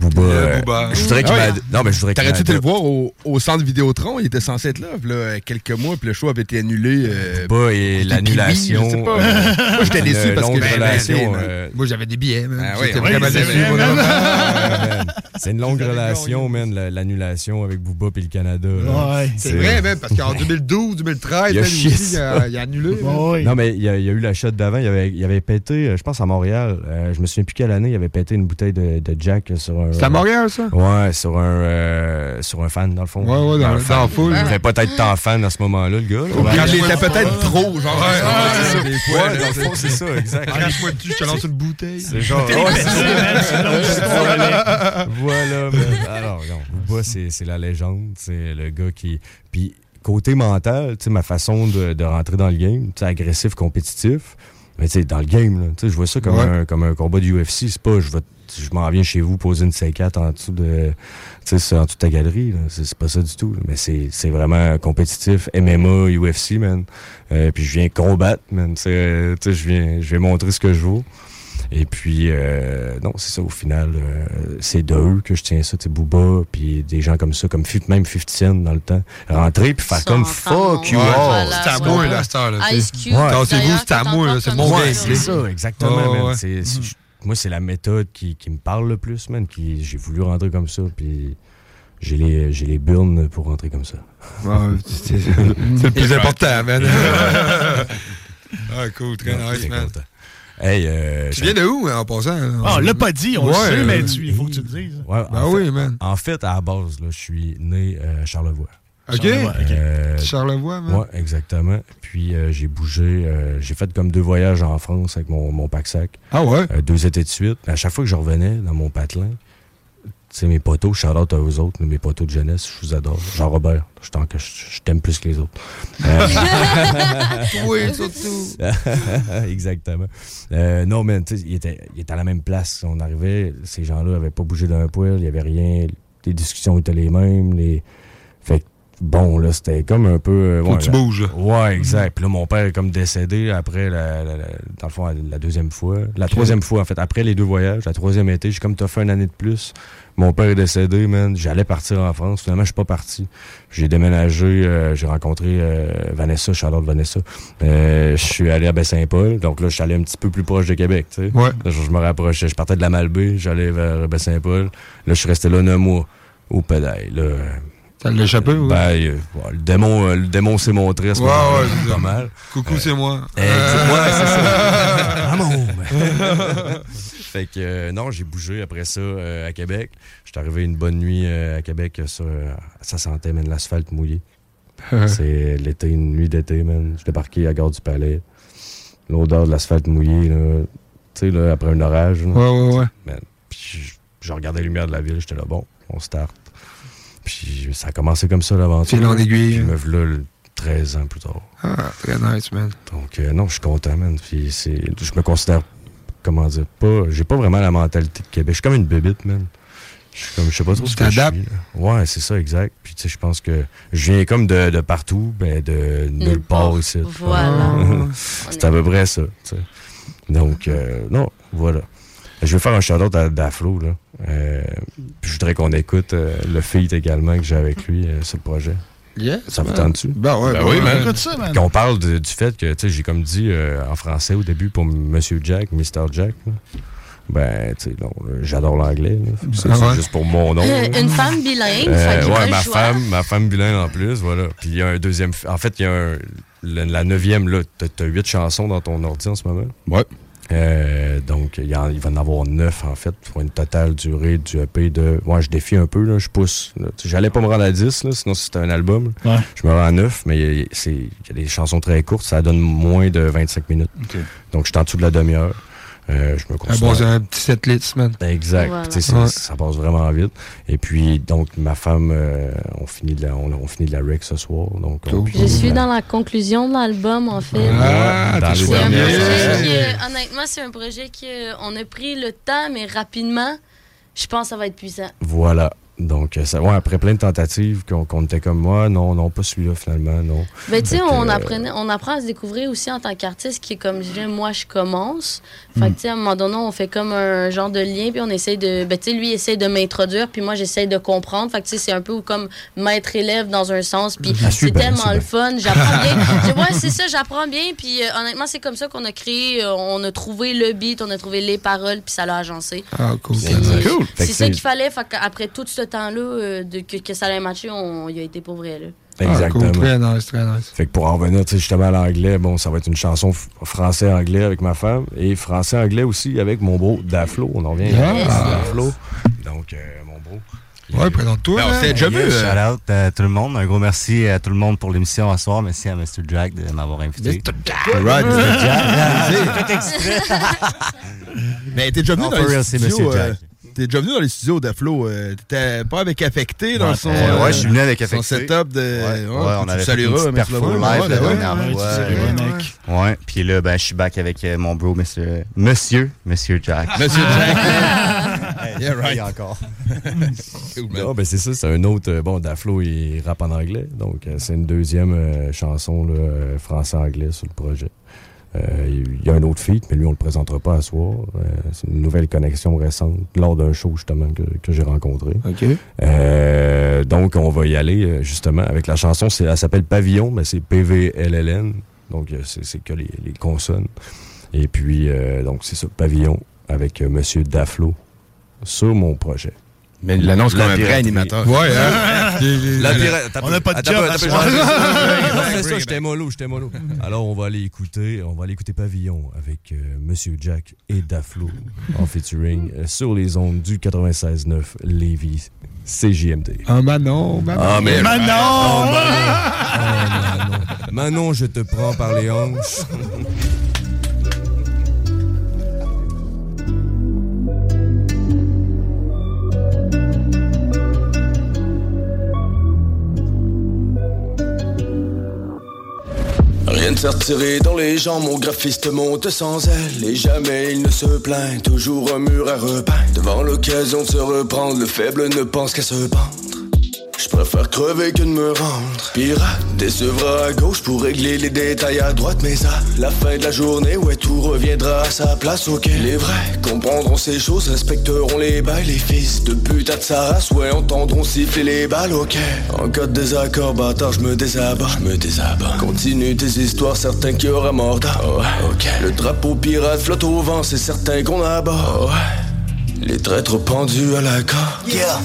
Booba, Le euh, Booba. je voudrais qu'il Ah ouais. m'aide- Non, mais je voudrais qu'il T'aurais-tu été le voir au, au centre Vidéotron? Il était censé être là, quelques mois, puis le show avait été annulé. euh, Booba et l'annulation, oui, je sais pas. euh, [LAUGHS] Moi, j'étais déçu parce que relation, euh, Moi, j'avais des billets, man. Ah oui, J'étais oui, vraiment c'est. [LAUGHS] Ouais, une longue relation, man, la- l'annulation avec Booba et le Canada. C'est vrai, man, parce qu'en [LAUGHS] 2012, 2013, Il a man, chié aussi, il a, il a annulé. Non, mais il y, a eu la shot d'avant. Il avait, il avait pété, euh, je pense à Montréal. euh, je me souviens plus quelle année, il avait pété une bouteille de, de Jack sur un. C'est à Montréal, ça? Ouais, sur un, euh, sur un fan, dans le fond. Ouais, ouais, dans- Un dans fan. la foule. Il devait pas être tant fan à ce moment-là, le gars. là. Quand il était peut-être trop, genre. Ouais, ouais, Ouais, le c'est- fond, c'est ça, exact. Arrache-moi dessus, je te lance une bouteille. C'est genre. Ouais, voilà, man. Alors, non, c'est la légende. C'est le gars qui. Puis, côté mental, tu sais, ma façon de, de rentrer dans le game, agressif, compétitif. Mais tu sais, dans le game, je vois ça comme, Ouais. un, comme un combat du UFC. C'est pas, je vais je m'en viens chez vous poser une C4 en dessous de, en dessous de ta galerie. C'est pas ça du tout. là. Mais c'est c'est vraiment compétitif. MMA, UFC, man. Euh, puis je viens combattre, man. Euh, je viens, je viens montrer ce que je vaux. Et puis, euh, non, c'est ça, au final, euh, c'est de eux que je tiens ça, tu sais, Booba, puis des gens comme ça, comme même 50 Cent dans le temps. Rentrer, puis faire comme fuck you all. c'est à moi, là, cette heure, là. Ice Cube. Tassez-vous, d'ailleurs, c'est à moi, c'est mon game. c'est ça, exactement, Ouais, man. ouais. C'est- c'est- je- moi, c'est la méthode qui, qui me parle le plus, man. Qui, j'ai voulu rentrer comme ça, puis j'ai les, j'ai les burns pour rentrer comme ça. Ouais, c'est c'est le plus important, man. [LAUGHS] ah, cool, très nice, man. Hey, euh, Tu viens de où, en passant? Ah, on l'a pas dit, on le sait, mais euh, tu- il faut que tu le dises. Ouais, Ben en oui, fait- man. En fait, à la base, là, je suis né euh, à Charlevoix. OK. Charlevoix. Euh, Charlevoix, man. Ouais, exactement. Puis euh, j'ai bougé, euh, j'ai fait comme deux voyages en France avec mon, mon pack-sac. Ah ouais? Euh, deux étés de suite. À chaque fois que je revenais dans mon patelin, sais, mes potos, shout out à eux autres, mes potos de jeunesse, je vous adore. Jean-Robert, je t'en- que je, t'aime plus que les autres. Euh, [LAUGHS] Oui, surtout. [LAUGHS] Exactement. Euh, non, mais tu sais, il était, il était à la même place. On arrivait, ces gens-là n'avaient pas bougé d'un poil, il n'y avait rien. Les discussions étaient les mêmes. Les... Fait que, bon, là, c'était comme un peu. euh, Faut ouais, que tu la- bouges, là. Ouais, exact. Puis là, mon père est comme décédé après, la, la- la- dans le fond, la deuxième fois. La troisième fois, en fait, après les deux voyages, la troisième été, j'ai comme t'as fait une année de plus. Mon père est décédé, man. J'allais partir en France. Finalement, je suis pas parti. J'ai déménagé, euh, j'ai rencontré euh, Vanessa, Charlotte Vanessa. Euh, je suis allé à Baie-Saint-Paul. Donc là, je suis allé un petit peu plus proche de Québec, tu sais. Ouais. Là, je, je me rapprochais. Je partais de la Malbaie, j'allais vers Baie-Saint-Paul. Là, je suis resté là neuf mois au pédale. Là, Ça l'a échappé, ou? ben, euh, le démon, euh, le démon s'est montré à ce Ouais, c'est pas mal. Coucou, Euh, c'est moi. ouais, c'est ça. [LAUGHS] Amour. [LAUGHS] fait que, euh, non, j'ai bougé après ça euh, à Québec. J'étais arrivé une bonne nuit euh, à Québec. euh, ça sentait, man, l'asphalte mouillé. [LAUGHS] c'est l'été, une nuit d'été, man. Je débarqué à Gare du Palais. L'odeur de l'asphalte mouillé, là. Tu sais, là, après un orage. là. Ouais, ouais, ouais. Puis je, regardais les lumières de la ville. J'étais là, bon, on start. Puis ça a commencé comme ça, l'aventure. Fil en aiguille. Puis me voilà le 13 ans plus tard. Ah, très nice, man. Donc, euh, non, je suis content, man. Puis je me considère, comment dire, pas, j'ai pas vraiment la mentalité de Québec. Je suis comme une bébite, man. Je suis comme, je sais pas trop ce que je suis. Ouais, c'est ça, exact. Puis, tu sais, je pense que je viens comme de, de partout, ben, de nulle part ici. Voilà. [LAUGHS] c'est à peu près ça, tu sais. Donc, euh, non, voilà. Je vais faire un shout-out à Daflo, là. Euh, puis je voudrais qu'on écoute euh, le feat également que j'ai avec lui euh, sur le projet. Ça vous tente-tu? Ben ouais, ben man. Écoute ça, man. Qu'on parle de- du fait que, tu sais, j'ai comme dit euh, en français au début pour Monsieur Jack, Mr. Jack. là. Ben, tu sais, non, là, j'adore l'anglais. C'est Ah ouais? juste pour mon nom. là. Une femme bilingue, Euh, ouais, ma choix. femme, ma femme bilingue en plus, voilà. Puis il y a un deuxième. En fait, il y a un, le- la neuvième, là. T'as t'as huit chansons dans ton ordi en ce moment? Ouais. Euh, donc, il, y en- il va en avoir neuf, en fait, pour une totale durée du EP de. Ouais, je défie un peu, là, je pousse. J'allais pas me rendre à 10, là, sinon c'était un album. Ouais. Je me rends à 9, mais il y, a- c'est- il y a des chansons très courtes, ça donne moins de 25 minutes. Donc, je suis en dessous de la demi-heure. Euh, je me Un considère- bon, c'est un petit setlist, man. Exact. Voilà. Ouais. Ça passe vraiment vite. Et puis, donc, ma femme, euh, on, finit de la, on, on finit de la rec ce soir. Donc, on- Je suis dans la conclusion de l'album, en fait. Ah, dans les c'est un dernières projet euh, honnêtement, c'est un projet qu'on a pris le temps, mais rapidement, je pense que ça va être puissant. Voilà. Donc, euh, ça, ouais, après plein de tentatives, qu'on qu'on était comme moi, non, non, pas celui-là finalement, non. Ben, tu sais, on, euh, apprenait- on apprend à se découvrir aussi en tant qu'artiste, qui est comme je disais, moi, je commence. Fait Mm. que, tu sais, à un moment donné, on fait comme un genre de lien, puis on essaye de. Ben, tu sais, lui, il essaye de m'introduire, puis moi, j'essaye de comprendre. Fait que, tu sais, c'est un peu comme maître-élève dans un sens, puis Ah, c'est tellement le fun. J'apprends bien. [LAUGHS] Je- ouais, c'est ça, j'apprends bien, puis euh, honnêtement, c'est comme ça qu'on a créé, euh, on a trouvé le beat, on a trouvé les paroles, puis ça l'a agencé. Ah, cool. Cool. C'est que ça qu'il fallait. Fait qu'après tout ce temps-là, euh, de, que, que ça allait matcher, on y a été pour vrai. Là. Exactement. Ah, cool. Très nice, très nice. Fait que pour en revenir justement à l'anglais, bon, ça va être une chanson français-anglais avec ma femme et français-anglais aussi avec mon bro Daflo. On en revient Ah. à Daflo. Donc, euh, mon bro. Ouais, présente-toi. Ben, on s'est déjà vu, Yes, euh, Shout out à tout le monde. Un gros merci à tout le monde pour l'émission ce soir. Merci à Mr. Jack de m'avoir invité. Mr. Jack. Right, Mr. Jack. [LAUGHS] Tout exprès. Mais t'es déjà venu dans euh, Jack. T'es déjà venu dans les studios d'Aflo. euh, T'étais pas avec Affecté dans Ouais, son. euh, ouais, je suis venu avec Son Affecté. setup de. Ouais, ouais, ouais, on avait fait une petite live ouais, la ouais, dernière ouais, fois. Ouais, puis là, ben, je suis back avec euh, mon bro, Monsieur, Monsieur, Monsieur Jack. Monsieur Jack. [LAUGHS] [LAUGHS] Yeah, right. Et encore. [LAUGHS] Non, ben c'est ça, c'est un autre. euh, bon, Daflo, il rappe en anglais. Donc, c'est une deuxième euh, chanson français-anglais sur le projet. Euh, Il y a un autre feat, mais lui, on le présentera pas à soir. Euh, c'est une nouvelle connexion récente lors d'un show, justement, que, que j'ai rencontré. OK. Euh, donc, on va y aller, justement, avec la chanson. Elle s'appelle Pavillon, mais c'est P-V-L-L-N. Donc, c'est c'est que les, les consonnes. Et puis, donc, c'est ça, Pavillon, avec Monsieur Daflo, sur mon projet. Mais il l'annonce comme un vrai animateur. Ouais, hein? La pirate- On n'a pas de job Ouais, C'est ça, j'étais mollo, j'étais mollo. [LAUGHS] Alors, on va aller écouter, on va aller écouter Pavillon avec euh, Monsieur Jack et Daflo en featuring euh, sur les ondes du 96.9 Lévis CJMD. Ah, Manon, Manon. Ah, mais... Manon! Oh, Manon! Oh, Manon. Manon, je te prends par les hanches. Rien retiré dans les jambes, mon graphiste monte sans elle. Et jamais il ne se plaint, toujours un mur à repeindre. Devant l'occasion de se reprendre, le faible ne pense qu'à se pendre Préfère crever que de me rendre. Pirate, décevra à gauche pour régler les détails à droite Mais à la fin de la journée, ouais tout reviendra à sa place Ok, les vrais comprendront ces choses, respecteront les bails Les fils de putain de sa race, ouais entendront siffler les balles Ok, en cas de désaccord bâtard, je me désabats, je me désabats. Continue tes histoires, certain qu'il y aura mort. Ouais, ok. Le drapeau pirate flotte au vent, c'est certain qu'on abat. Ouais. Les traîtres pendus à la corde. Yeah,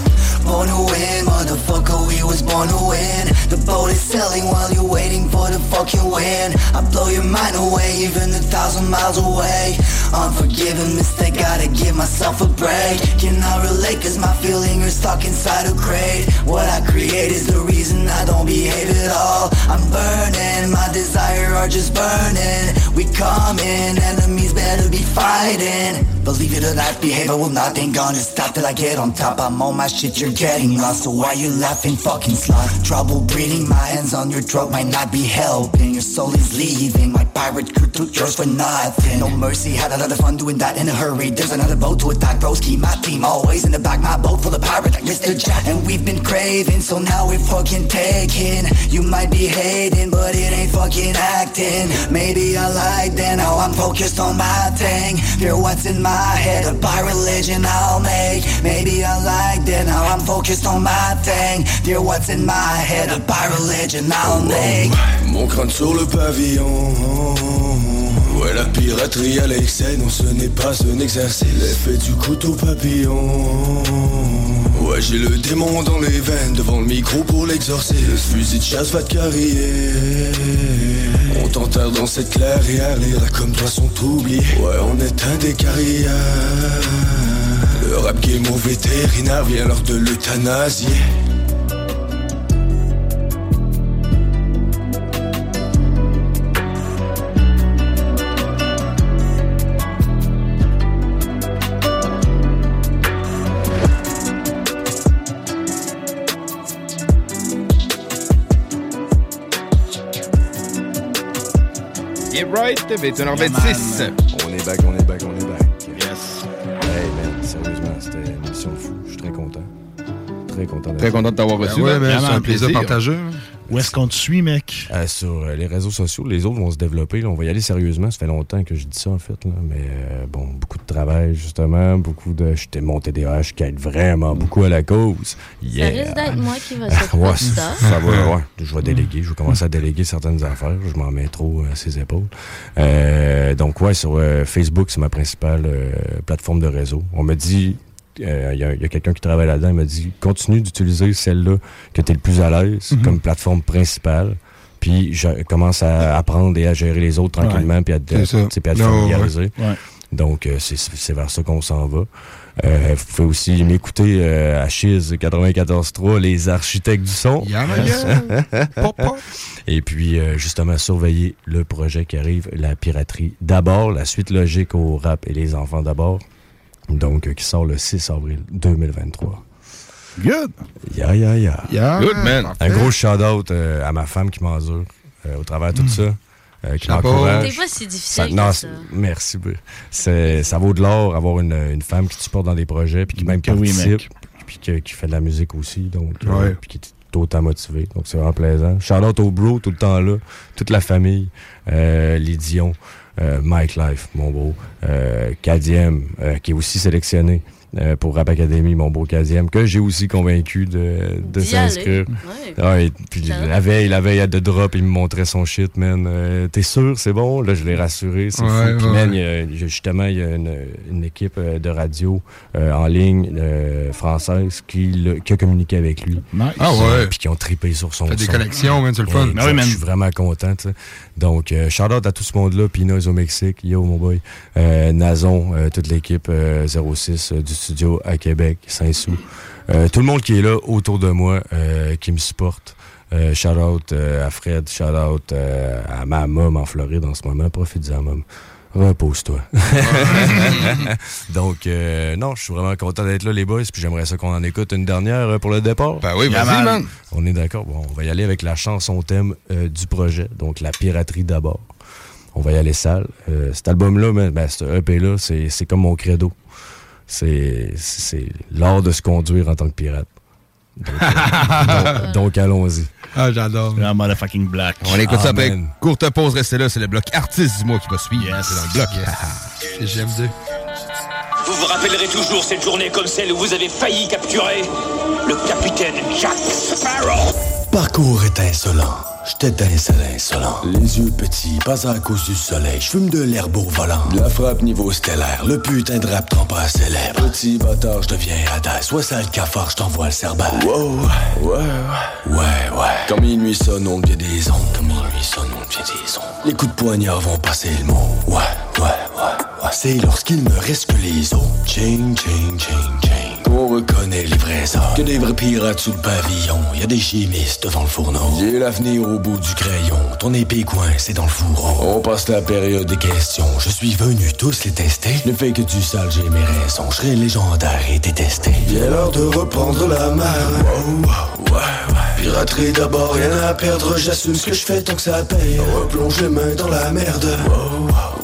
motherfucker, we was born to win. The boat is sailing while you're waiting for the fucking wind. I blow your mind away, even a thousand miles away. Unforgiven mistake, gotta give myself a break. Cannot relate, cause my feelings are stuck inside a crate. What I create is the reason I don't behave at all. I'm burning, my desire are just burning. We coming, enemies better be fighting. Believe it or not, behavior will not ain't gonna stop till I get on top. I'm on my shit, you're getting lost. So why you laughing, fucking slut? Trouble breathing, my hands on your throat might not be helping. Your soul is leaving. My pirate crew took yours for nothing. No mercy, had a lot of fun doing that in a hurry. There's another boat to attack, broski. My team always in the back, my boat full of pirates like Mr. Jack. And we've been craving, so now we're fucking taking. You might be hating, but it ain't fucking acting. Maybe I lied then, now I'm focused on my thing. Fear what's in my head, a pirate religion I'll make. Maybe I lied then, now I'm focused on my thing. Fear what's in my head, a pirate religion I'll make. Mon crâne sur le pavillon. Ouais la piraterie à l'excès. Non ce n'est pas un exercice L'effet du couteau papillon. Ouais j'ai le démon dans les veines Devant le micro pour l'exorcer Le fusil de chasse va te carrier. On t'enterre dans cette clairière. Les rats comme toi sont oubliés. Ouais on est un des carrières Le rap game au vétérinaire Vient l'heure de l'euthanasier Yeah, right, 21h26. On est back, on est back, on est back. Très content. d'être Très de t'avoir reçu. ouais, man. mais Vraiment c'est un plaisir partagé. Où est-ce qu'on te suit, mec? Euh, sur euh, les réseaux sociaux, les autres vont se développer. là. on va y aller sérieusement. Ça fait longtemps que je dis ça, en fait. là. Mais euh, bon, beaucoup de travail, justement. Beaucoup de. J'étais mon TDAH qui aide vraiment beaucoup à la cause. Ça Yeah. risque d'être moi qui va [LAUGHS] s'occuper Ouais, de ça. ça va, ouais. [LAUGHS] Je vais déléguer. Je vais commencer à déléguer certaines affaires. Je m'en mets trop à ses épaules. Euh, donc, ouais, sur euh, Facebook, c'est ma principale euh, plateforme de réseau. On me dit, euh, il y a, quelqu'un qui travaille là-dedans, il m'a dit, continue d'utiliser celle-là que tu es le plus à l'aise Mhm. comme plateforme principale. Puis, je commence à apprendre et à gérer les autres tranquillement, puis à, à te familiariser. Ouais. Donc, euh, c'est- vers ça qu'on s'en va. Euh, vous pouvez aussi m'écouter euh, à Chiz 94.3, les architectes du son. Yeah, yeah. [LAUGHS] Et puis, euh, justement, surveiller le projet qui arrive, la piraterie d'abord, la suite logique au rap et les enfants d'abord. Donc, euh, qui sort le 6 avril 2023. Good! Ya, ya, ya. Yeah. Good, man. Un gros shout-out euh, à ma femme qui m'endure euh, au travers de tout ça. euh, qui m'encourage. Pas si difficile Ça- que non, ça. merci. ça vaut de l'or avoir une, une femme qui te supporte dans des projets, puis qui même oui, participe, mec. puis qui, qui fait de la musique aussi, donc, euh, puis qui est autant motivé. Donc c'est vraiment plaisant. Shout out au bro tout le temps là, toute la famille, euh, les Dion, Mike Life, mon euh, Kadiem, euh, qui est aussi sélectionné. Euh, pour Rap Academy, mon beau Kadiem, que j'ai aussi convaincu de, de s'inscrire. Ouais. Ouais, puis Shout-out. la veille, la veille à de drop, il me montrait son shit, man. Euh, T'es sûr, c'est bon? Là, je l'ai rassuré, c'est Ouais, fou. Puis, ouais. man, il y a- justement, il y a une, une équipe euh, de radio euh, en ligne euh, française qui, le- qui a communiqué avec lui. Nice. Ah ouais. Puis qui ont trippé sur son Fait des son. connexions, man, c'est le fun. Ah man. Je suis vraiment content, tu sais. Donc, euh, shout out à tout ce monde-là, Pinoz au Mexique, yo, mon boy, euh, Nazon, euh, toute l'équipe euh, 06 euh, du studio à Québec, Saint-Sou. Euh, tout le monde qui est là autour de moi, euh, qui me supporte. Euh, shout out euh, à Fred, shout out euh, à ma mom en Floride en ce moment. Profite-en, mom. Repose-toi. [LAUGHS] Donc, euh, non, je suis vraiment content d'être là, les boys. Puis j'aimerais ça qu'on en écoute une dernière pour le départ. Ben oui, vas-y, man. On est d'accord. Bon, on va y aller avec la chanson thème euh, du projet, donc la piraterie d'abord. On va y aller sale. Euh, cet album-là, ben, ben, ce EP-là, c'est comme mon credo. C'est c'est l'art de se conduire en tant que pirate. Donc, euh, donc- donc, allons-y. Ah, j'adore. Un motherfucking black. On écoute ça après. Courte pause, restez là. C'est le bloc artiste du mois qui va suivre. Yes. C'est dans le bloc. C'est GM2. Vous vous rappellerez toujours cette journée comme celle où vous avez failli capturer le capitaine Jack Sparrow. Parcours étincelant, je t'étincelle insolent. Les yeux petits, pas à cause du soleil, je fume de l'herbe au volant. De la frappe niveau stellaire, le putain de rap pas célèbre. Petit bâtard, je deviens radar, soit sale cafard, je t'envoie le cerbère. Wow, ouais, ouais, ouais, ouais. Quand minuit sonne, on devient des ondes. Quand minuit sonne, on devient des ondes. Les coups de poignard vont passer le mot. Ouais, ouais, ouais, ouais. C'est lorsqu'il me reste que les os. Ching, ching, ching, ching. On reconnaît les vrais hommes. Que des vrais pirates sous le pavillon. Y a des chimistes devant le fourneau. J'ai l'avenir au bout du crayon. Ton épée coincée dans le fourreau. On passe la période des questions. Je suis venu tous les tester. Ne fais que du sale, j'ai mes raisons. Je serai légendaire et détesté. Bien l'heure de reprendre la main. Wow, ouais, ouais. Piraterie d'abord, rien à perdre. J'assume ce que je fais tant que ça paye. Replonge les mains dans la merde. Wow, ouais.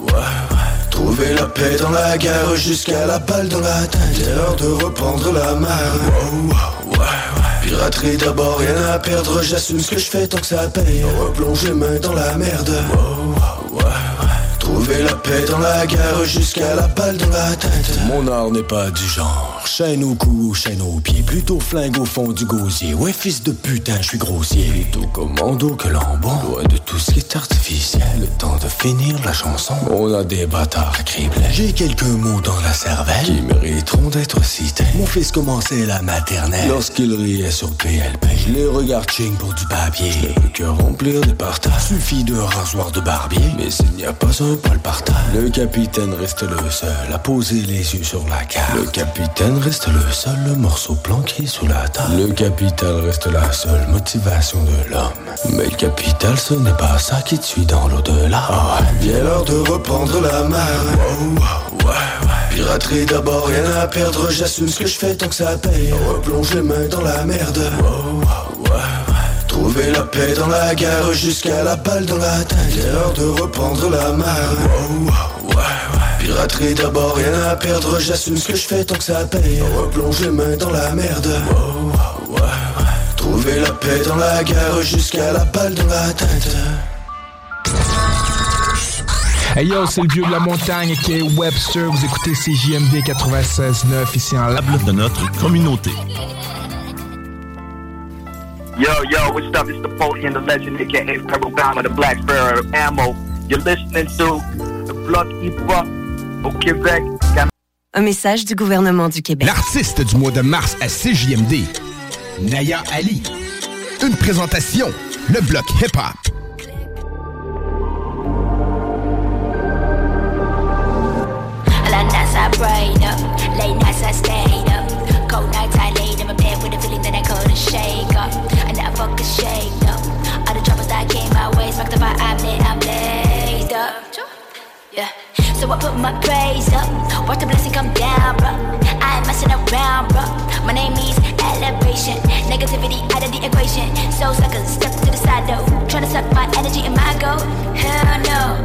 Trouver la paix dans la guerre jusqu'à la balle dans la tête. C'est l'heure de reprendre la main. Wow, ouais, ouais. Piraterie d'abord, rien à perdre. J'assume ce que je fais tant que ça paye. Replonge les mains dans la merde. Wow, ouais, ouais. Trouver la paix dans la guerre jusqu'à la balle dans la tête. Mon art n'est pas du genre. Chaîne au cou, chaîne aux pieds. Plutôt flingue au fond du gosier. Ouais, fils de putain, je suis grossier. Plutôt commando que lambon. Loin de tout ce qui est artificiel. Le temps de finir la chanson. On a des bâtards à cribler. J'ai quelques mots dans la cervelle qui mériteront d'être cités. Mon fils commençait la maternelle. Lorsqu'il riait sur PLP, les regarde ching pour du papier. Je ne peux que remplir des partages. Suffit de rasoir de barbier. Mais il n'y a pas un poil par terre. Le capitaine reste le seul à poser les yeux sur la carte. Le capitaine reste le seul morceau planqué sous la table. Le capital reste la seule motivation de l'homme. Mais le capital, ce n'est pas ça qui te suit dans l'au-delà. Ah ouais. Bien l'heure de reprendre la main. Wow, ouais, ouais. Piraterie d'abord, rien à perdre. J'assume ce que je fais tant que ça paye. Replonge les mains dans la merde. Wow, ouais. Trouver la paix dans la guerre jusqu'à la balle dans la tête. C'est l'heure de reprendre la main. Wow. Piraterie d'abord, rien à perdre. J'assume ce que je fais tant que ça paye. Replonge les mains dans la merde. Wow, Trouver la paix dans la guerre jusqu'à la balle dans la tête. Hey yo, c'est le vieux de la montagne qui est Webster. Vous écoutez CJMD 96.9 ici en lable de notre communauté. Yo, yo, what's up? It's the Napoleon, the legend, aka Pebble Bama, the Black Sparrow Ammo. You're listening to the Block Hip Hop au Québec. Un message du gouvernement du Québec. L'artiste du mois de mars à CJMD, Naya Ali. Une présentation, le bloc hip-hop. Long nights I prayed up, late nights I stayed up. Cold nights I laid in my bed with a feeling that I couldn't shake up. And I fucking shake up. All the troubles that came my way, sparked the fire, I'm lit, I'm blazed up. Yeah. So I put my praise up, watch the blessing come down, bro. I ain't messing around, bro. My name is elevation, negativity out of the equation. So suckers step to the side though, trying to suck my energy and my goal. Hell no,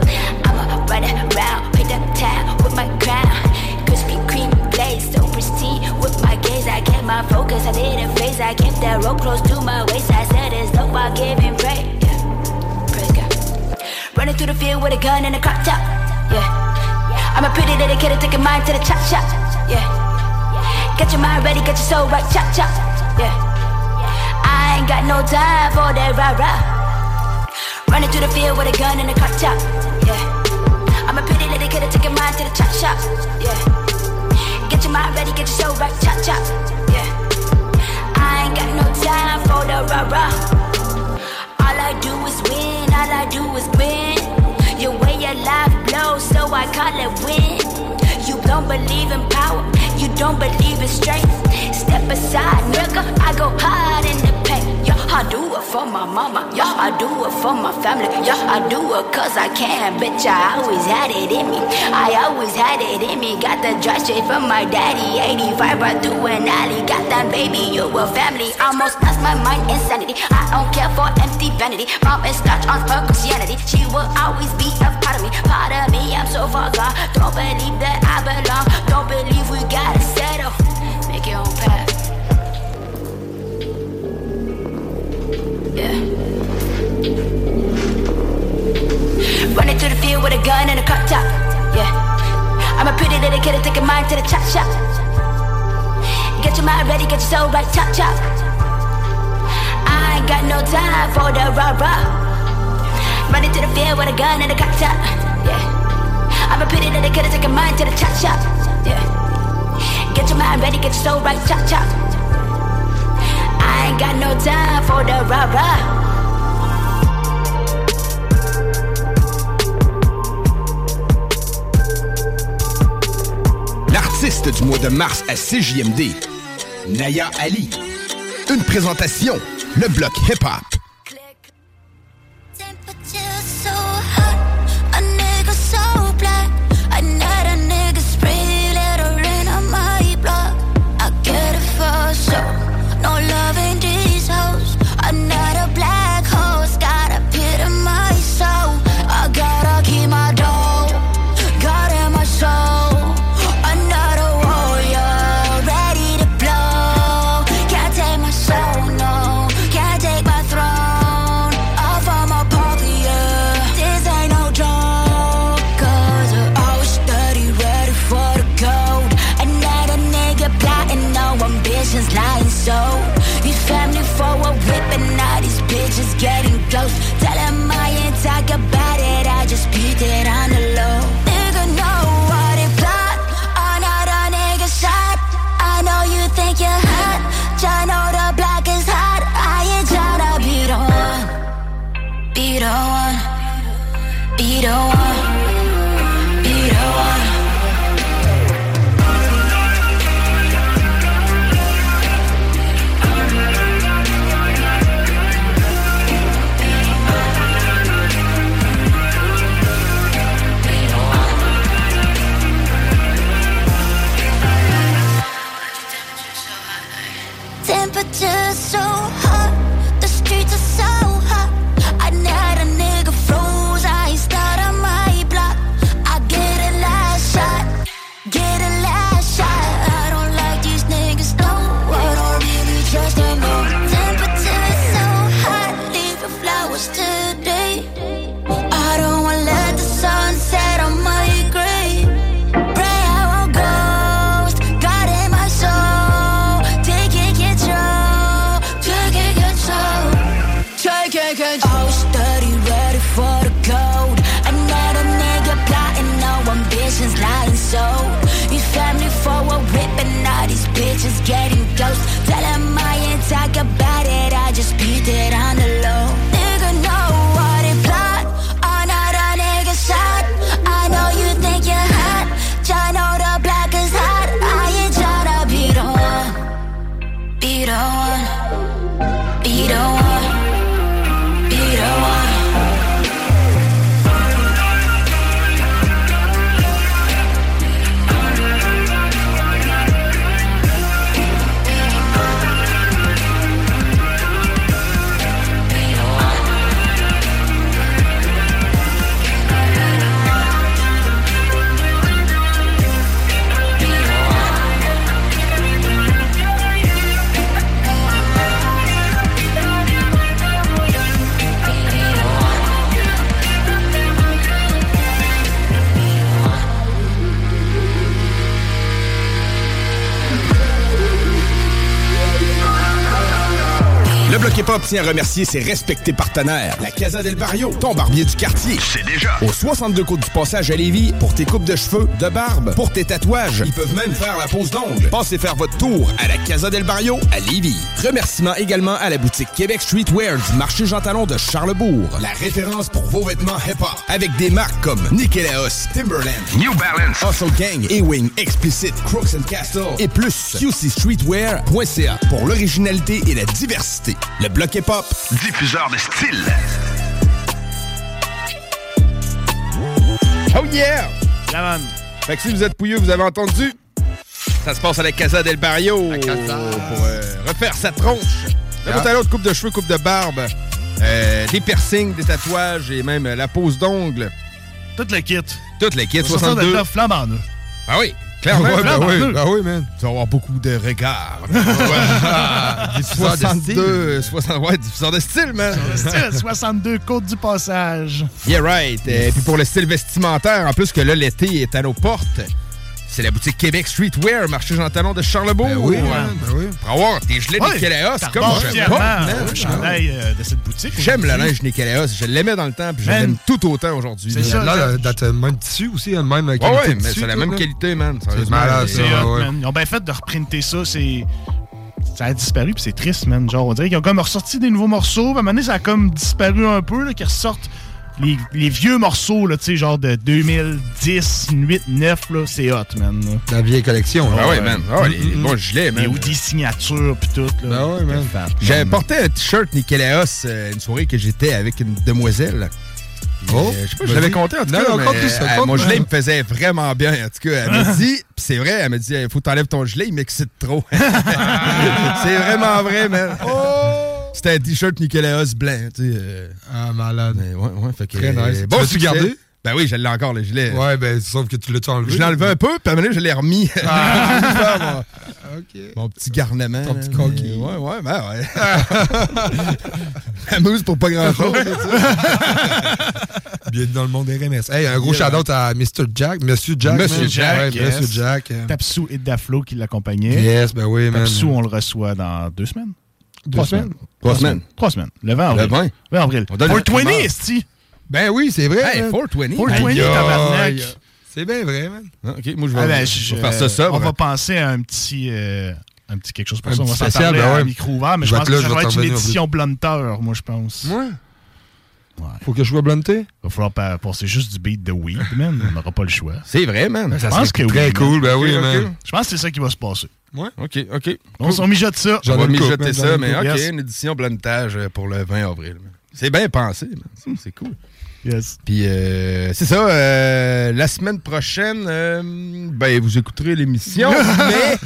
I'ma run around, pick up town with my crown. Crispy cream glaze, so pristine with my gaze. I kept my focus, I didn't phase. I kept that rope close to my waist. I said there's no forgiving pray. Yeah. Praise God. Running through the field with a gun and a crop top. Yeah. I'm a pretty kid, taking mine to the chop chop. Yeah. Get your mind ready, get your soul right, chop chop. Yeah. I ain't got no time for that rah rah. Running through the field with a gun and a crop chop. Yeah. I'm a pretty kid, taking mine to the chop chop. Yeah. Get your mind ready, get your soul right, chop chop. Yeah. I ain't got no time for the rah rah. All I do is win, all I do is win. So I call it win. You don't believe in power, you don't believe in strength. Step aside, nigga, I go hard in the. Yeah, I do it for my mama, yeah, I do it for my family, yeah, I do it cause I can. Bitch, I always had it in me, I always had it in me. Got the drive straight from my daddy, 85 right through an alley. Got that baby, you a family. Almost lost my mind, insanity. I don't care for empty vanity. Mom is scotch on her Christianity. She will always be a part of me, part of me. I'm so far gone. Don't believe that I belong. Don't believe we gotta settle. Make your own path. Yeah. Running through the field with a gun and a crop top. Yeah. I'm a pretty little kid, taking mine to the chop shop. Get your mind ready, get your soul right, chop chop. I ain't got no time for the rah rah. Running to the field with a gun and a crop top. Yeah. I'm a pretty little kid, taking mine to the chop shop. Yeah. Get your mind ready, get your soul right, chop chop. I ain't got no time for the rah rah. L'artiste du mois de mars à CJMD, Naya Ali. Une présentation, le bloc hip-hop. Tient à remercier ses respectés partenaires. La Casa del Barrio, ton barbier du quartier. C'est déjà. Au 62 Côte du Passage à Lévis, pour tes coupes de cheveux, de barbe, pour tes tatouages. Ils peuvent même faire la pose d'ongles. Passez faire votre tour à la Casa del Barrio à Lévis. Remerciements également à la boutique Québec Streetwear du marché Jean Talon de Charlebourg. La référence pour vos vêtements hip-hop. Avec des marques comme Nikélaos, Timberland, New Balance, Hustle Gang, Ewing, Explicit, Crooks and Castle et plus. QCStreetwear.ca pour l'originalité et la diversité. Le bloc hip-hop, diffuseur de style. Oh yeah! Fait que si vous êtes pouilleux, vous avez entendu. Ça se passe à la Casa del Barrio pour euh, refaire sa tronche. De bout à l'autre, coupe de cheveux, coupe de barbe, euh, des piercings, des tatouages et même euh, la pose d'ongles. Toute le kit. Toute le kit, Ça sort de 62. là flambant neuf. Ah oui, clairement. Ouais, ben oui, ben oui, man. Tu vas avoir beaucoup de regards. [LAUGHS] [LAUGHS] Diffuseur de 62, 60, ouais, diffuseur de style, man. Style, 62 Côte du Passage. Yeah, right. Et puis pour le style vestimentaire, en plus que là, l'été est à nos portes, c'est la boutique Québec Streetwear, marché Jean Talon de Charlebourg. Ben oui, man, ben oui. Pour avoir des gelées Ouais, Nikélaos, comme porte, man. euh, le chandail euh, de cette boutique. J'aime la aujourd'hui. neige Nikélaos. Je l'aimais dans le temps, puis je l'aime tout autant aujourd'hui. C'est ça, Là, là. d'être le même tissu aussi, hein, même Ouais, qualité ouais, mais c'est la même qualité, man. C'est malade, C'est ça, ouais. Ils ont bien fait de reprinter ça, c'est. Ça a disparu, puis c'est triste, man. Genre, on dirait qu'ils ont comme ressorti des nouveaux morceaux, puis à un moment donné, ça a comme disparu un peu, là, qu'ils ressortent les, les vieux morceaux, là, tu sais, genre de 2010, 8, 9, là, c'est hot, man. là. La vieille collection. Ah là. ouais, man. Ah ouais, les, les bons gilets, man. Les hoodies signatures, puis tout, là. Ben ouais, man. J'avais porté un t-shirt Nikélaos euh, une soirée que j'étais avec une demoiselle. Oh, euh, je sais pas, je l'avais compté en tout Non, cas. non, mais, ça, mon gilet il me faisait vraiment bien. En tout cas, elle m'a dit, c'est vrai, elle m'a dit, il faut que t'enlèves ton gilet, il m'excite trop. [LAUGHS] c'est vraiment vrai, man. C'était un t-shirt Nikélaos blanc, tu sais. euh, Ah, malade. mais ouais, ouais, fait que, Très nice. euh, Tu l'as-tu succès. gardé? Ben oui, je l'ai encore, le gilet. Ouais, ben, sauf que tu l'as-tu enlevé? Je l'ai enlevé un peu, puis à un moment donné, je l'ai remis. Ah. [LAUGHS] mon, [LAUGHS] OK. mon petit garnement. Ton petit coquille. mais Ouais, ouais, ben ouais. [LAUGHS] Amuse pour pas grand-chose. Bienvenue dans le monde des RMS. Hey, un gros Yeah. shout-out à Mr. Jack. Monsieur Jack. Monsieur man. Jack, Ouais, yes. Monsieur Jack. euh, Tapsou et Daflo qui l'accompagnaient. Yes, ben oui, man. Tapsou, on le reçoit dans deux semaines. Trois semaines. semaines. Trois semaines. Trois semaines. Le 20 avril. Le 20. 20 avril. On donne Pour le 20, primeur. esti. Ben oui, c'est vrai. Hey, man. 420. 420, Aïe, tabarnak. C'est bien vrai, man. Ah, OK, moi, je vais, Ah ben, je je- vais faire ça sobre. On va penser à un petit, euh, un petit quelque chose pour Un ça. On va s'en spécial, parler ben à ouais. micro ouvert, mais Je je pense là, que je ça va être une édition blunter, moi, je pense. Ouais. Faut que je sois blunté? Il va falloir pa- passer juste du beat de weed, man. On n'aura pas le choix. C'est vrai, man. Je Ça pense serait que très oui, cool, man. ben oui, man. ok. Je pense que c'est ça qui va se passer. Ouais. OK, OK. On s'en mijote ça. J'en On va mijoter ça, mais. OK, Yes. une édition bluntage euh, pour le 20 avril. C'est bien pensé, C'est cool. Yes. Puis, euh, c'est ça. euh, la semaine prochaine, euh, ben, vous écouterez l'émission, [LAUGHS] mais,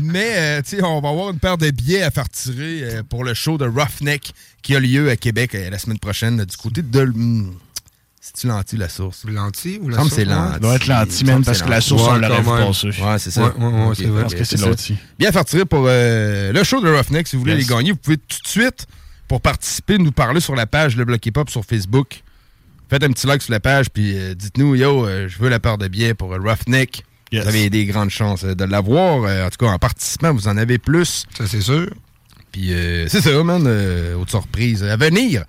mais euh, tu sais, on va avoir une paire de billets à faire tirer euh, pour le show de Roughneck qui a lieu à Québec euh, la semaine prochaine du côté de... C'est-tu l'anti, la source? L'anti ou la source? c'est l'anti. Ça doit être l'anti, Il me man, semble parce que la source, on l'aurait même. passé. Ouais, c'est ça. Ouais, ouais, c'est vrai. Pense que c'est l'anti. Bien faire tirer pour euh, le show de Roughneck. Si vous voulez Yes. les gagner, vous pouvez tout de suite, pour participer, nous parler sur la page Le Bloc Hip Hop sur Facebook. Faites un petit like sur la page, puis euh, dites-nous, yo, euh, je veux la part de billets pour euh, Roughneck. Yes. Vous avez des grandes chances euh, de l'avoir. Euh, en tout cas, en participant, vous en avez plus. Ça, c'est sûr. Puis euh, c'est ça, man. euh, autre surprise à venir.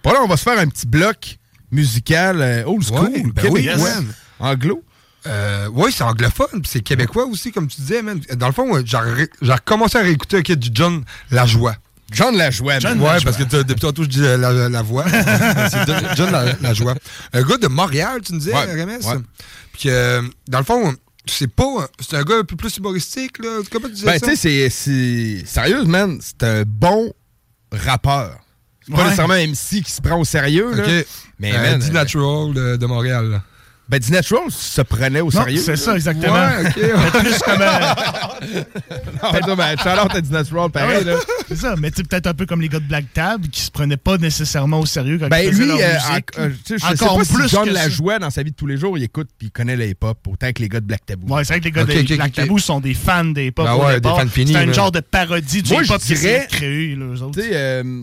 Pour là, on va se faire un petit bloc musical euh, old school. Ouais, ben oui, québécois, yes. Anglo. Euh, oui, c'est anglophone, puis c'est québécois aussi, comme tu disais, man. Dans le fond, ouais, j'ai recommencé à réécouter ok, du John Lajoie. John Lajoie, John. Ouais, Lajoie. parce que depuis tantôt, je dis euh, la, la voix. [LAUGHS] c'est John- John La- Lajoie. Un gars de Montréal, tu me disais, Ouais, ouais. Puis, euh, dans le fond, c'est pas. C'est un gars un peu plus humoristique, là. Comment tu disais Ben, ça? tu sais, c'est- c'est. Sérieux, man, c'est un bon rappeur. C'est pas Ouais. nécessairement MC qui se prend au sérieux, là. Mais, Euh, man. D-Natural de, de Montréal, là. Ben, D-Natural se prenait au Non, sérieux. c'est ça, exactement. Ouais, ok. Mais plus comme, euh, [LAUGHS] non, ben, à D-Natural, pareil, là. C'est ça, mais tu sais, peut-être un peu comme les gars de Black Tab qui se prenaient pas nécessairement au sérieux quand Ben ils faisaient lui, leur euh, musique. en- euh, je sais Encore pas si plus John que ça. Lajoie, dans sa vie de tous les jours, il écoute puis il connaît le hip-hop autant que les gars de Black Tabou. Ouais, c'est vrai que les gars de Black. Tabou sont des fans des hip-hop. Ben au ouais, départ. des fans finis, C'est un genre de parodie du hip-hop de créer, là, eux autres. Tu sais, euh,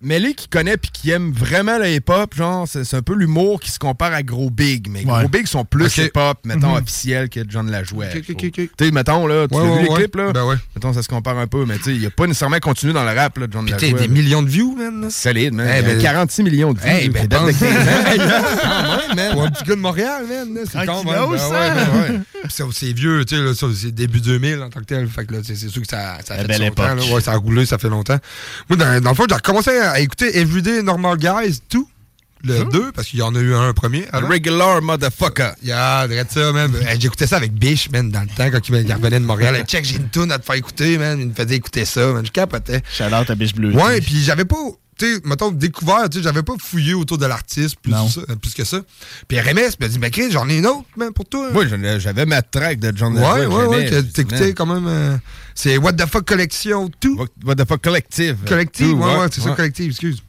Melly qui connaît puis qui aime vraiment le hip-hop, genre, c'est c'est un peu l'humour qui se compare à Gros Big. Mais Ouais. Gros Big sont plus hip-hop, mettons, Mhm. officiel que John ok. Tu sais, mettons, là, tu Ouais, as vu ouais, les clips, là? Ben ouais. Mettons, ça se compare un peu, mais tu sais, il a pas nécessairement continué dans le rap, là, John Putain, Lajoie. des là. millions de views, man. là. Solide, man. Eh Il y a ben- 46 millions de vues. Eh ben, date de pense- 15 ans. [LAUGHS] [LAUGHS] Quand même, man. Pour un petit gars de Montréal, man. C'est Ah, quand même. ben ben ouais. Puis ça, C'est vieux, tu sais, c'est début 2000 en tant que tel. Fait que là, c'est c'est sûr que ça, ça a fait belle son temps, époque. là. Ouais, ça a roulé, ça fait longtemps. Moi, dans, dans le fond, j'ai recommencé à écouter Everyday Normal Guys, tout. Le 2, parce qu'il y en a eu un premier. avant. Regular motherfucker. Yeah, ça, man. J'écoutais ça avec Biche, man, dans le temps, quand il revenait de Montréal. Hey, check, j'ai une toune à te faire écouter, man. Il me faisait écouter ça, man. Je capotais. Shout-out à Biche Bleu. Ouais, puis j'avais pas, tu sais, mettons, découvert, tu sais, j'avais pas fouillé autour de l'artiste plus, ça- plus que ça. Puis RMS m'a dit, mais Chris, j'en ai une autre, man, pour toi. Moi, j'avais ma track de John Ouais, ouais, ouais, que t'écoutais quand même. euh, c'est What the fuck Collection, tout. What the fuck collective. Collective, ouais, ouais, c'est ça, collective, excuse.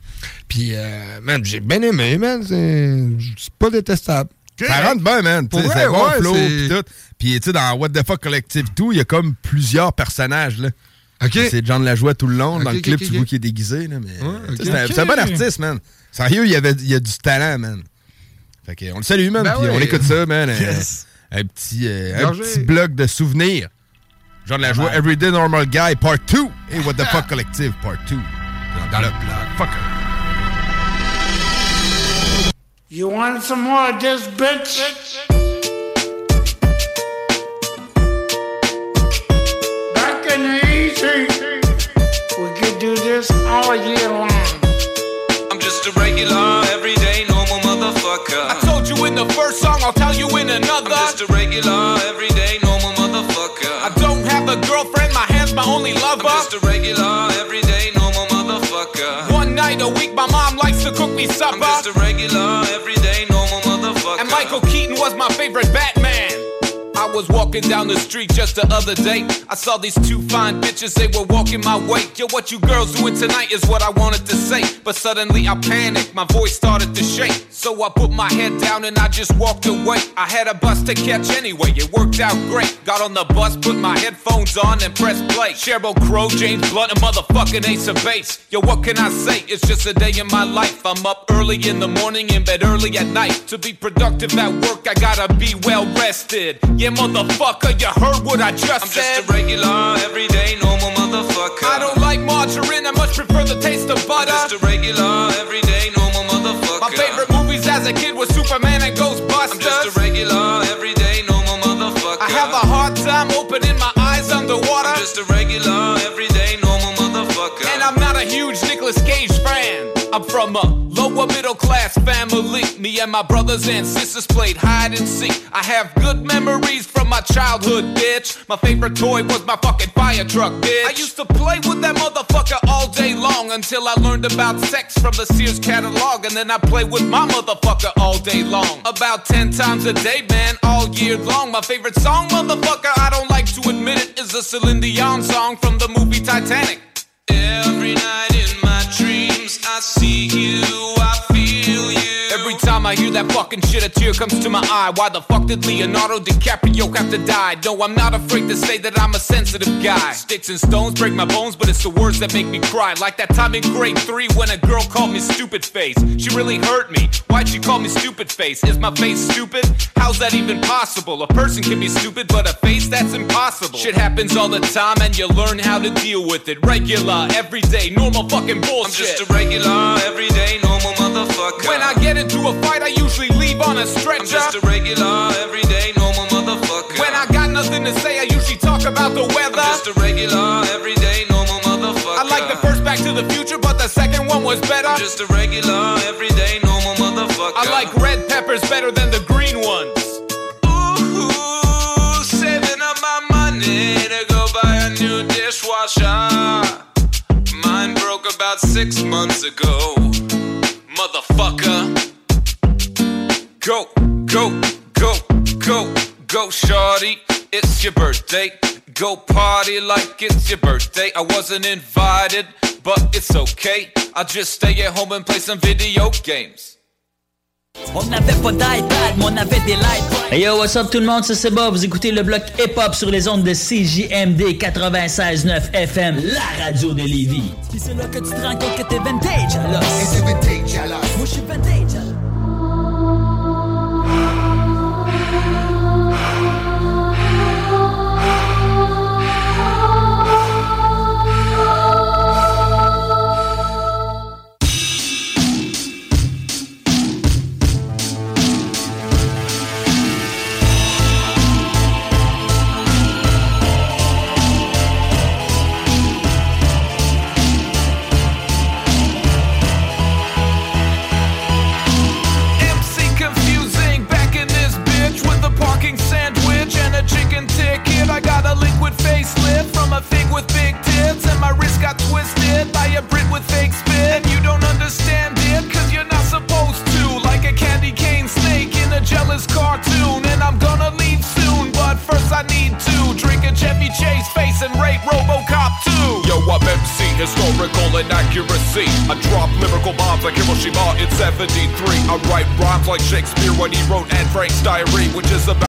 Puis, euh, man, j'ai bien aimé, man. C'est c'est pas détestable. Ça rentre bien, man. Pour vrai, bon ouais, flow pis tout. Puis, tu sais, dans What the fuck Collective tout, il y a comme plusieurs personnages, là. OK. C'est John Lajoie tout le long. Dans le clip, ok, tu vois qu'il est déguisé, là. Mais, Ouais, c'est un- bon artiste, man. Sérieux, il y, avait, il y a du talent, man. Fait que, on le salue, man. Ben puis ouais. on écoute ça, man. Un- [LAUGHS] Yes. Un, petit, euh, un petit bloc de souvenirs. John Lajoie, Ouais. Everyday Normal Guy, Part 2. Et What the fuck Collective, Part 2. Dans le bloc. Fucker. You want some more of this, bitch? The we could do this all year long. I'm just a regular, everyday, normal motherfucker. I told you in the first song, I'll tell you in another. I'm just a regular, everyday, normal motherfucker. I don't have a girlfriend, my hand's my only lover. I'm just a regular, everyday, normal motherfucker. One night a week, my mom likes to cook me supper. I'm just a regular, everyday, normal motherfucker. And Michael Keaton was my favorite Batman. I was walking down the street just the other day. I saw these two fine bitches, they were walking my way. Yo, what you girls doing tonight is what I wanted to say. But suddenly I panicked, my voice started to shake. So I put my head down and I just walked away. I had a bus to catch anyway, it worked out great. Got on the bus, put my headphones on and pressed play. Sheryl Crow, James Blunt, and motherfucking Ace of Base. Yo, what can I say? It's just a day in my life. I'm up early in the morning, in bed early at night. To be productive at work, I gotta be well rested. Yeah, motherfucker, you heard what I just I'm said. just a regular, everyday, normal motherfucker. I don't like margarine, I much prefer the taste of butter. I'm just a regular, everyday, normal motherfucker. My favorite movies as a kid was Superman and Ghostbusters. I'm just a regular, everyday, normal motherfucker. I have a hard time opening my eyes underwater. I'm just a regular, everyday, normal motherfucker. And I'm not a huge Nicolas Cage fan. I'm from a lower middle class family. Me and my brothers and sisters played hide and seek. I have good memories from my childhood, bitch. My favorite toy was my fucking fire truck, bitch. I used to play with that motherfucker all day long until I learned about sex from the Sears catalog. And then I play with my motherfucker all day long. About 10 times a day, man, all year long. My favorite song, motherfucker, I don't like to admit it, is a Celine Dion song from the movie Titanic. Every night in my dreams, I see you, I feel you. I hear that fucking shit, a tear comes to my eye. Why the fuck did Leonardo DiCaprio have to die? No, I'm not afraid to say that I'm a sensitive guy. Sticks and stones break my bones, but it's the words that make me cry. Like that time in grade three when a girl called me stupid face. She really hurt me. Why'd she call me stupid face? Is my face stupid? How's that even possible? A person can be stupid, but a face that's impossible. Shit happens all the time, and you learn how to deal with it. Regular, everyday, normal fucking bullshit. I'm just a regular, everyday, normal motherfucker. When I get into a fight, I usually leave on a stretcher. I'm just a regular, everyday, normal motherfucker. When I got nothing to say, I usually talk about the weather. I'm just a regular, everyday, normal motherfucker. I like the first Back to the Future, but the second one was better. I'm just a regular, everyday, normal motherfucker. I like red peppers better than the green ones. Ooh, saving up my money to go buy a new dishwasher. Mine broke about six months ago. Motherfucker. Go, go, go, go, go, shorty. It's your birthday. Go party like it's your birthday. I wasn't invited, but it's okay. I'll just stay at home and play some video games. On n'avait pas d'iPad, mais on avait des lights. Hey yo, what's up tout le monde, c'est Seba. Vous écoutez le bloc hip-hop sur les ondes de CJMD 96.9 FM, la radio de Lévis. Puis c'est là que tu te rends compte que t'es vintage, alors. Et t'es vintage, alors. Moi, je suis vintage, alors. Facelift from a fig with big tits, and my wrist got twisted by a Brit with fake spit. And you don't understand it, cause you're not supposed to. Like a candy cane snake in a jealous cartoon. And I'm gonna leave soon, but first I need to drink a Chevy Chase face and rate Robocop 2. Yo, I'm MC, historical inaccuracy. I drop lyrical bombs like Hiroshima in 73. I write rhymes like Shakespeare when he wrote Anne Frank's diary, which is about.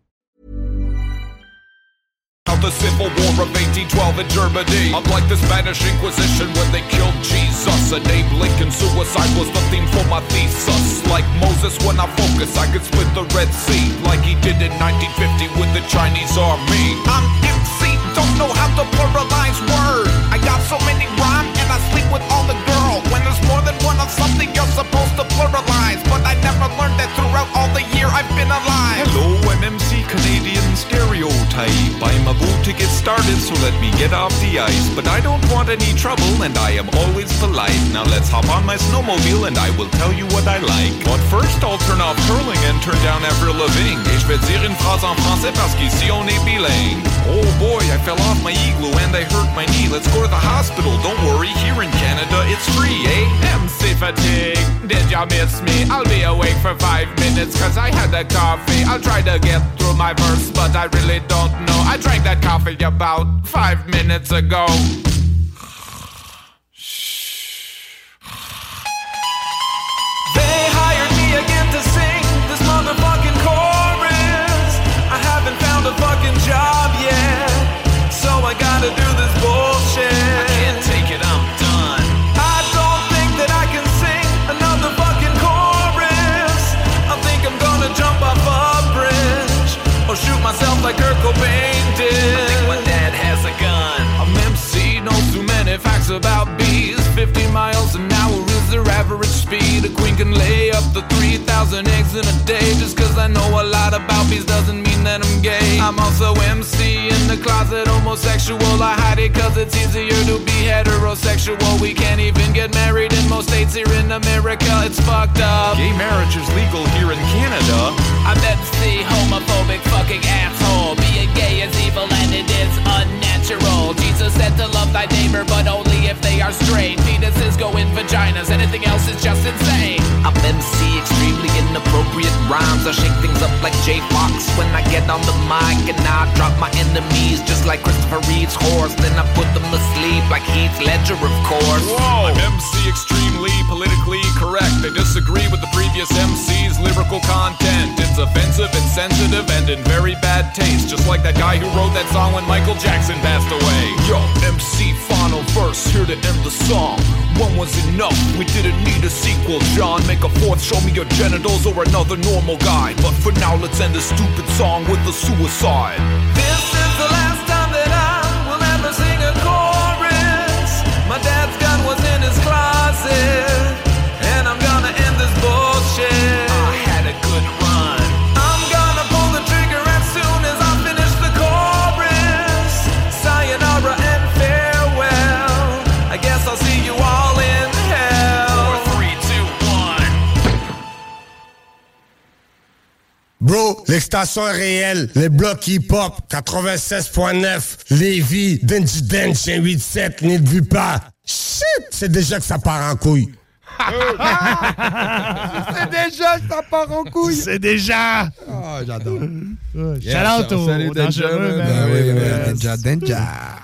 Of the Civil War of 1812 in Germany. Unlike the Spanish Inquisition when they killed Jesus, and Abe Lincoln suicide was the theme for my thesis. Like Moses, when I focus, I could split the Red Sea, like he did in 1950 with the Chinese army. I'm MC, don't know how to pluralize word. I got so many rhyme and I sleep with all the girl. When there's more than one of something, you're supposed to pluralize. But I never learned that throughout all the year I've been alive. Hello, MMC Canadian stereotype. I'm about to get started, so let me get off the ice. But I don't want any trouble, and I am always polite. Now let's hop on my snowmobile, and I will tell you what I like. But first, I'll turn off curling and turn down Avril Lavigne. Et je vais dire une phrase en français parce qu'ici on est bilingue. Oh boy, I fell off my igloo and I hurt my knee. Let's go to the hospital. Don't worry, here in Canada it's free, A.M. eh? Fatigue, did you miss me? I'll be awake for five minutes cause I had a coffee. I'll try to get through my verse, but I really don't know. I drank that coffee about five minutes ago. About bees. 50 miles an hour is their average speed. A queen can lay up to 3,000 eggs in a day. Just cause I know a lot about bees doesn't mean that I'm gay. I'm also MC in the closet, homosexual. I hide it cause it's easier to be heterosexual. We can't even get married in most states here in America. It's fucked up. Gay marriage is legal here in Canada. I'm MC, homophobic fucking asshole. Being gay is evil and it is unnatural. Jesus said to love thy neighbor, but only if they are straight. Penises go in vaginas, anything else is just insane. I'm MC, extremely inappropriate rhymes. I shake things up like J Fox when I get on the mic, and I drop my enemies just like Christopher Reeve's horse. Then I put them to sleep like Heath Ledger, of course. Whoa! I'm MC extremely politically correct. I disagree with the previous MC's lyrical content. It's offensive, insensitive, and in very bad taste. Just like that guy who wrote that song when Michael Jackson passed away. Yo, MC final verse, here to end the song. One was enough, we didn't need a sequel. John, make a fourth, show me your genitals or another normal guy. But for now, let's end this stupid song with a suicide. This is the last Bro, l'extension est réelle. Les blocs hip-hop, 96.9, Lévis, Denji Dench, 187, n'y vu pas. Shit, c'est déjà que ça part en couille. C'est déjà que ça part en couille. C'est déjà. Ah, j'adore. Shout-out au- Salut, au Danger, dangereux, man. man. Ben oui, Yes. man. Ninja, Ninja.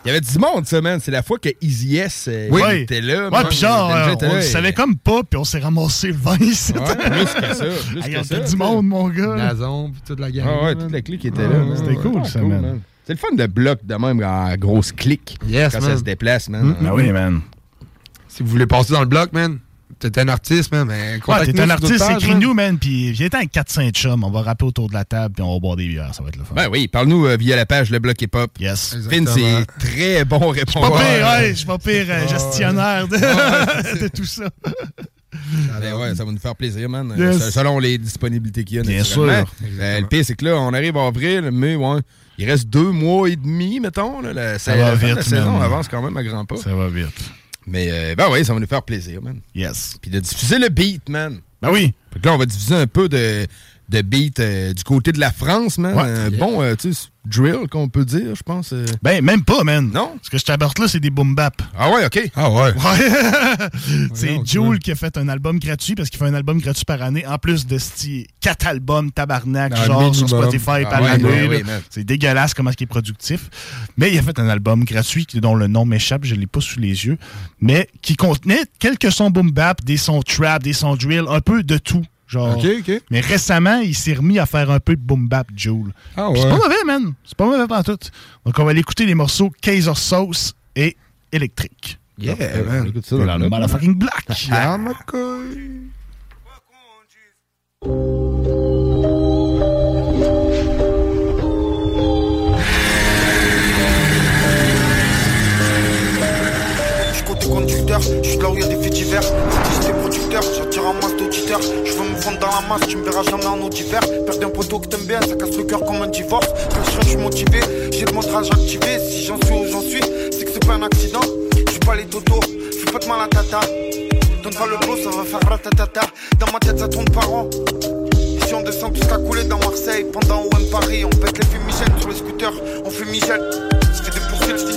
Il y avait du monde, ça, man. C'est la fois que Easy S euh, Oui. était là. Ouais, puis genre, Danger euh, on le savait comme pas, puis on s'est ramassé le 20 ici. Ouais, plus que ça, plus ça, était tu du monde, mon gars. Nazon, puis toute la gang. Ah ouais, toute la clique était Ah, là. ouais, man. c'était cool, Ah, ça, man. C'est le fun de bloc de même en grosse clique. Yes, quand man. ça se déplace, man. Mm, ben oui, man. Si vous voulez passer dans le bloc, man, t'es un artiste, man, mais Ouais, t'es un artiste, écris-nous, man, puis viens en 4-5 chums, on va rapper autour de la table, puis on va boire des bières, ça va être le fun. Ben oui, parle-nous euh, via la page Le Bloc Hip Hop. Yes. Vince est très bon Je suis répondeur. pas pire, ouais, je suis pas pire euh, gestionnaire de, [LAUGHS] de tout ça. Ben ouais, ça va nous faire plaisir, man. Euh, Yes. Selon les disponibilités qu'il y a. Bien sûr. Euh, le pire, c'est que là, on arrive en avril, mais ouais, il reste deux mois et demi, mettons. Là, la, Ça la va vite, La saison avance quand même à grands pas. Ça va vite. Mais euh, ben oui, ça va nous faire plaisir, man. Yes. Puis de diffuser le beat, man. Ben oui. Fait que là, on va diffuser un peu de, de beat euh, du côté de la France, man. Ouais. Un bon, euh, tu sais, drill, qu'on peut dire, je pense. euh. Ben, même pas, man. Non? Ce que je t'apporte là, c'est des boom bap. Ah ouais, OK. Ah ouais. [LAUGHS] c'est Voyons, Jules qui a fait un album gratuit parce qu'il fait un album gratuit par année en plus de quatre albums tabarnak Un genre sur. Spotify Ah par ouais, année. ouais, ouais, c'est dégueulasse comment il est productif. Mais il a fait un album gratuit dont le nom m'échappe, je l'ai pas sous les yeux, mais qui contenait quelques sons boom bap, des sons trap, des sons drill, un peu de tout. Genre. Mais récemment, il s'est remis à faire un peu de boom bap Jules. Ah ouais. C'est pas mauvais, man. C'est pas mauvais pas tout. Donc on va aller écouter les morceaux Kaiser Sauce et Électrique. Yeah, Donc, man. on écoute ça dans le motherfucking black. [LAUGHS] Ah, ma côté conducteur, je suis là où il y a des faits divers. Artiste et producteur, j'attire un masse d'auditeurs. Je veux me fondre dans la masse, tu me verras jamais en eau d'hiver. Perdre un poteau que t'aimes bien, ça casse le cœur comme un divorce. Je je suis motivé, j'ai le montrage activé. Si j'en suis où j'en suis, c'est que c'est pas un accident. Je suis pas les totos, fais pas de mal à tata. Donne pas le blow, ça va faire ratatata. Dans ma tête, ça tourne par an. Ici on descend tout à couler dans Marseille Pendant OM Paris On pète les fumigènes sur les scooters On fait Michel Je fais des poursuites,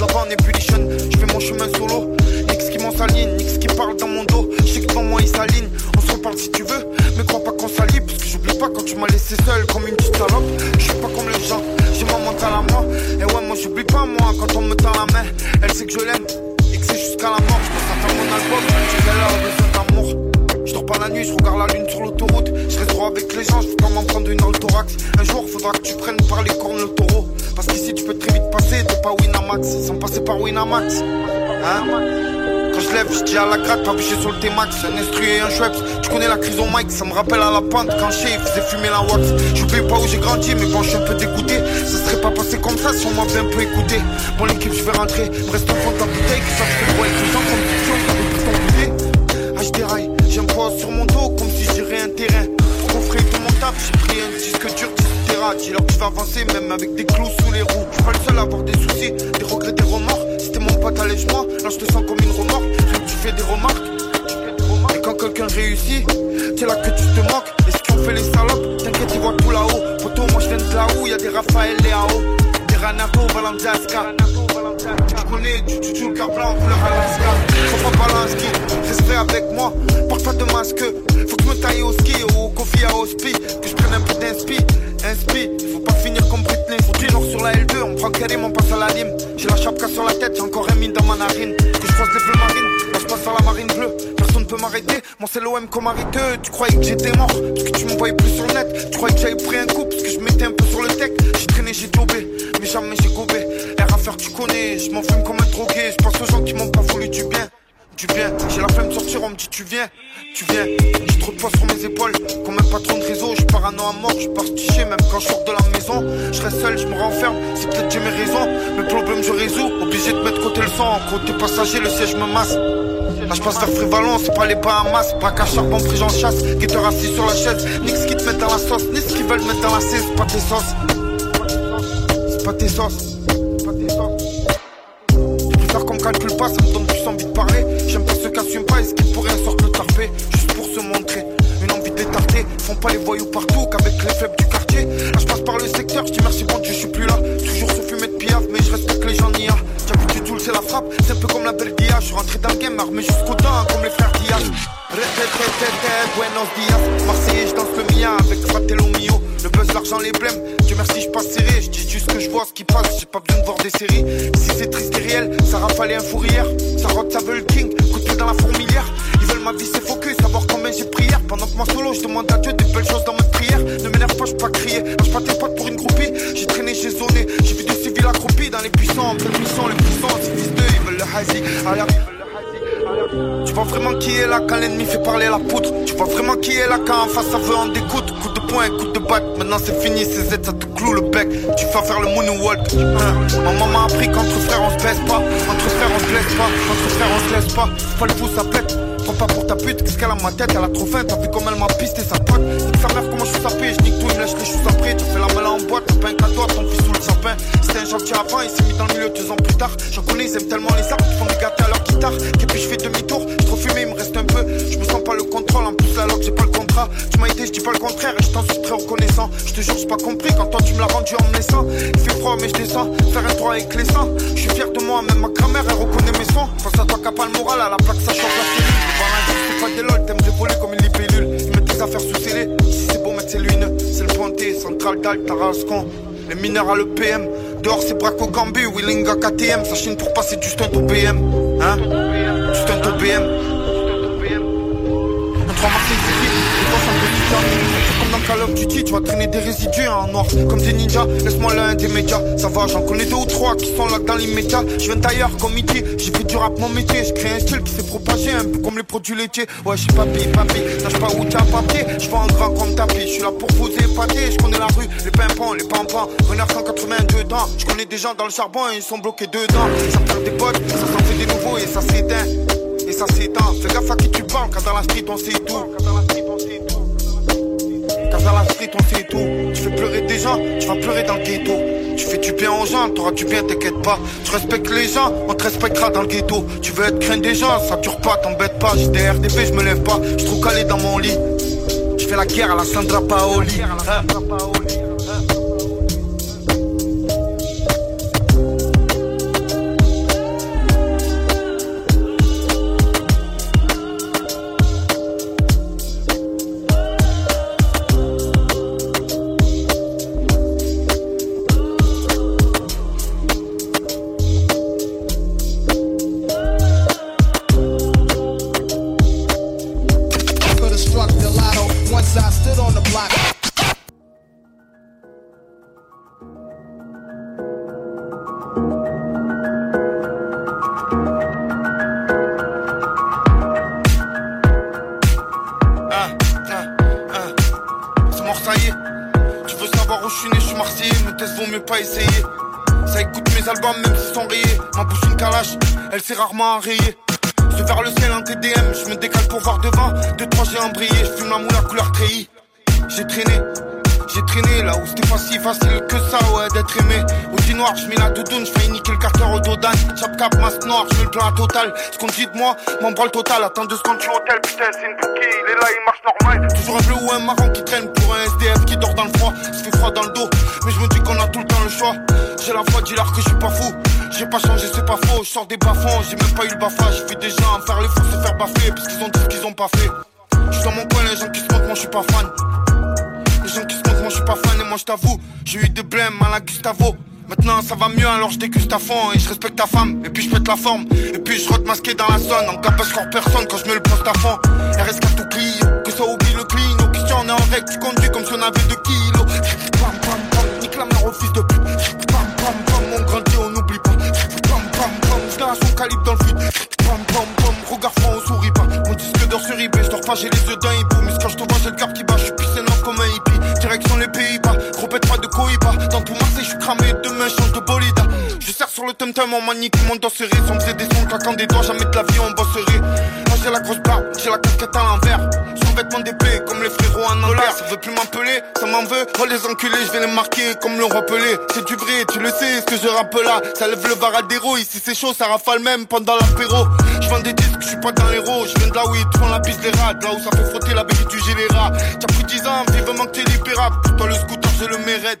là-bas en ébullition Je fais mon chemin solo. Nix qui m'en s'aligne Nix qui parle dans mon dos. Je sais que devant moi il s'aligne. On se reparle si tu veux. Mais crois pas qu'on s'allie Parce que j'oublie pas quand tu m'as laissé seul Comme une petite salope. Je suis pas comme les gens. J'ai mon mental à moi Et ouais moi j'oublie pas moi Quand on me tend la main. Elle sait que je l'aime. Et que c'est jusqu'à la mort. Je mon album dors pas la nuit, je regarde la lune sur l'autoroute. Je reste droit avec les gens, je pas m'en prendre une dans le thorax. Un jour, faudra que tu prennes par les cornes le taureau. Parce qu'ici, tu peux très vite passer de pas Winamax, sans passer par Winamax. Hein? Quand je lève, je dis à la gratte, pas bouger sur le T-Max. Un instru et un Schweppes, tu connais la crise au mic, ça me rappelle à la pente quand chez faisait fumer la wax. J'oublie pas où j'ai grandi, mais bon, je suis un peu dégoûté. Ça serait pas passé comme ça si on m'avait un peu écouté. Bon, l'équipe, je vais rentrer, me reste au fond de la bouteille, que les gens comme j'ai pris un disque dur, 10 terras. Dis-leur que tu vas avancer, même avec des clous sous les roues. Je suis pas le seul à avoir des soucis, des regrets, des remords. Si t'es mon pote, allège-moi. Là, je te sens comme une remorque. Rien que tu fais des remarques. Et quand quelqu'un réussit, c'est là que tu te moques. Et ce qu'on fait les salopes, t'inquiète, ils voient tout là-haut. Poto, moi je viens de là où y a des Raphaël Léao. Des Ranato, Valenziasca. Tu connais, tu tu joues le blanc, couleur Alaska. Faut pas Balanski, respect avec moi. Porte pas de masque, faut que je me taille au ski ou au coffee à hospi. Que je prenne un peu d'inspi, inspi. Faut pas finir comme Britney. Faut toujours sur la L2, on prend Karim, on passe à la lime. J'ai la chapka sur la tête, j'ai encore un mine dans ma narine. Que je croise les bleus marines, là je passe à la marine bleue. Personne peut m'arrêter. Moi c'est l'OM comme arrêteux. Tu croyais que j'étais mort parce que tu me voyais plus sur le net. Tu croyais que j'avais pris un coup parce que je mettais un peu sur le tech. J'ai traîné, j'ai jobé, mais jamais j'ai gobé. Faire, tu connais. Je m'en fume comme un drogué. Je pense aux gens qui m'ont pas voulu du bien. Du bien, j'ai la flemme de sortir, on me dit tu viens, tu viens. J'ai trop de poids sur mes épaules, comme un patron de réseau. Je parano à mort, je pars sticher, même quand je sors de la maison. Je reste seul, je me renferme, c'est peut-être j'ai mes raisons. Mes problèmes je résous, obligé de mettre côté le sang. Côté passager, le siège me masse. Là je passe vers Frivalon, c'est pas les Bahamas, pas qu'à charbon, pris j'en chasse, guetteur assis sur la chaise, ni ce qui te met dans la sauce, ni ce qu'ils veulent mettre dans la cise, pas tes sauces. C'est pas tes sauces. Calcule pas, ça me donne plus envie de parler. J'aime pas ceux qui assument pas et ce qui pourrait en sorte le tarpé. Juste pour se montrer, une envie d'étarter. Font pas les voyous partout qu'avec les faibles du quartier. Là je passe par le secteur, je dis merci bon je suis plus là. Toujours se fumer de piaf, mais je respecte les gens. J'ai vu du Joule, c'est la frappe, c'est un peu comme la belle Dia. Je suis rentré dans le game, armé jusqu'au dents, comme les frères Diaz. Buenos dias, Marseillais, je danse le mien avec Fratello Mio. Le buzz, l'argent, les blèmes. Dieu merci, je passe serré. Je dis juste que je vois ce qui passe. J'ai pas besoin de voir des séries. Si c'est triste et réel, ça rafalait un fourrière. Ça rote, ça veut le king. Coup de dans la fourmilière. Ma vie, c'est focus. Savoir combien j'ai prières. Pendant que moi solo, je demande à Dieu des belles choses dans mes prières. Ne m'énerve pas, je pas crier. Lâche pas tes potes pour une groupie. J'ai traîné, j'ai zoné. J'ai vu des civils accroupis dans les puissants. Pleine mission, les puissants, ces fils d'eux, ils veulent le hazy. Tu vois vraiment qui est là quand l'ennemi fait parler la poudre Tu vois vraiment qui est là quand en face ça veut en découdre Coup de poing, coup de batte, maintenant c'est fini ces aides ça te cloue le bec Tu vas faire le moonwalk hein. Maman m'a appris qu'entre frères on se baisse pas Entre frères on se blesse pas, entre frères on se laisse pas Pas le fou ça pète Prends pas pour ta pute, qu'est-ce qu'elle a ma tête, elle a trop faim, t'as vu comme elle m'a pisté sa pote. Nique sa mère comment je suis sapé, je nique tout, il me lèche les choux après Tu fais la malle en boîte, t'as pas un cadeau à ton fils sous le sapin. C'était un gentil avant, il s'est mis dans le milieu deux ans plus tard. J'en connais, ils aiment tellement les arts, ils font des gâtés à leur guitare. Et puis je fais demi-tour, je trop fumé, il me reste un peu. Je me sens pas le contrôle, en plus alors que j'ai pas le contrat. Tu m'as aidé, je dis pas le contraire, et je t'en suis très reconnaissant. Je te jure, j'ai pas compris quand toi tu me l'as rendu en me laissant. Il fait froid mais je descends, faire un droit avec les sangs. Je suis fier de moi, même ma grand-mère elle reconnaît mes sons Face à toi qui pas le moral, à la plaque ça chauffe la cellule. Voir un des voler comme une libellule Affaires sous scellé, si c'est beau mettre c'est l'une C'est le pointé, central d'Al, Tarascon Les mineurs à l'EPM, dehors c'est Braco Gambi, Willinga KTM Ça chine pour passer du stunt au BM Hein? Du stunt au BM Un 3 Marseille c'est toi un petit temps. comme dans Call of Duty, tu vas traîner des résidus en noir. Comme des ninjas, laisse-moi l'un des médias. Ça va, j'en connais deux ou trois qui sont là dans l'immédiat. Je viens d'ailleurs comme E.T. j'ai fait du rap mon métier. Je crée un style qui s'est propagé un peu comme les produits laitiers. Ouais, je suis papi, papi, lâche pas où t'as papier Je vois en grand comme tapis, je suis là pour vous épater. Je connais la rue, les pimpons, les pampans. Renard 182 ans, je connais des gens dans le charbon et ils sont bloqués dedans. Ça perd des potes, ça s'en fait des nouveaux et ça s'éteint. Et ça s'éteint, fais gaffe à qui tu parles Quand dans la street on sait tout. car la street on sait tout. Tu fais pleurer des gens, tu vas pleurer dans le ghetto. Tu fais du bien aux gens, t'auras du bien, t'inquiète pas. Tu respectes les gens, on te respectera dans le ghetto. Tu veux être craint des gens, ça dure pas, t'embête pas. J'ai des RDP, je me lève pas, je trouve calé dans mon lit. Je fais la guerre à la Sandra Paoli. Hein. Could've Au noir, je mets la doudoune, je fais niquer le carter au dos d'âne. Chap cap, masque noir, je mets le plan à total. Ce qu'on dit de moi, m'en le total. Attends deux secondes, je suis hôtel, putain, c'est une bouquille, il est là, il marche normal. Toujours un bleu ou un marron qui traîne pour un SDF qui dort dans le froid. Ça fait froid dans le dos, mais je me dis qu'on a tout le temps le choix. J'ai la foi, dis-leur que je suis pas fou. J'ai pas changé, c'est pas faux. Je sors des bas-fonds, j'ai même pas eu le bafa. J'ai vu des gens faire les fous se faire baffer parce qu'ils ont dit ce qu'ils ont pas fait. Je dans mon coin, les gens qui se moquent, moi je suis pas fan. Les gens qui se moquent, moi je suis pas fan et moi je t'avoue, j'ai eu des blèmes à la Gustavo. Maintenant ça va mieux alors je déguste à fond et je respecte ta femme. Et puis je pète la forme. Et puis je rentre masqué dans la zone. En capage encore personne quand je mets le poste à fond. RS4 tout Clio. Que ça oublie le clino. Question on est en règle. Tu conduis comme si on avait 2 kilos. Pam pam pam. Nique la mère au fils de pute. Pam pam pam. On grandit on n'oublie pas. Pam pam pam. Génération calibre dans le fut Pam pam pam. Regard franc on sourit pas. Mon disque d'or sur eBay Je dors pas j'ai les yeux d'un hibou. Mais quand je te vois j'ai le qui bat. Je suis pissé comme un hippie. Direction les Pays-Bas. Gros pas de Cohiba. Dans tout je cramé Demain je change de bolide. Je serre sur le tum-tum en manique Mon dos serré. Sans faisait des sons claquant des doigts Jamais de la vie on bosserait. Moi j'ai la grosse barbe J'ai la casquette à l'envers. Sur vêtements d'épée Comme les frérots en Angleterre Ça veut plus m'appeler Ça m'en veut. Oh les enculés Je vais les marquer Comme le rappeler C'est du vrai Tu le sais Ce que je rappe là. Ça lève le varadero Ici c'est chaud Ça rafale même pendant l'apéro. Je vends des disques Je suis pas dans l'héros Je viens de là où ils te font la piste des rats. Là où ça fait frotter la bébé du général. T'as pris 10 ans Vivement que t'es libérable. Toi le scooter je le mérite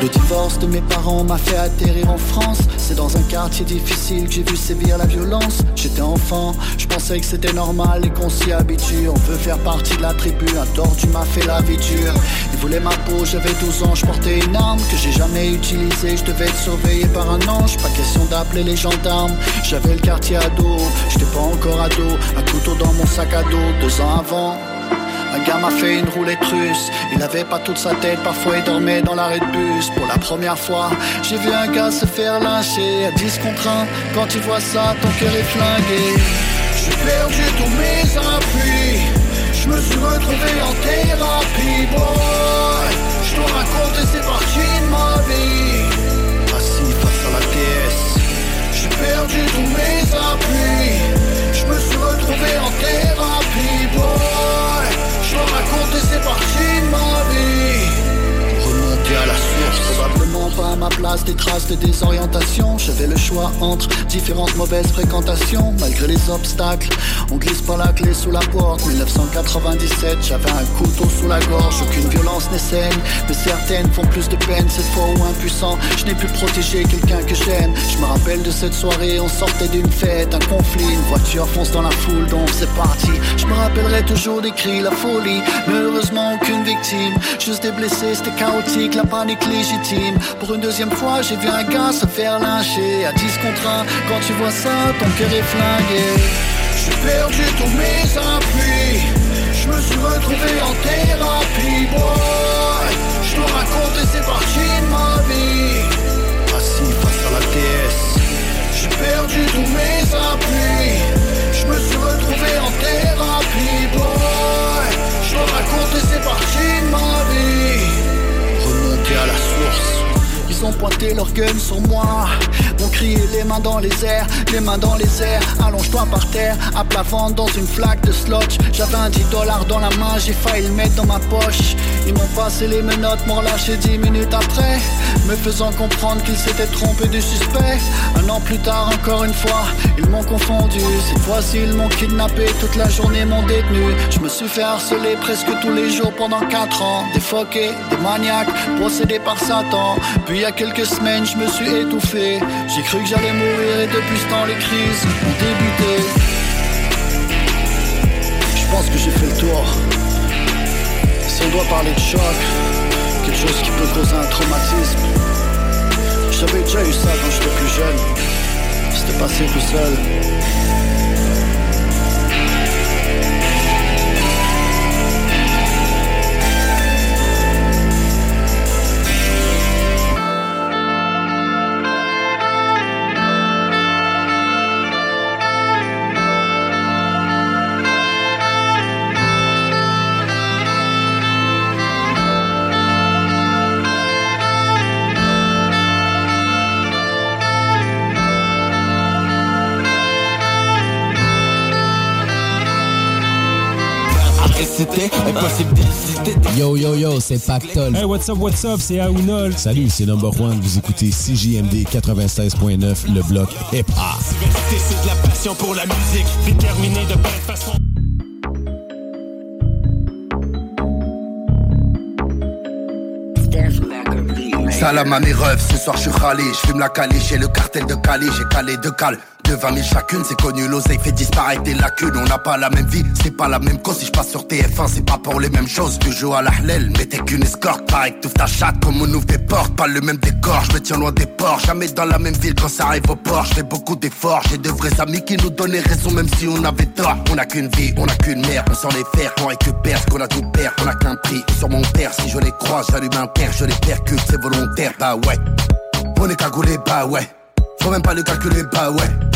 Le divorce de mes parents m'a fait atterrir en France. C'est dans un quartier difficile que j'ai vu sévir la violence. J'étais enfant, je pensais que c'était normal et qu'on s'y habitue. On veut faire partie de la tribu, un tordu m'a fait la vie dure. Il voulait ma peau, j'avais 12 ans, je portais une arme que j'ai jamais utilisée. Je devais être surveillé par un ange, pas question d'appeler les gendarmes. J'avais le quartier ado, j'étais pas encore ado. Un couteau dans mon sac à dos, deux ans avant. Un gars m'a fait une roulette russe. Il avait pas toute sa tête, parfois il dormait dans l'arrêt de bus. Pour la première fois, j'ai vu un gars se faire lyncher à 10 contre 1. Quand tu vois ça, ton cœur est flingué. J'ai perdu tous mes appuis. Je me suis retrouvé en thérapie, boy. Je dois raconter ces parties de ma vie. Assis face à la pièce. J'ai perdu tous mes appuis. Je me suis retrouvé en thérapie, boy. Je dois raconter ces parties de ma vie Probablement pas à ma place des traces de désorientation. J'avais le choix entre différentes mauvaises fréquentations. Malgré les obstacles On glisse pas la clé sous la porte. 1997 J'avais un couteau sous la gorge. Aucune violence n'est saine Mais certaines font plus de peine. Cette fois où impuissant Je n'ai pu protéger quelqu'un que j'aime. Je me rappelle de cette soirée On sortait d'une fête, un conflit. Une voiture fonce dans la foule donc c'est parti. Je me rappellerai toujours des cris, la folie. Mais heureusement aucune victime. Juste des blessés, c'était chaotique La panique légitime Pour une deuxième fois j'ai vu un gars se faire lyncher À 10 contre 1 Quand tu vois ça ton cœur est flingué. J'ai perdu tous mes appuis. Je me suis retrouvé en thérapie boy. Je dois raconter ces parties de ma vie. Assis face à la déesse J'ai perdu tous mes appuis. Je me suis retrouvé en thérapie boy. Je dois raconter ces parties de ma vie. Remonter à la source ils ont pointé leur gun sur moi. Ont crié les mains dans les airs Les mains dans les airs. Allonge-toi par terre À plat ventre dans une flaque de slotch. J'avais un 10 dollars dans la main J'ai failli le mettre dans ma poche. Ils m'ont passé les menottes M'ont relâché 10 minutes après. Me faisant comprendre qu'ils s'étaient trompés du suspect. Un an plus tard encore une fois Ils m'ont confondu. Cette fois-ci ils m'ont kidnappé Toute la journée m'ont détenu. Je me suis fait harceler presque tous les jours pendant 4 ans. Des foquets, des maniaques Possédés par Satan. Puis a quelques semaines je me suis étouffé. J'ai cru que j'allais mourir et depuis ce temps les crises ont débuté. Je pense que j'ai fait le tour. Si on doit parler de choc Quelque chose qui peut causer un traumatisme. J'avais déjà eu ça quand j'étais plus jeune. C'était passé tout seul c'était impossible d'hésiter. Yo yo yo, c'est Pactol. Hey, what's up, what's up, c'est Aounol. Salut, c'est Number One. Vous écoutez CJMD 96.9, le bloc hip-hop. C'est de la passion pour la musique. Déterminé de belle façon. Salam à mes rêves, ce soir je suis râlé, je fume la caliche, j'ai le cartel de Cali, j'ai calé deux cales de 20 000 chacune, c'est connu, l'oseille fait disparaître des lacunes, on n'a pas la même vie, c'est pas la même cause, si je passe sur TF1, c'est pas pour les mêmes choses, tu joues à la hlel, mais t'es qu'une escorte, pareil que ta chatte, comme on ouvre des portes, pas le même décor, je me tiens loin des ports, jamais dans la même ville quand ça arrive au port, je fais beaucoup d'efforts, j'ai de vrais amis qui nous donnaient raison même si on avait tort, on a qu'une vie, on a qu'une mère, on s'en les faire, on récupère ce qu'on a tout perd, on a qu'un prix sur mon père, si je les croise, j'allume un père, je les percute, c'est volontaire, bah ouais, on est cagoulé, bah ouais, faut même pas le calculer, bah ouais.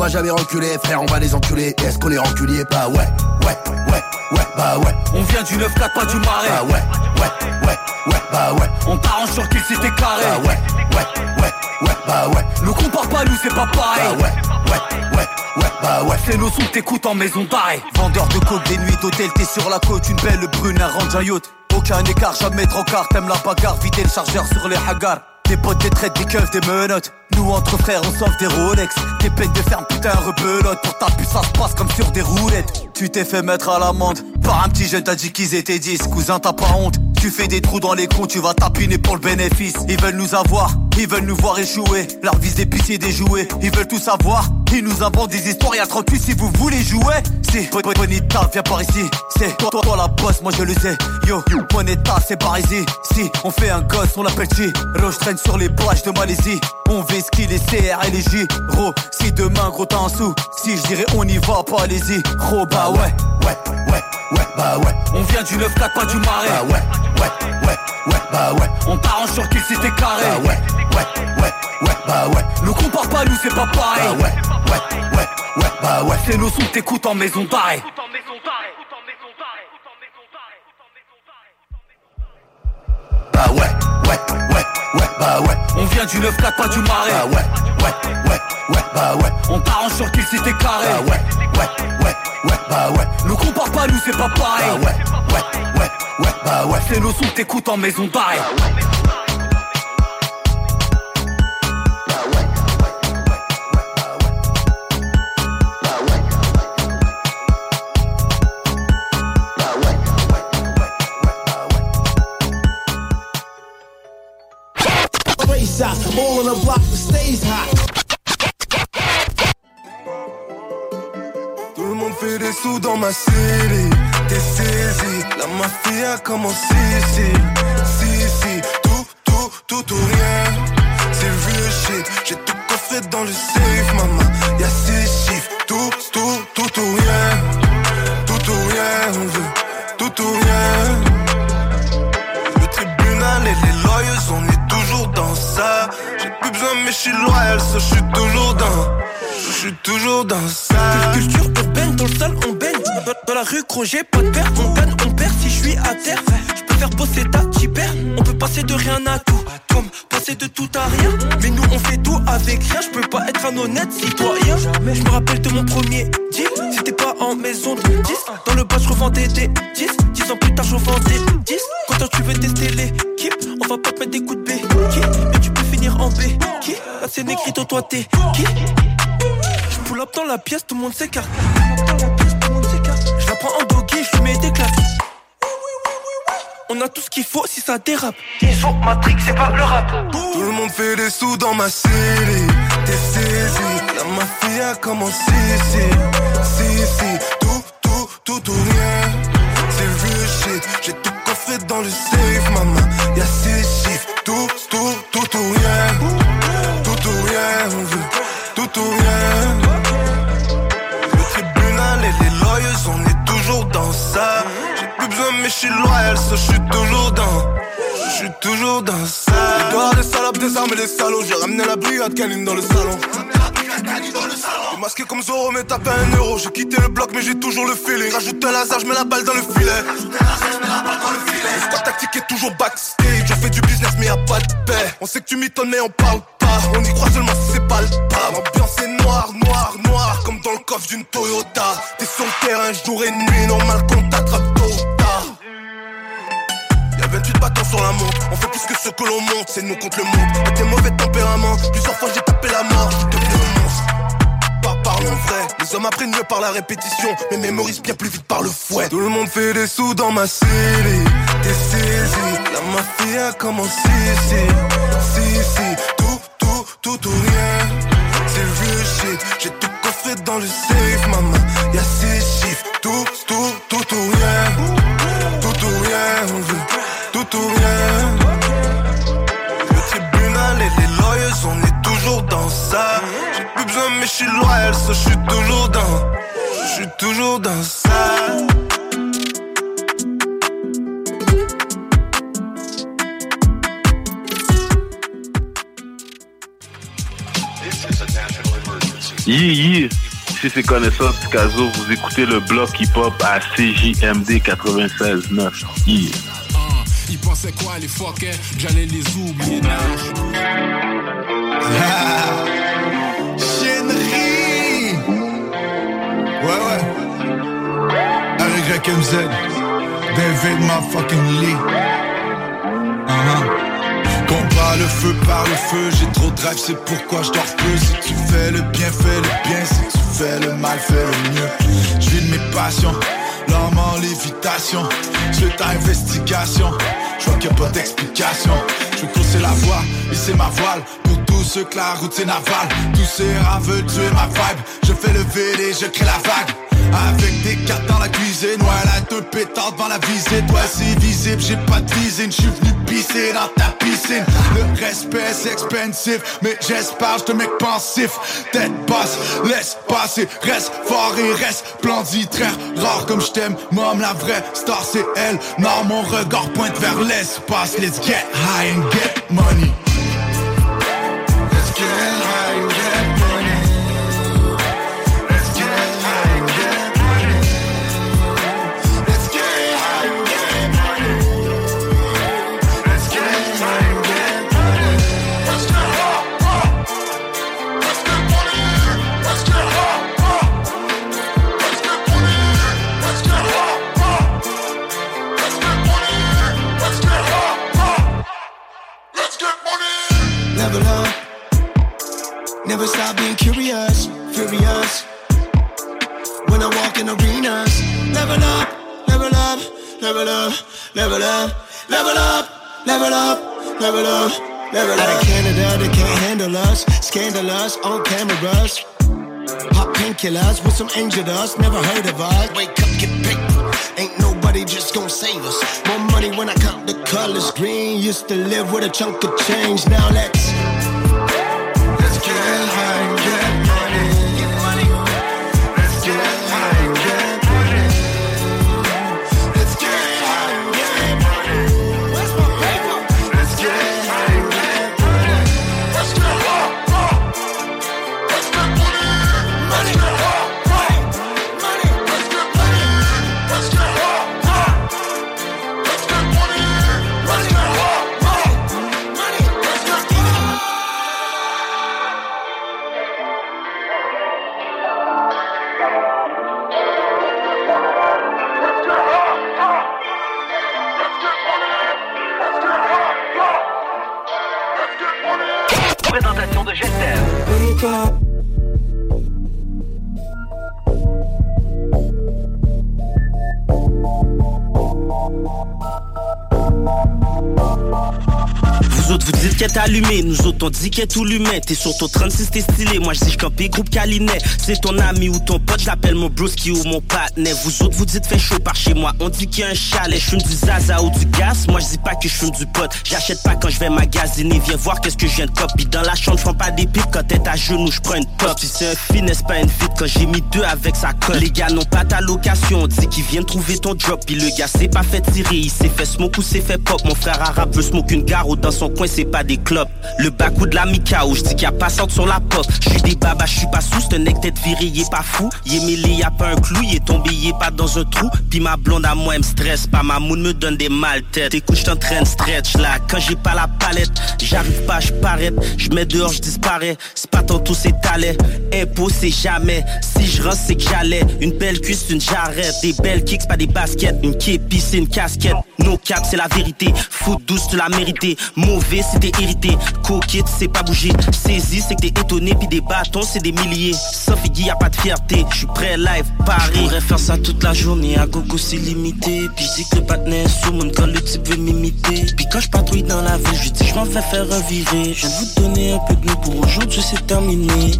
On va jamais reculer, frère, on va les enculer. Est-ce qu'on est reculier Bah ouais, ouais, ouais, ouais, bah ouais. On vient du 9-4, pas du marais. Bah ouais, ouais, ouais, ouais, bah ouais. On t'arrange sur qu'il s'était carré. Bah ouais, ouais, ouais, ouais, bah ouais. Le compare pas, nous c'est pas pareil. Bah ouais, ouais, ouais, ouais, bah ouais. C'est nos sons que t'écoutes en maison d'arrêt. Vendeur de coke, des nuits d'hôtel, t'es sur la côte, une belle brune, un range un yacht. Aucun écart, jamais trop car, t'aimes la bagarre, vider le chargeur sur les hagars. Des potes, des traites, des keufs, des menottes. Nous entre frères, on sauve des Rolex. Des peines de ferme, putain, rebelote. Pour ta puce, ça se passe comme sur des roulettes. Tu t'es fait mettre à l'amende. Par un petit jeune, t'as dit qu'ils étaient 10. Cousin, t'as pas honte. Tu fais des trous dans les comptes, tu vas tapiner pour le bénéfice. Ils veulent nous avoir, ils veulent nous voir échouer. Leur vise des pitiés déjoués. Ils veulent tout savoir. Ils nous inventent des histoires, y'a 38 si vous voulez jouer. C'est Bonita, viens par ici. C'est toi, toi, toi la boss, moi je le sais. Yo, Bonita, c'est par ici. Si on fait un gosse, on l'appelle Chi. Roche traîne sur les plages de Malaisie. On vise qui les CR et les J. Ro, si demain gros t'as un sou. Si je dirais on y va, pas allez-y. Ro, bah ouais, ouais, ouais, ouais, bah ouais. On vient du 9-4, pas du marais. Bah ouais, ouais, ouais, ouais, bah ouais. On t'arrange sur qu'il s'était carré. Bah ouais, ouais, ouais, ouais, bah ouais. Le compare pas, nous c'est pas pareil. Bah ouais, ouais, ouais, ouais, bah ouais. C'est nos sons t'écoutes en maison d'arrêt. Bah ouais, ouais, bah ouais. On vient du 9-4, pas du marais. Bah ouais, ouais, ouais, ouais, bah ouais. On t'arrange sur qu'il s'était carré. Bah ouais, ouais, ouais, ouais, bah ouais. Le compare pas, nous c'est pas pareil. Bah ouais, ouais, ouais, ouais, bah ouais. C'est nos sons que t'écoutes en maison d'arrêt. Race on the block that stays hot. Tout le monde fait des sous dans ma city. T'es saisi, la mafia commencé ici. Si, si, tout, tout, tout ou rien. C'est real shit, j'ai tout coffré dans le safe, maman. Y'a six chiffres, tout, tout, tout ou rien. Tout ou rien, on veut, tout ou rien. Les lawyers, on est toujours dans ça. J'ai plus besoin, mais je suis loyal, ça, je suis toujours dans. Je suis toujours dans ça. Culture urbaine, dans le sale, on baigne. Dans, la rue, gros, j'ai pas de père. On gagne, on perd si je suis à terre. Je peux faire bosser ta typère. On peut passer de rien à tout. Comme passer de tout à rien. Mais nous, on fait tout avec rien. Je peux pas être un honnête citoyen. Je me rappelle de mon premier deal. C'était pas en maison de 10. Dans le bas, je revendais des 10. 10 ans plus tard, je vendais 10. Quand tu veux tester l'équipe, on va pas te mettre des coups de B. Qui Mais tu peux finir en B. Qui Là, c'est Negrito, toi, t'es qui? Je pull up dans la pièce, tout le monde s'écarte. Je la prends en doggy, je lui mets des claques. On a tout ce qu'il faut si ça dérape. Ils Matrix, c'est pas le rap. Tout le monde fait des sous dans ma city. La mafia commence ici. Si, si, tout, tout, tout ou rien. C'est real shit, j'ai tout coffré dans le safe, maman. Y'a six chiffres, tout, tout, tout ou rien. Tout ou rien, on veut, tout ou rien. Le tribunal et les lawyers, on est toujours dans ça. J'ai plus besoin, mais je suis loyal, ça, je suis toujours dans. Suis toujours dans ça. Gars, des salopes, des armes et des salauds. J'ai ramené la brigade canine dans le salon. J'ai masqué comme Zoro, mais tapé un euro. J'ai quitté le bloc, mais j'ai toujours le feeling. Rajoute un laser, je mets la balle dans le filet. Le squad tactique est toujours backstage. On fait du business, mais y'a pas de paix. On sait que tu m'étonnes, mais on parle pas. On y croit seulement si c'est palpable. L'ambiance est noire, noire, noire. Comme dans le coffre d'une Toyota. T'es sur le terrain jour et nuit, normal qu'on t'attrape tôt. Bâton sur la. On fait plus que ce que l'on monte, c'est nous contre le monde. Avec tes mauvais tempéraments, plusieurs fois j'ai tapé la mort. Je devenu monstre. Pas parlons vrai, les hommes apprennent mieux par la répétition, mais mémorisent bien plus vite par le fouet. Tout le monde fait des sous dans ma série, t'es saisi. La mafia commence ici, si, si, tout, tout, tout ou rien. C'est le vieux shit, j'ai tout coffré dans le safe, maman. Y'a six chiffres, tout, tout, tout ou rien. Tout ou rien, on veut, tout. Le tribunal et les lawyers, on est toujours dans ça. J'ai plus besoin, mais je suis loyal, je suis toujours dans. Je suis toujours dans ça. Yi yi, si c'est connaissance Picasso, vous écoutez le bloc hip-hop à CJMD 96.9. Yeah. Ils pensaient quoi les fuckers J'allais les oublier [LAUGHS] Chénerie Ouais, ouais. RYMZ. David motherfucking Lee. Uh-huh. Combat le feu par le feu, j'ai trop de drive, c'est pourquoi je dors peu. Si tu fais le bien, fais le bien. Si tu fais le mal, fais le mieux. Je de mes passions, l'homme en lévitation. Je ta investigation, je vois qu'il n'y a pas d'explication. Je veux courser la voie, c'est ma voile. Pour tous ceux que la route c'est naval. Tous ces veulent tuer ma vibe. Je fais le VD, je crée la vague. Avec des cartes dans la cuisine, ouais, la deux pétards devant la visite, ouais, c'est visible, j'ai pas de visine, je suis venu pisser dans ta piscine. Le respect, c'est expensive, mais j'espère, je te mec pensif. Tête basse, laisse passer, reste fort et reste splendide, très rare comme je t'aime. Mom, la vraie star, c'est elle. Non, mon regard pointe vers l'espace. Let's get high and get money. Dust. Never heard of us. Wake up, get paper. Ain't nobody just gonna save us. More money when I count the colors. Green used to live with a chunk of change. Now allumée, nous autres on dit qu'elle est tout l'humain. T'es sur ton 36 t'es stylé, moi je dis groupe Calinet. C'est ton ami ou ton pote, j'appelle mon broski ou mon partenaire. Vous autres vous dites fait chaud par chez moi, on dit qu'il y a un chalet. Je du zaza ou du gaz, moi je dis pas que je fume du pot. J'achète pas quand je vais magasiner, viens voir qu'est-ce que je viens de copie. Dans la chambre, je pas des pipes quand t'es à genoux, je prends une pop. Si c'est un finesse, pas une fit? Quand j'ai mis deux avec sa colle. Les gars n'ont pas ta location, on dit qu'ils viennent trouver ton drop. Puis le gars s'est pas fait tirer, il s'est fait smoke ou s'est fait pop. Mon frère arabe veut smoke une garo dans son coin, c'est pas des clopes. Le bac ou de la Mikao, je dis qu'il y a passante sur la pop. Je suis des babas, je suis pas sous, c'est un nec tête viré, il est pas fou. Il est mêlé, y a pas un clou, il est tombé, pas dans un trou. Puis ma blonde à moi, elle me stresse pas, ma moune me donne des mal têtes. Écoute, de stretch là, quand j'ai pas la palette, j'arrive pas, je paraît. Je mets dehors, je disparais. C'est pas tantôt, c'est talent. Impôt, c'est jamais. Si je rentre, c'est que j'allais. Une belle cuisse, une jarrette. Des belles kicks, pas des baskets. Une képi, c'est une casquette. No cap, c'est la vérité. Foot douce, tu l'as mérité. Mauvais, c'était irrité. Coquette, c'est pas bouger. Saisi, c'est que t'es étonné. Puis des bâtons, c'est des milliers. Sauf Iggy, y a pas de fierté. Je suis prêt live, Paris. J'pourrais faire ça toute la journée. À gogo, c'est limité. Puis je dis que le patinet sous mon quand le type veut m'imiter. Puis quand je patrouille dans la ville, je dis je m'en fais faire revirer. Je viens de vous donner un peu de nous pour aujourd'hui, c'est terminé.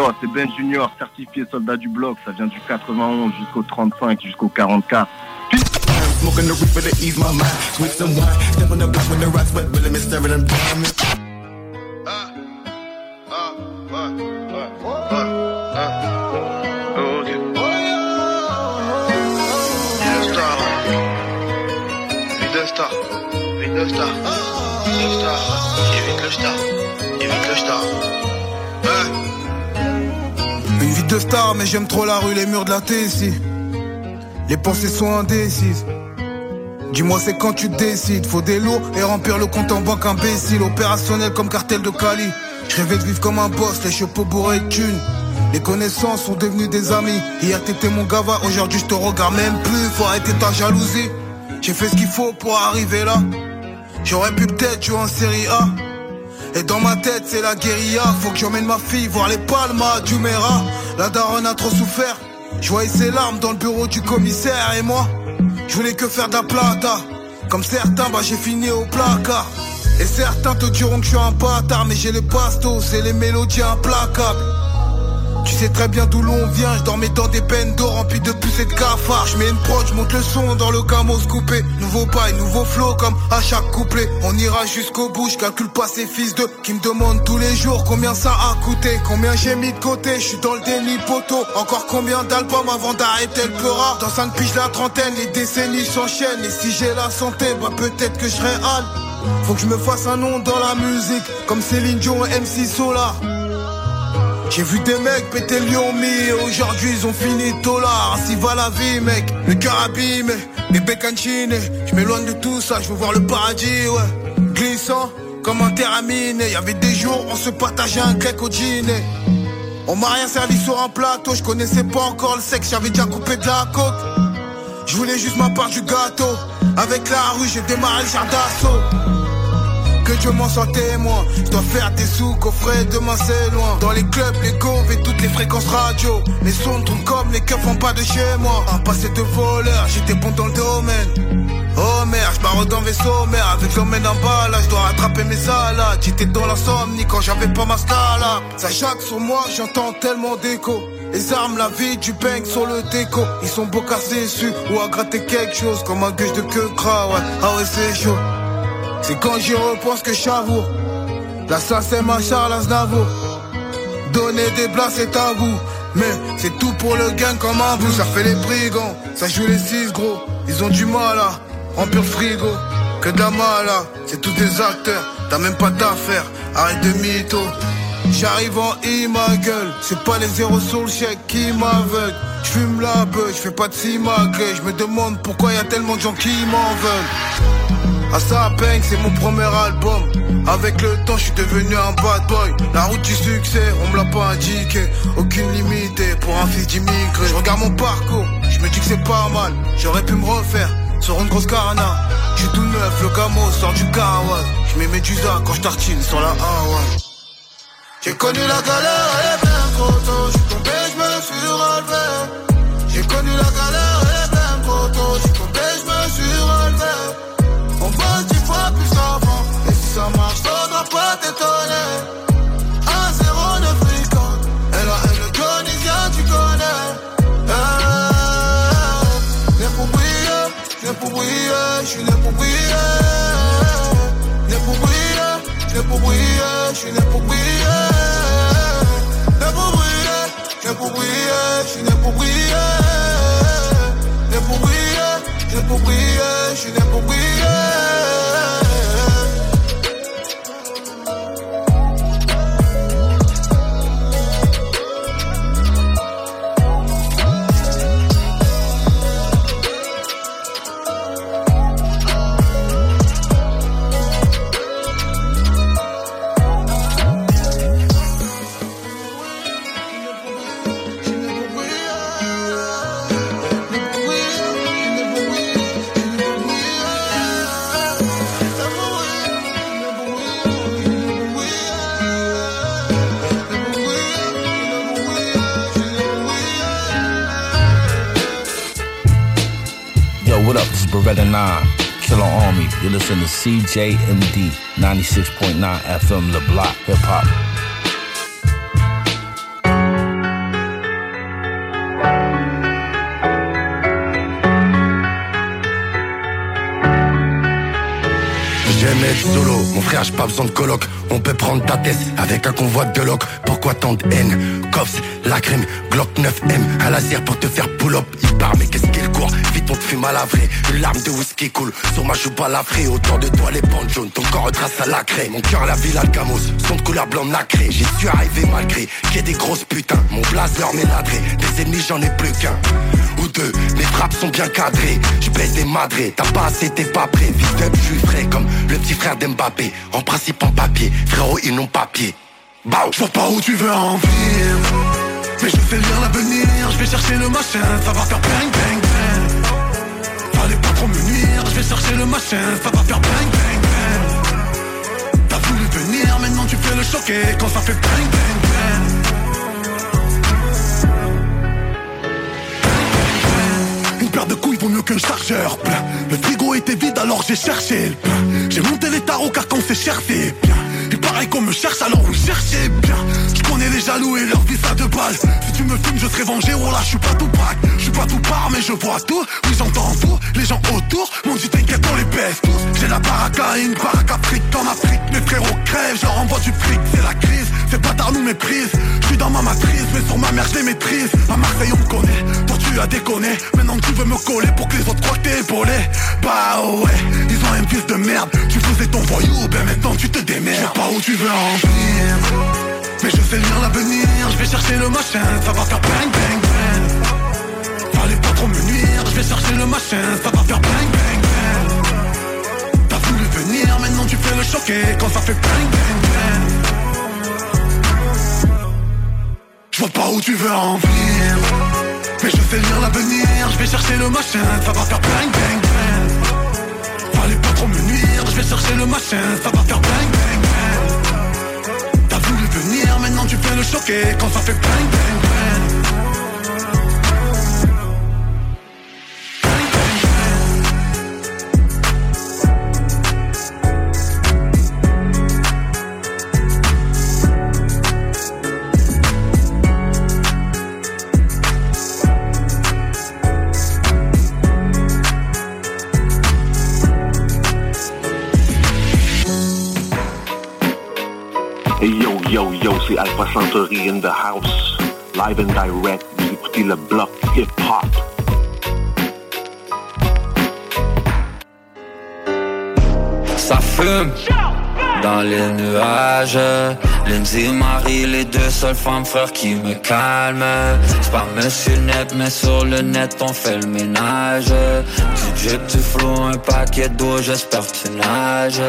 Yo, c'est Ben Junior, certifié soldat du bloc. Ça vient du 91 jusqu'au 35, jusqu'au 44. Smoking the reefer to ease my mind. Switch some wine. Step on the block when the rocks, but really me staring them diamonds. Vite le star, vite le star, le star, évite le star, évite le star. Une vie de star, mais j'aime trop la rue, les murs de la ici. Les pensées sont indécises. Dis-moi, c'est quand tu décides. Faut des lots et remplir le compte en banque imbécile. Opérationnel comme cartel de Cali. Je rêvais de vivre comme un boss, les chapeaux bourrés de. Les connaissances sont devenues des amis. Hier t'étais mon gava, aujourd'hui je te regarde même plus. Faut arrêter ta jalousie. J'ai fait ce qu'il faut pour arriver là. J'aurais pu peut-être jouer en série A. Et dans ma tête c'est la guérilla. Faut que j'emmène ma fille voir les palmas du Mera La daronne a trop souffert. Je voyais ses larmes dans le bureau du commissaire. Et moi Je voulais que faire de la plata. Comme certains bah j'ai fini au placard. Et certains te diront que je suis un bâtard Mais j'ai les bastos et les mélodies implacables tu sais très bien d'où l'on vient, je dormais dans des d'eau remplies de et de cafards. Je mets une prod, je monte le son dans le camos coupé. Nouveau paille, nouveau flow comme à chaque couplet. On ira jusqu'au bout, je calcule pas ces fils de qui me demandent tous les jours combien ça a coûté, combien j'ai mis de côté. Je suis dans le déni poteau. Encore combien d'albums avant d'arrêter le pleura. Dans 5 piges la trentaine, les décennies s'enchaînent. Et si j'ai la santé, bah peut-être que je serai. Faut que je me fasse un nom dans la musique, comme Céline Dion et MC Solar. J'ai vu des mecs péter lion et aujourd'hui ils ont fini là Ainsi va la vie mec, le abîmé, les bécancines. Je m'éloigne de tout ça, je veux voir le paradis ouais. Glissant comme un terramine. Y avait des jours on se partageait un cake au dîner On m'a rien servi sur un plateau, je connaissais pas encore le sexe, j'avais déjà coupé de la coke. Je voulais juste ma part du gâteau. Avec la rue j'ai démarré le char d'assaut que Dieu m'en soit témoin. Je dois faire des sous, coffret, demain c'est loin. Dans les clubs, les goves et toutes les fréquences radio. Les sons tournent comme les keufs font pas de chez moi. Un passé de voleur, j'étais bon dans le domaine. Oh merde, je barre dans vaisseau, merde, avec l'emmène en bas là, je dois rattraper mes salades. J'étais dans l'insomnie quand j'avais pas ma scala. Ça jaque sur moi, j'entends tellement d'écho. Les armes, la vie, du bang sur le déco. Ils sont beaux cassés dessus ou à gratter quelque chose comme un gueule de queue gras, ouais. Ah ouais, c'est chaud. C'est quand j'y repense que j'avoue La ça c'est ma Charles Aznavour Donner des blagues c'est à vous. Mais c'est tout pour le gain comme un bout Ça fait les brigands, ça joue les six gros. Ils ont du mal à remplir le frigo. Que de c'est tous des acteurs. T'as même pas d'affaires, arrête de mytho. J'arrive en I ma gueule. C'est pas les zéros sur le chèque qui m'aveuglent. J'fume la beuh, j'fais pas de simagré Je me demande pourquoi y a tellement de gens qui m'en veulent ça peine, c'est mon premier album. Avec le temps, je suis devenu un bad boy. La route du succès, on me l'a pas indiqué. Aucune limite pour un fils d'immigré. Je regarde mon parcours, je me dis que c'est pas mal. J'aurais pu me refaire sur une grosse carana. Je suis tout neuf, le camo sort du kawas. Je mets Medusa quand je tartine sur la Hawaii. J'ai connu la galère, elle est bien trop. Je tombé, je me suis relevé. J'ai connu la galère, pour briller Né pour briller, né pour briller J'suis né pour briller Né pour briller, né pour briller J'suis né pour briller Né pour briller, né pour briller J'suis né pour briller Beretta 9, Killer Army. You listen to CJMD 96.9 FM, Le Block, Hip Hop. J'aime être solo, mon frère j'ai pas besoin de coloc On peut prendre ta tête avec un convoi de loc Pourquoi tant de haine? Cops, la crème, Glock 9M Un laser pour te faire pull-up. Il part mais qu'est-ce qu'il court? Vite on te fume à la vraie Une larme de whisky coule. Sur ma joue balafrée Autour de toi les bandes jaunes. Ton corps retrace à la craie. Mon cœur la ville Alcamos Son de couleur blanc nacré. J'y suis arrivé malgré Qu'il y ait des grosses putains. Mon blazer m'est ladré Des ennemis j'en ai plus qu'un. Ou deux, mes frappes sont bien cadrées, je baisse des madrés, t'as pas assez, t'es pas prêt, vite je suis frais comme le petit frère d'Mbappé, en principe en papier, frérot ils n'ont papier. Bah, Je vois pas où tu veux en venir Mais je sais lire l'avenir Je vais chercher le machin Ça va faire bang bang bang. Fallait pas trop me nuire Je vais chercher le machin Ça va faire bang bang bang. T'as voulu venir Maintenant tu fais le choquer Quand ça fait bang bang bang. Une paire de couilles vaut mieux qu'un chargeur plein Le frigo était vide alors j'ai cherché le plein J'ai monté les tarots car quand c'est cher c'est bien Et pareil qu'on me cherche alors vous cherchez bien. Je connais les jaloux et leur vie ça de balle Si tu me filmes je serai vengé. Oh là je suis pas tout braque Je suis pas tout part mais je vois tout. Oui j'entends tout Les gens autour m'ont dit t'inquiète on les baisse tous. J'ai la baraka et une baraka fric en Afrique. Mes frérots crèvent je envoie du fric. C'est la crise. Ces bâtards nous méprisent Je suis dans ma matrice mais sur ma mère je les maîtrise. À Marseille on me connaît. Toi tu as déconné. Maintenant tu veux me coller pour que les autres croient que t'es épaulé. Bah ouais Ils ont un fils de merde. Tu faisais ton voyou Ben maintenant tu te démerdes Pas où tu veux en venir. Mais je sais lire l'avenir. Je vais chercher le machin. Ça va faire bang bang bang. Fallait pas trop me nuire. Je vais chercher le machin. Ça va faire bang bang bang. T'as voulu venir Maintenant tu fais le choquer. Quand ça fait bang bang bang. Je vois pas où tu veux en venir. Mais je sais lire l'avenir. Je vais chercher le machin. Ça va faire bang bang bang. Fallait pas trop me nuire. Je vais chercher le machin. Ça va faire bang bang bang Venir Maintenant tu fais le choquer Quand ça fait bang bang Alpha Centauri in the house. Live and direct, vous écoutez le bloc hip-hop. Ça fume dans les nuages. Lindsay Marie, les deux seules femmes frères qui me calment. C'est pas Monsieur Net, mais sur le net on fait le ménage. Drip, du flow, un paquet d'eau, j'espère que tu nages.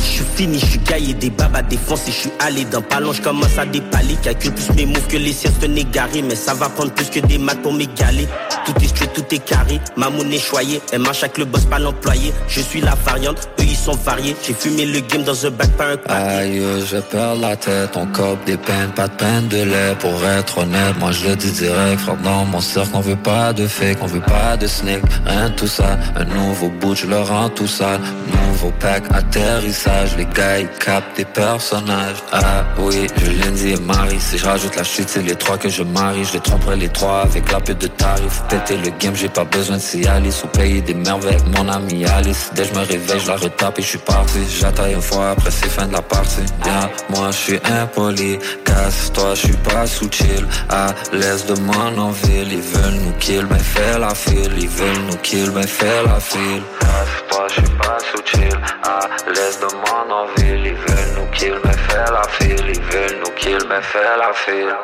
Je suis fini, je suis gaillé, des babes à défoncer, je suis allé dans ballon, je commence à dépaler, calcule plus mes moves que les siens c'est égaré, mais ça va prendre plus que des maths pour m'égaler. Tout est straight, tout est carré, ma monnaie choyée, elle marche avec le boss, pas l'employé. Je suis la variante, eux ils sont variés, j'ai fumé le game dans un bac, pas un. Aïe, je perds la tête, on cope des peines, pas de peine de lait Pour être honnête, moi je le dis direct Frère, dans mon cercle, on veut pas de fake, on veut pas de snake Rien de tout ça, un nouveau bout, je le rends tout sale. Nouveau pack, atterrissage, les gars ils captent des personnages. Ah oui, je Lindsay et Marie Si je rajoute la chute, c'est les trois que je marie. Je les tromperai les trois avec la peu de tarifs Péter le game, j'ai pas besoin de Cialis Ou payer des merveilles avec mon ami Alice. Dès je me réveille, je la retape et je suis parti. J'attaille une fois, après c'est fin de la partie. Bien, moi je suis impoli Casse-toi, je suis pas sous chill. À l'aise de mon en ville Ils veulent nous kill, mais fais la file Ils veulent nous kill, mais fais la file. Casse-toi, je suis pas sous chill. À l'aise de mon en ville Ils veulent nous kill, mais fais la file Ils veulent nous kill, mais fais la file.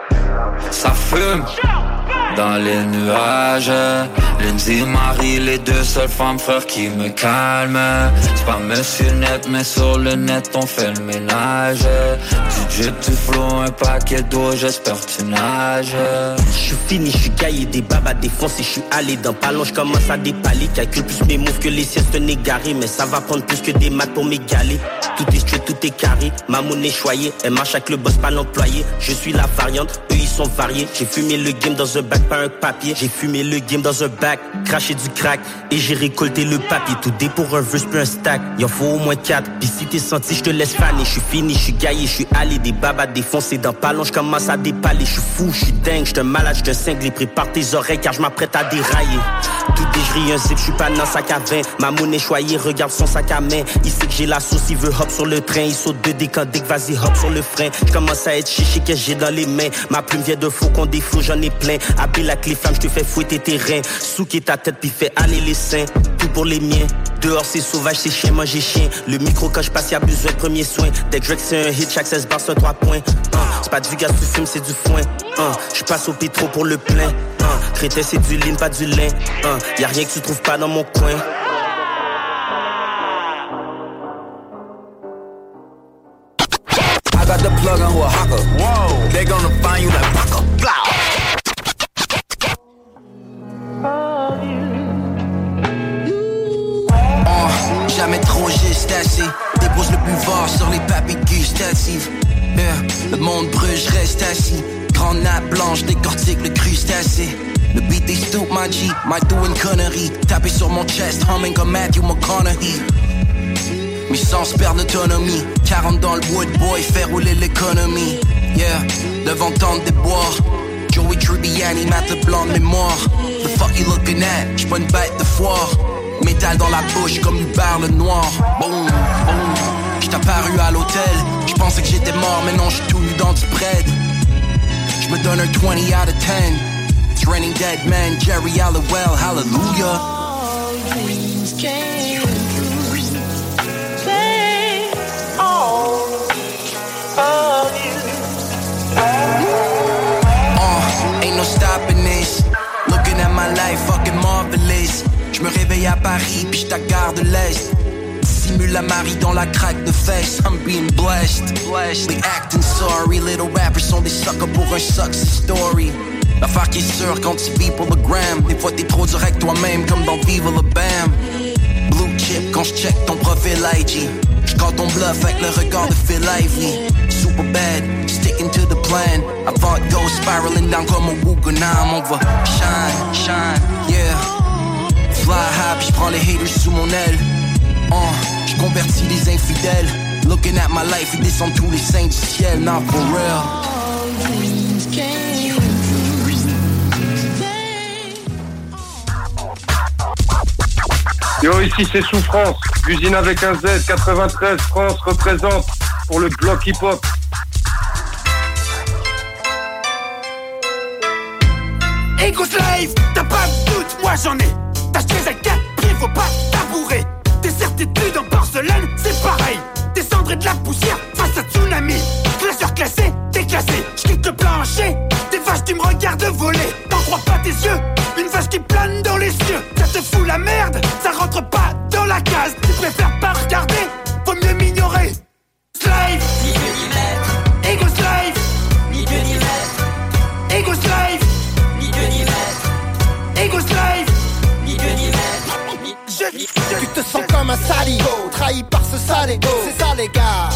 Ça fume dans les nuages Lindsay, Marie, les deux seules femmes frères qui me calment C'est pas Monsieur Net, mais sur le net on fait le ménage Du drip, du flow, un paquet d'eau, j'espère tu nages Je suis fini, je suis gaillé, des babes à défoncer, je suis allé dans ballon, je commence à dépaler, calcule plus mes moves que les un égaré, mais ça va prendre plus que des maths pour m'égaler. Tout est street, tout est carré, ma monnaie choyée. Elle marche avec le boss, pas l'employé. Je suis la variante, eux ils sont variés. J'ai fumé le game dans un bac, pas un papier. J'ai fumé le game dans un bac, craché du crack. Et j'ai récolté le papier. Tout dé pour un verse, plus un stack. Il en faut au moins quatre. Pis si t'es senti, je te laisse faner. Je suis fini, je suis gaillé, je suis allé. Des babas défoncés dans palon, je commence à dépaler. Je suis fou, je suis dingue, je malade, je cinglé. Prépare tes oreilles car je m'apprête à dérailler. Tout déjri, un zip, je suis pas dans sac à vin. Ma monnaie choyée, regarde son sac à main. Il sait que j'ai la sauce, il veut hop sur le train. Il saute de décandique, vas-y hop sur le frein. Je commence à être chichi que j'ai dans les mains. Ma plume vient de faux qu'on défaut, j'en ai plein. Habille la clé flamme, je te fais fouetter tes reins. Souquer ta tête, puis fais aller les seins. Tout pour les miens. Dehors c'est sauvage, c'est chien, manger chien. Le micro quand je passe, y'a besoin de premier soin. Dès que c'est un hit, chaque 16 bars c'est 3 points. Uh, c'est pas du gaz, tu fumes, c'est du foin. Uh, je passe au pétro pour le plein. Crétin c'est du lin, pas du lin. Uh, y a rien que tu trouves pas dans mon coin. I got the plug on a hawker. Whoa. They gonna find you like jamais trop assez. Dépose le pouvoir sur les papilles gustatives. Yeah, Le monde brûle, je reste assis. Grande nappe blanche, décortique le crustacé. Le beat est stoop, my G, my doing connerie. Taper sur mon chest, humming comme Matthew McConaughey. Mes sens perdent autonomie 40 dans le wood boy, fait rouler l'économie Yeah, devant tant de boire Joey Tribbiani, Matt Leblanc de mémoire The fuck you looking at, j'suis pas une bête de foire Métal dans la bouche comme Hubert le noir. Boum J't'ai apparu à l'hôtel. J'pensais que j'étais mort, mais non j'suis tout nu dans du bread. J'me donne un 20 out of 10 It's raining dead man, Jerry Halliwell, hallelujah Je me réveille à Paris, puis je gare de l'Est. Simule la Marie dans la craque de fesses. I'm being blessed. blessed. We acting sorry, little rappers sont des suckers pour un success story. L'affaire qui est sûre quand tu vis pour le gram. Des fois t'es trop direct toi-même, comme dans Viva le Bam. Blue chip quand je check ton profil IG. J'call ton bluff avec le regard de Phil Ivey. Super bad, sticking to the plan. Avant de go spiraling down comme un Wuganam. On va shine, shine, yeah. Fly high, puis j'prends les haters sous mon aile. Uh, j'convertis les infidèles. Looking at my life, ils descendent tous les saints du ciel. Not for real. Yo, ici c'est Souffrance, usine avec un Z, 93, France représente pour le bloc hip-hop. Ego Slave, t'as pas de doute, moi j'en ai. Acheté à 4 pieds, faut pas tabourer. Tes certitudes en porcelaine, c'est pareil. Des cendres et de la poussière face à tsunami. Classeur classé, déclassé. J'quitte le plancher, des vaches qui me regardent voler. T'en crois pas tes yeux, une vache qui plane dans les cieux. Ça te fout la merde, ça rentre pas dans la case. Tu préfères pas regarder, faut mieux m'ignorer. Slave, Tu te sens comme un saligo, trahi par ce ego. C'est ça les gars,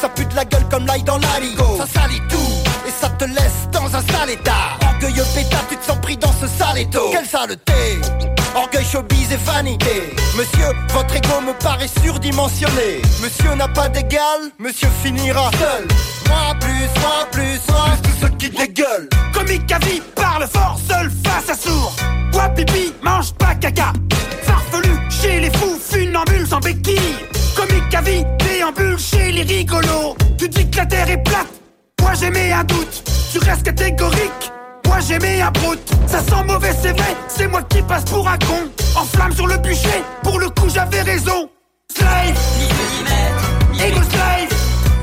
ça pue de la gueule comme l'ail dans l'arigot. Ça salit tout, et ça te laisse dans un sale état. Orgueilleux pétard, tu te sens pris dans ce sale étau. Quelle saleté Orgueil, showbiz et vanité Monsieur, votre ego me paraît surdimensionné Monsieur n'a pas d'égal, monsieur finira seul Moi plus, moi plus, moi plus tous ceux qui dégueulent Comique à vie, parle fort, seul face à sourd. Quoi pipi, mange pas caca. Les fous, funambules sans béquille. Comique à vie, déambule chez les rigolos. Tu dis que la terre est plate, moi j'ai mis un doute. Tu restes catégorique, moi j'ai mis un brute. Ça sent mauvais, c'est vrai, c'est moi qui passe pour un con. En flamme sur le bûcher, pour le coup j'avais raison. Slave, ni Dieu ni maître. Ego slave,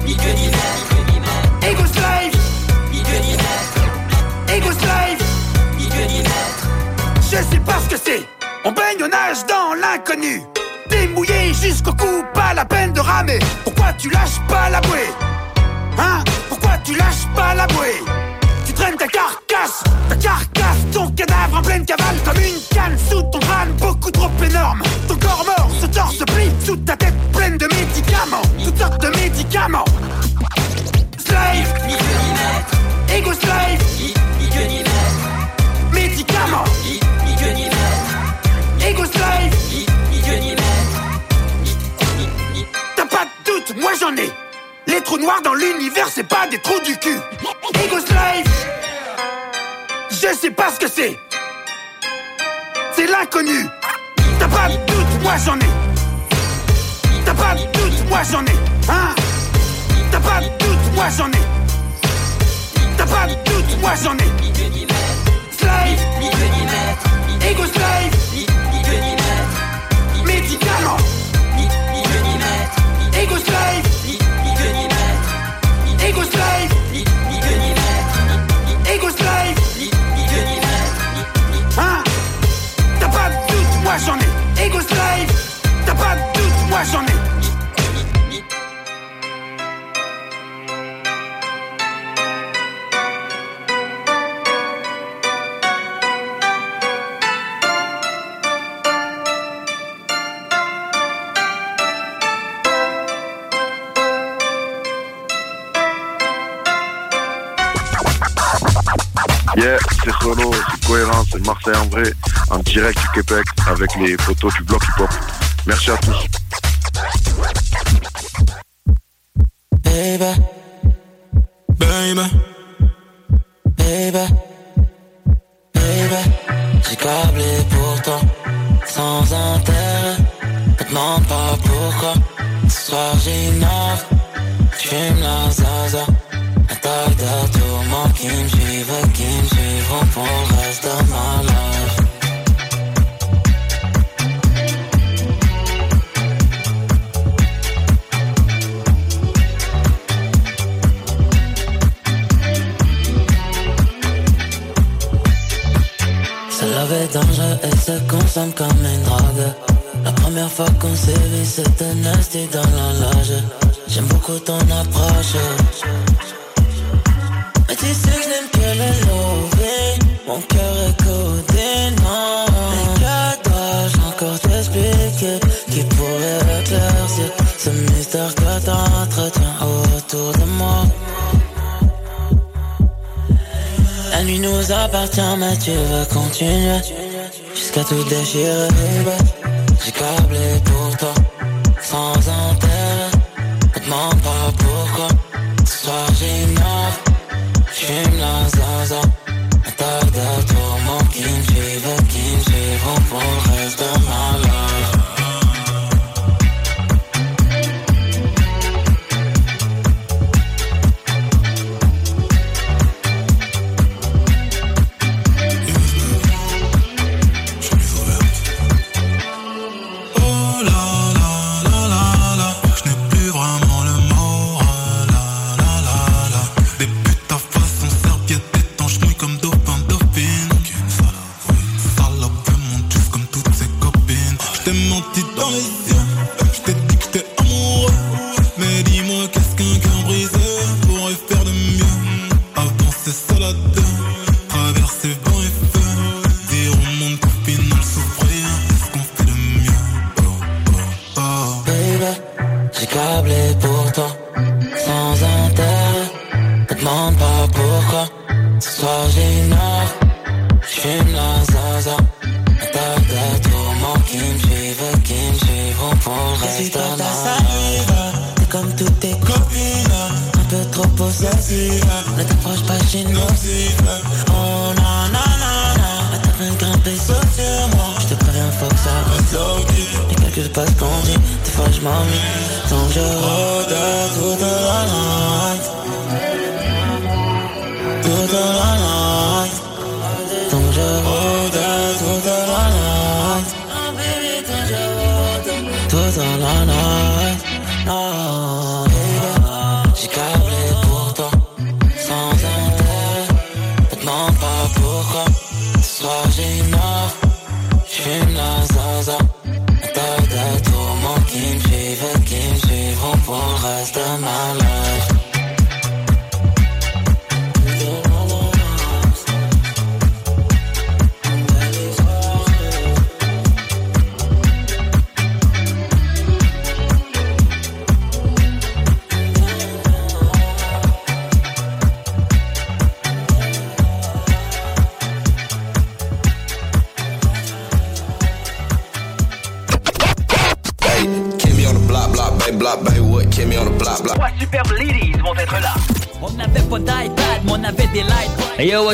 ni Dieu ni maître. Ego slave, ni Dieu ni maître. Ego slave, ni Dieu ni maître. Je sais pas ce que c'est. On baigne, on nage dans l'inconnu. T'es mouillé jusqu'au cou, pas la peine de ramer. Pourquoi tu lâches pas la bouée? Hein? Pourquoi tu lâches pas la bouée? Tu traînes ta carcasse, ta carcasse, ton cadavre en pleine cavale comme une canne sous ton crâne, beaucoup trop énorme. Ton corps mort, ce torse se plie sous ta tête pleine de médicaments, toutes sortes de médicaments. Slave, ego slave, médicaments. J'en ai. Les trous noirs dans l'univers, c'est pas des trous du cul. Eagles Life, je sais pas ce que c'est. C'est l'inconnu. T'as pas de doute, moi j'en ai. T'as pas de doute, moi j'en ai. Hein? T'as pas de doute, moi j'en ai. T'as pas de doute, moi j'en ai. Slide, Eagles Life. solo, c'est cohérent, c'est Marseille en vrai, en direct du Québec, avec les photos du bloc hip-hop. Merci à tous. Yeah.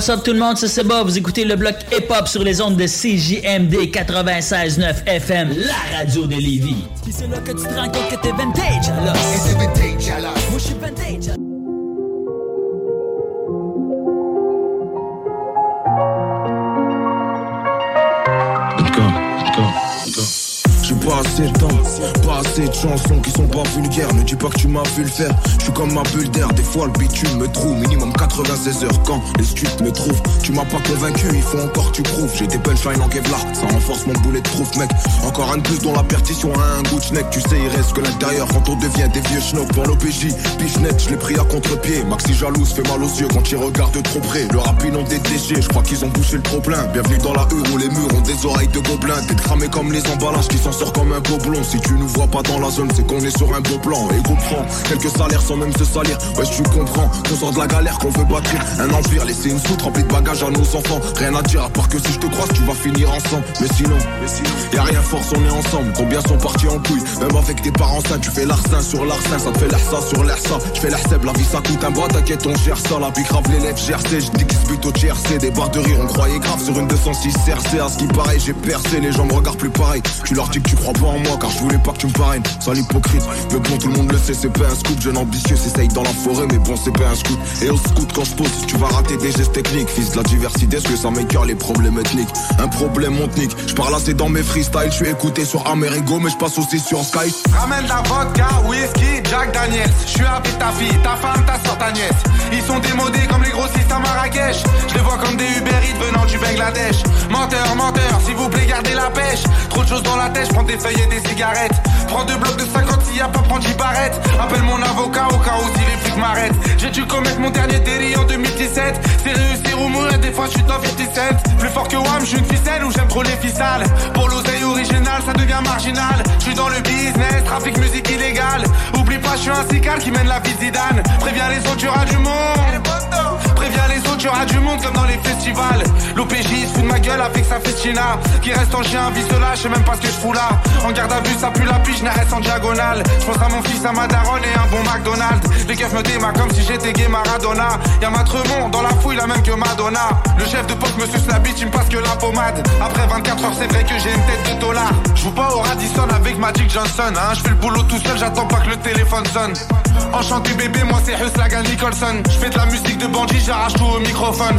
What's up tout le monde, c'est Seba, vous écoutez le bloc hip-hop sur les ondes de CJMD 96.9 FM, la radio de Lévis. C'est là que tu te rends compte que t'es vintage, alors? Faire. Je suis comme ma bulle d'air, des fois le bitume me trouve. Minimum 96 heures quand les streets me trouvent. Tu m'as pas convaincu, il faut encore tu prouves. J'ai des punchlines en Kevlar, ça renforce mon boulet de trouve, mec. Encore un de plus dont la perdition a un goût de. Tu sais, il reste que l'intérieur quand on devient des vieux schnocks. Pour l'OPJ, net, je l'ai pris à contre-pied. Maxi jalouse fait mal aux yeux quand il regarde trop près. Le rap ont des déchets, je crois qu'ils ont bouché le trop plein. Bienvenue dans la rue où les murs ont des oreilles de gobelins. T'es cramé comme les emballages qui s'en sort comme un gobelin. Si tu nous vois pas dans la zone, c'est qu'on est sur un beau plan. Et comprends, quelques salaires sans même se salir. Ouais, tu comprends qu'on sort de la galère, qu'on veut bâtir un empire. Laisser une soute remplie de bagages à nos enfants. Rien à dire à part que si je te croise, tu vas finir ensemble. Mais sinon, y a rien force, on est ensemble. Combien sont partis en couille? Même avec tes parents sains, tu fais l'arsen sur l'arsen. Ça te fait l'air ça sur l'air ça. Je fais la vie ça coûte un bras. T'inquiète, on gère ça. La vie grave l'élève GRC. Je dis qu'ils se au GRC. Des barres de rire, on croyait grave sur une 206 CRC. À ce qui paraît, j'ai percé. Les gens me regardent plus pareil. Tu leur dis que tu crois pas en moi car je voulais pas que tu me parraines. Sans l'hypocrite. Mais bon, tout le monde le sait, c'est pas un scoop. Jeune ambitieux, s'essaye dans la forêt, mais bon, c'est pas un scoop. Et au scout, quand je pose, tu vas rater des gestes techniques. Fils de la diversité, est-ce que ça m'écœure les problèmes ethniques Un problème, on nique. Je parle assez dans mes freestyles. Je suis écouté sur Amerigo, mais je passe aussi sur Skype. Ramène la vodka, whisky, Jack Daniels. Je suis avec ta fille, ta femme, ta soeur, ta nièce. Ils sont démodés comme les grossistes à Marrakech. Je les vois comme des Uber venant du Bangladesh. Menteur, menteur, s'il vous plaît, gardez la pêche. Trop de choses dans la tête, prends des feuilles et des cigarettes. Prends deux blocs de 50 s'il y a pas prendre 10 barrettes. Appelle mon avocat au cas où si les flics m'arrêtent. J'ai dû commettre mon dernier délit en 2017. C'est réussi ou mourir, des fois je suis dans 57. Plus fort que Wam, je suis une ficelle ou j'aime trop les ficelles. Pour l'oseille original, ça devient marginal. Je suis dans le business, trafic musique illégale. Oublie pas, je suis un cical qui mène la vie de Zidane. Préviens les autres, du monde. Préviens les autres, tu auras du monde comme dans les festivals. L'OPJ se fout de ma gueule avec sa festina. Qui reste en chien, vie se lâche, je sais même pas ce que je fous là. En garde à vue, ça pue la piche, reste en diagonale. Je pense à mon fils, à ma daronne et un bon McDonald's. Les keufs me déma comme si j'étais gay Maradona. Y'a ma Tremont dans la fouille, la même que Madonna. Le chef de poste me suce la bite, il me passe que la pommade. Après 24 heures, c'est vrai que j'ai une tête de dollar. Je pas au Radisson avec Magic Johnson, hein. Je fais le boulot tout seul, j'attends pas que le téléphone sonne. Enchanté bébé, moi c'est Huslagan Nicholson. Je fais de la musique de bandit, j'arrache tout au microphone.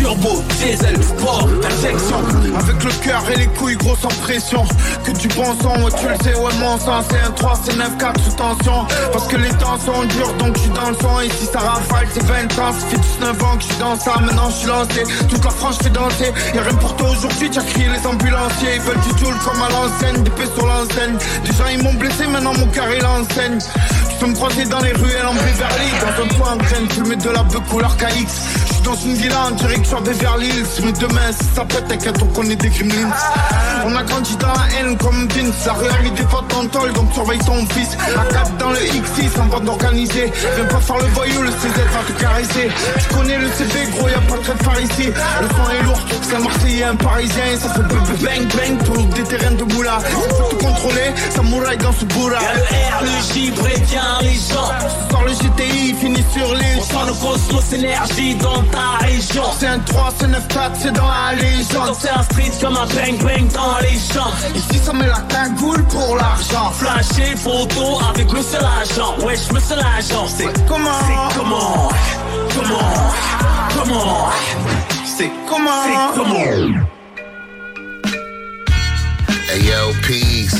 Turbo, diesel, sport, injection. Avec le cœur et les couilles gros sans pression. Que du bon sang, ouais tu le sais, ouais mon sang C'est un 3, c'est 9, 4 sous tension. Parce que les temps sont durs donc je suis dans le son Et si ça rafale c'est 20 ans. Ça fait 19 ans que je suis dans ça, maintenant je suis lancé. Toute la France fait danser, y'a rien pour toi aujourd'hui T'as crié les ambulanciers, ils veulent du tool comme à l'enseigne Des sur l'enseigne, déjà ils m'ont blessé, maintenant mon cœur il peux me croiser dans les ruelles en Beverly. Dans un coin en graine, tu le mets de la beuh couleur KX Je suis dans une villa en direction des Hills. Mais demain si ça pète t'inquiète on connaît des gremlins On a grandi dans la haine comme Vince. La réalité pas tol donc surveille ton fils. La cap dans le X6 en bande organisée. Viens pas faire le voyou le CZ va te caresser. Tu connais le CV gros y'a pas de de phare ici. Le son est lourd c'est un marseillais un parisien. Ça fait bang bang tout des terrains de moula On tout contrôler samouraï dans ce bourra Y'a le R, le J, prévient soir le GTI finit sur les On sent le cosmos énergie dans ta région. C'est un 3, c'est 9, 4, c'est dans la légende. C'est un street comme un bang bang dans les champs. Ici ça met la cagoule pour l'argent. Flasher photo avec monsieur l'agent Wesh monsieur l'agent C'est comment? C'est comment? Comment? Comment? C'est comment? C'est comment? Hey yo, peace.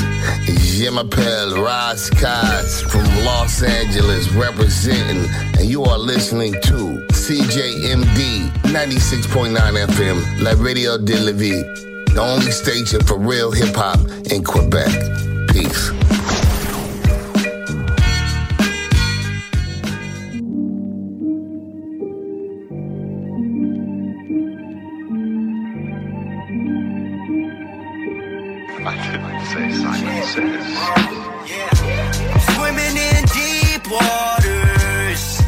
Jim Appel, Ross from Los Angeles representing, and you are listening to CJMD 96.9 FM, La Radio de la Vie, the only station for real hip hop in Quebec. Peace. Swimming in deep waters,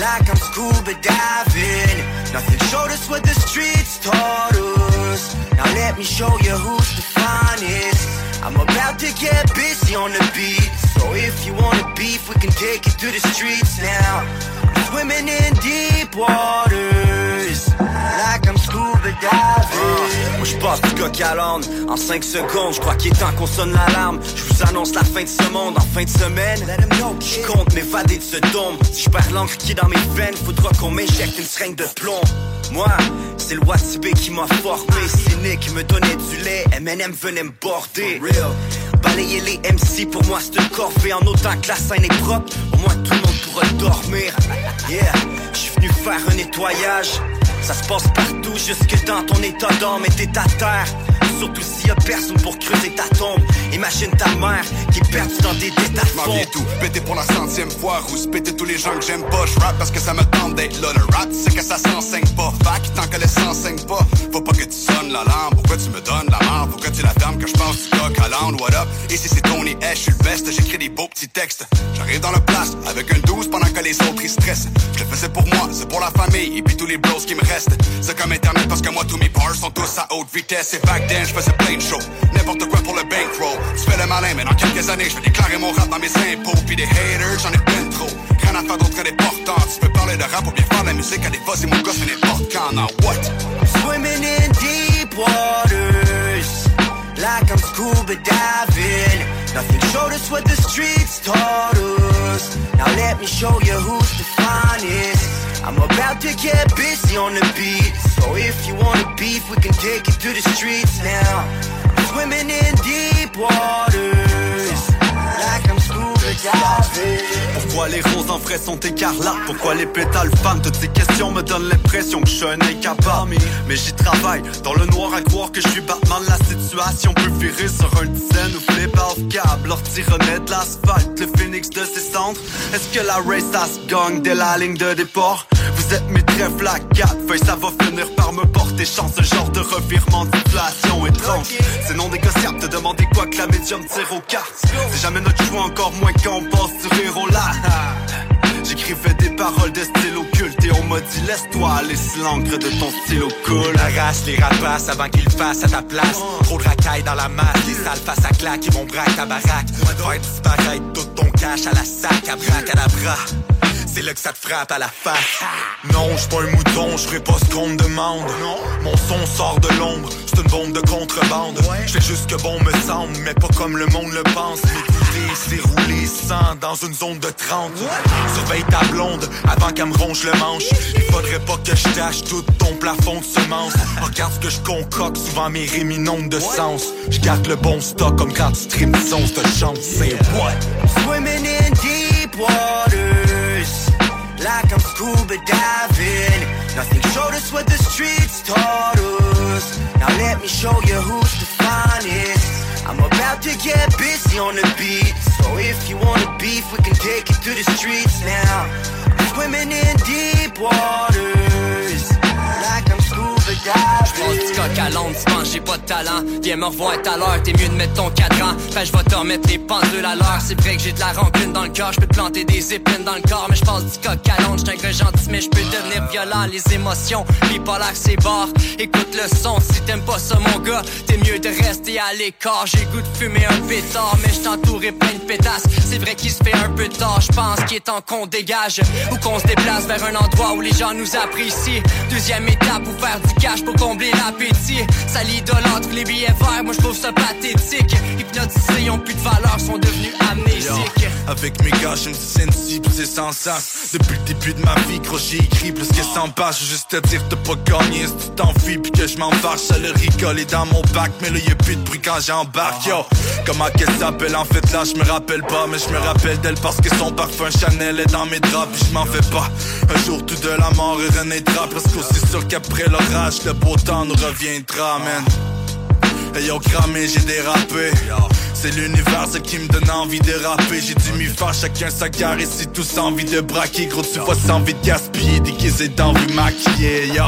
like I'm scuba diving. Nothing showed us what the streets taught us. Now let me show you who's the finest. I'm about to get busy on the beat. So if you wanna beef, we can take it to the streets now. I'm swimming in deep waters. Like I'm scuba diving. Moi je passe du coq à l'âne en 5 secondes. Je crois qu'il est temps qu'on sonne l'alarme. Je vous annonce la fin de ce monde en fin de semaine. Je compte m'évader de ce dôme. Si je perds l'encre qui est dans mes veines, faudra qu'on m'éjecte une seringue de plomb. Moi, c'est le Watibé qui m'a formé. Cynique qui me donnait du lait. MNM venait me border. Balayer les MC, pour moi c'est une corvée. En autant que la scène est propre, au moins tout le monde pourra dormir. Yeah, je suis venu faire un nettoyage. Ça se passe partout, jusque dans ton état d'âme et t'es à terre. Surtout s'il y a personne pour creuser ta tombe. Imagine ta mère qui est perdue dans des détails. Viens tout, péter pour la centième fois, rousse péter tous les gens que j'aime pas. Je rap parce que ça me tente d'être là. Le rap, c'est que ça s'enseigne pas. Fac, tant que le s'enseigne pas, faut pas que tu sonnes la lampe. Pourquoi tu me donnes la? Faut que tu la fermes, que je passe du coq à l'âne? What up? Ici c'est Tony H, je suis le best, j'écris des beaux petits textes. J'arrive dans le place avec un 12 pendant que les autres ils stressent. Je le faisais pour moi, c'est pour la famille et puis tous les bros qui me restent. C'est comme internet parce que moi tous mes bars sont tous à haute vitesse. Et back then, je faisais plein de shows. N'importe quoi pour le bankroll. Tu fais le malin, mais dans quelques années, je vais déclarer mon rap dans mes impôts. Puis des haters, j'en ai plein trop. Rien à faire d'autre que d'important. Tu peux parler de rap ou bien faire la musique à des fois, c'est mon gosse, mais n'importe quand. Now what? Swimming in deep waters, like I'm scuba diving. Nothing showed us what the streets taught us. Now let me show you who's the finest. I'm about to get busy on the beat. So if you wanna beef, we can take it to the streets now. I'm swimming in deep waters, Pourquoi les roses en frais sont écarlates? Pourquoi les pétales fanent Toutes ces questions me donnent l'impression que je suis un incapable. Mais j'y travaille, dans le noir à croire que je suis Batman. La situation peut virer sur un dizaine ou flip off câble. L'ortie remet de l'asphalte, le phoenix de ses cendres. Est-ce que la race ça se gagne dès la ligne de départ? Vous êtes mes trèfles à quatre feuilles, ça va finir par me porter chance. Ce genre de revirement de situation étrange. C'est non négociable, te demander quoi que la médium tire aux cartes. C'est jamais notre choix, encore moins on là J'écrivais des paroles de style occulte Et on m'a dit laisse-toi aller si l'encre de ton stylo cool. Arrache les rapaces avant qu'ils fassent à ta place. Trop de racailles dans la masse Les sales face à claque Ils vont braquer ta baraque. Faire disparaître tout ton cash à la sac À braque à la c'est là que ça te frappe à la face. Non, je pas un mouton, je ferai pas ce qu'on me demande. Mon son sort de l'ombre, c'est une bombe de contrebande. Je fais juste que bon me semble, mais pas comme le monde le pense. M'écouter, c'est rouler sans dans une zone de 30. Surveille ta blonde avant qu'elle me ronge le manche. Il faudrait pas que je tâche tout ton plafond de semences. Regarde ce que je concocte, souvent mes rimes de sens. Je garde le bon stock comme quand tu trimes de chance. C'est what? Swimming in deep waters, I'm scuba diving. Nothing showed us what the streets taught us. Now let me show you who's the finest. I'm about to get busy on the beat. So if you wanna beef, we can take it to the streets now. I'm swimming in deep waters, J'pense diving. du coq à l'onde, tu penses j'ai pas de talent. Viens me revoir à l'heure, t'es mieux de mettre ton cadran Fait je vais te remettre les pendules à l'heure. C'est vrai que j'ai de la rancune dans le cœur Je peux te planter des épines dans le corps. Mais je passe du coq à l'onde, j'suis un gentil Mais je peux devenir violent, les émotions Bipolaire c'est barre, écoute le son Si t'aimes pas ça mon gars, t'es mieux de rester à l'écart. J'ai goût de fumer un pétard Mais je entouré plein de pétasses. C'est vrai qu'il se fait un peu tard Je pense qu'il est temps qu'on dégage. Ou qu'on se déplace vers un endroit où les gens nous apprécient. Deuxième étape pour faire du cash pour combler l'appétit Ça l'idolâtre les billets verts Moi je trouve ça pathétique Hypnotisés, ils ont plus de valeur Sont devenus amnésiques Avec mes gars, je me sensible, c'est sans sens. Depuis le début de ma vie, gros, j'ai écrit plus que 100 pages. Juste te dire, t'as pas gagné si tu t'enfuis, puis que je m'en fâche. Ça le rigole est dans mon bac, mais là, y'a plus de bruit quand j'embarque, yo. Comment qu'elle s'appelle, en fait, là, je me rappelle pas, mais je me rappelle d'elle parce que son parfum Chanel est dans mes draps, puis je m'en fais pas. Un jour, tout de la mort renaîtra, parce qu'aussi sûr qu'après l'orage, le beau temps nous reviendra, man. Ayant cramé, j'ai dérapé. C'est l'univers qui me donne envie de rapper. J'ai dû m'y faire chacun sa gare ici, tous envie de braquer. Gros, tu vois, sans envie de gaspiller, déguisé d'envie maquillée, yo.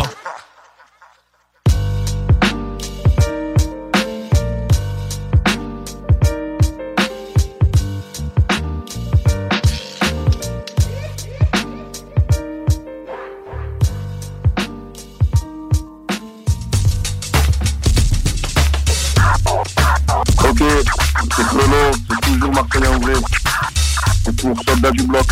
Du Bloc.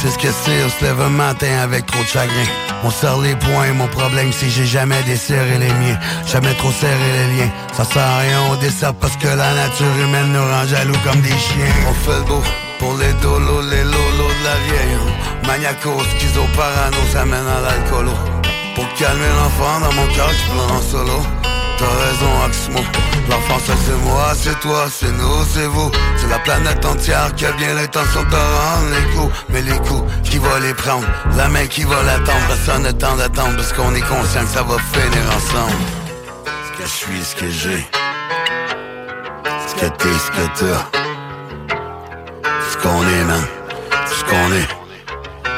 C'est ce que c'est, on se lève un matin avec trop de chagrin. On serre les poings, mon problème c'est j'ai jamais desserré les miens. Jamais trop serré les liens. Ça sert à rien, on dessert parce que la nature humaine nous rend jaloux comme des chiens. On fait le beau pour les dolos, les lolos de la vieille. Maniaco, schizo, parano, ça mène à l'alcoolo. Pour calmer l'enfant dans mon cœur qui pleure en solo. T'as raison, Oxmo. L'enfant, ça c'est moi, c'est toi, c'est nous, c'est vous. C'est la planète entière qui a bien l'intention de rendre les coups. Mais les coups, qui va les prendre? La main qui va l'attendre. Personne n'a temps d'attendre parce qu'on est conscient que ça va finir ensemble. Ce que je suis, ce que j'ai. Ce que t'es, ce que t'as. Ce qu'on est, man. Ce qu'on est.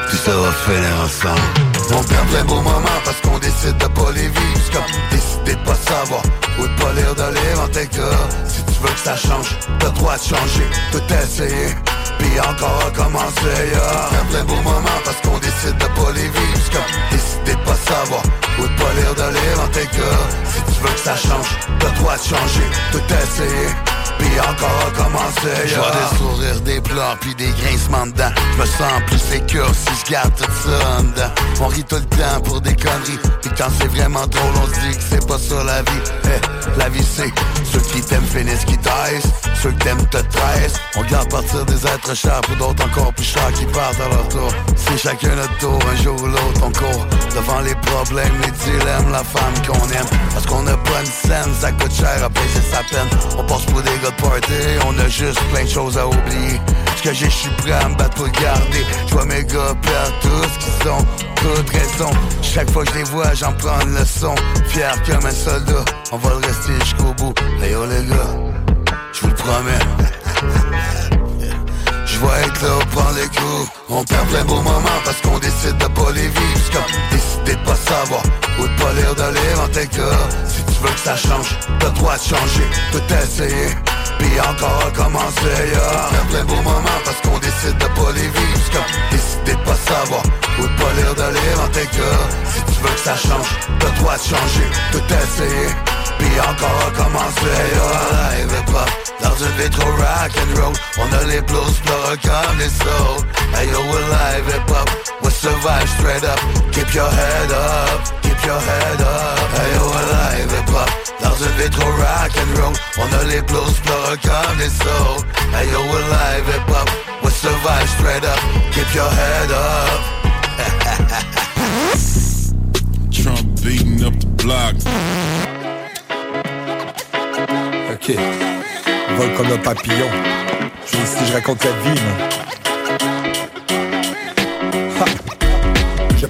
Tout ça va finir ensemble. On perd plein beaux moments parce qu'on décide de pas les vivre. C'est comme décider de pas savoir ou de pas lire de livre en cas. Si tu veux que ça change, t'as droit de changer, tout essayer. Puis encore recommencer, yeah. On perd plein beaux moments parce qu'on décide de pas les vivre. C'est comme décider de pas savoir ou de pas lire de livre en cas. Si tu veux que ça change, t'as droit de changer, tout essayer. Puis encore recommencer Je vois des sourires, des pleurs, puis des grincements dedans. Je me sens plus sécure si je garde tout ça en dedans. On rit tout le temps pour des conneries. Puis quand c'est vraiment drôle, on se dit que c'est pas ça la vie. Eh, La vie c'est ceux qui t'aiment finissent qui taisent Ceux qui t'aiment te trahissent. On garde partir des êtres chers Pour d'autres encore plus chers qui partent à leur tour. C'est chacun notre tour, un jour ou l'autre on court Devant les problèmes, les dilemmes, la femme qu'on aime. Parce qu'on a pas une scène, ça coûte cher à payer sa peine. On passe pour des on a juste plein de choses à oublier. Ce que j'ai, je suis prêt à me battre pour le garder. Je vois mes gars perdre tout ce qu'ils ont Toute raison, chaque fois que je les vois, j'en prends une leçon. Fier comme un soldat, on va le rester jusqu'au bout. Hey yo les gars, je vous le promets [LAUGHS] être là les coups On perd plein beaux moments parce qu'on décide de pas les vivre. Décider de pas savoir ou de pas lire de livre en tes cas Si tu veux que ça change, t'as droit de changer, tout essayer Puis encore recommencer. On perd plein beaux moments parce qu'on décide de pas les vivre. Décider de pas savoir ou de pas de livre en tes cas. Si tu veux que ça change, le droit de changer, tout essayer puis encore recommencer hip hop dans une vie trop rock and roll On a les blues pleureux comme les souls Hey yo we're live hip hop We survive straight up. Keep your head up Keep your head up. Hey yo we're live hip hop dans une vie trop rock and roll On a les blues pleureux comme les souls Hey yo we're live hip hop We survive straight up. Keep your head up Trump beating up the block. Ok. Vol comme un papillon. Je si je raconte la vie, man.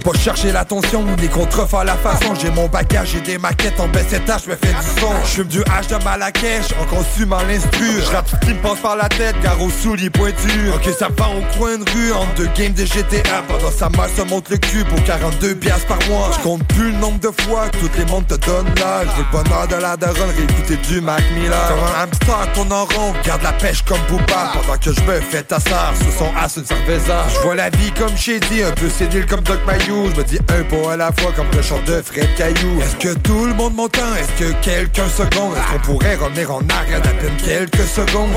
Pas cherché l'attention, les contrefaits à la façon. J'ai mon bagage, j'ai des maquettes en baisse étage, je me fais du son. Je fume du H de Marrakech, en consume en l'instru Je rappe ce qui me passe par la tête, car aux souliers pointus. Ok ça va au coin de rue, entre deux games de GTA Pendant sa mère se monte le cul pour 42 piastres par mois. Je compte plus le nombre de fois que toutes les mondes te donnent là Je veux le bonheur de la daronne, réécouter du Mac Miller. Comme un hamster tourne en rond, garde la pêche comme Booba. Pendant que je me fais ta sœur, sous son as une cerveza. Je vois la vie comme Shady, un peu sénile comme Doc Mayou Je me dis un pot à la fois comme le chant de Fred Caillou. Est-ce que tout le monde m'entend? Est-ce que quelqu'un seconde Est-ce qu'on pourrait revenir en arrière d'à peine quelques secondes?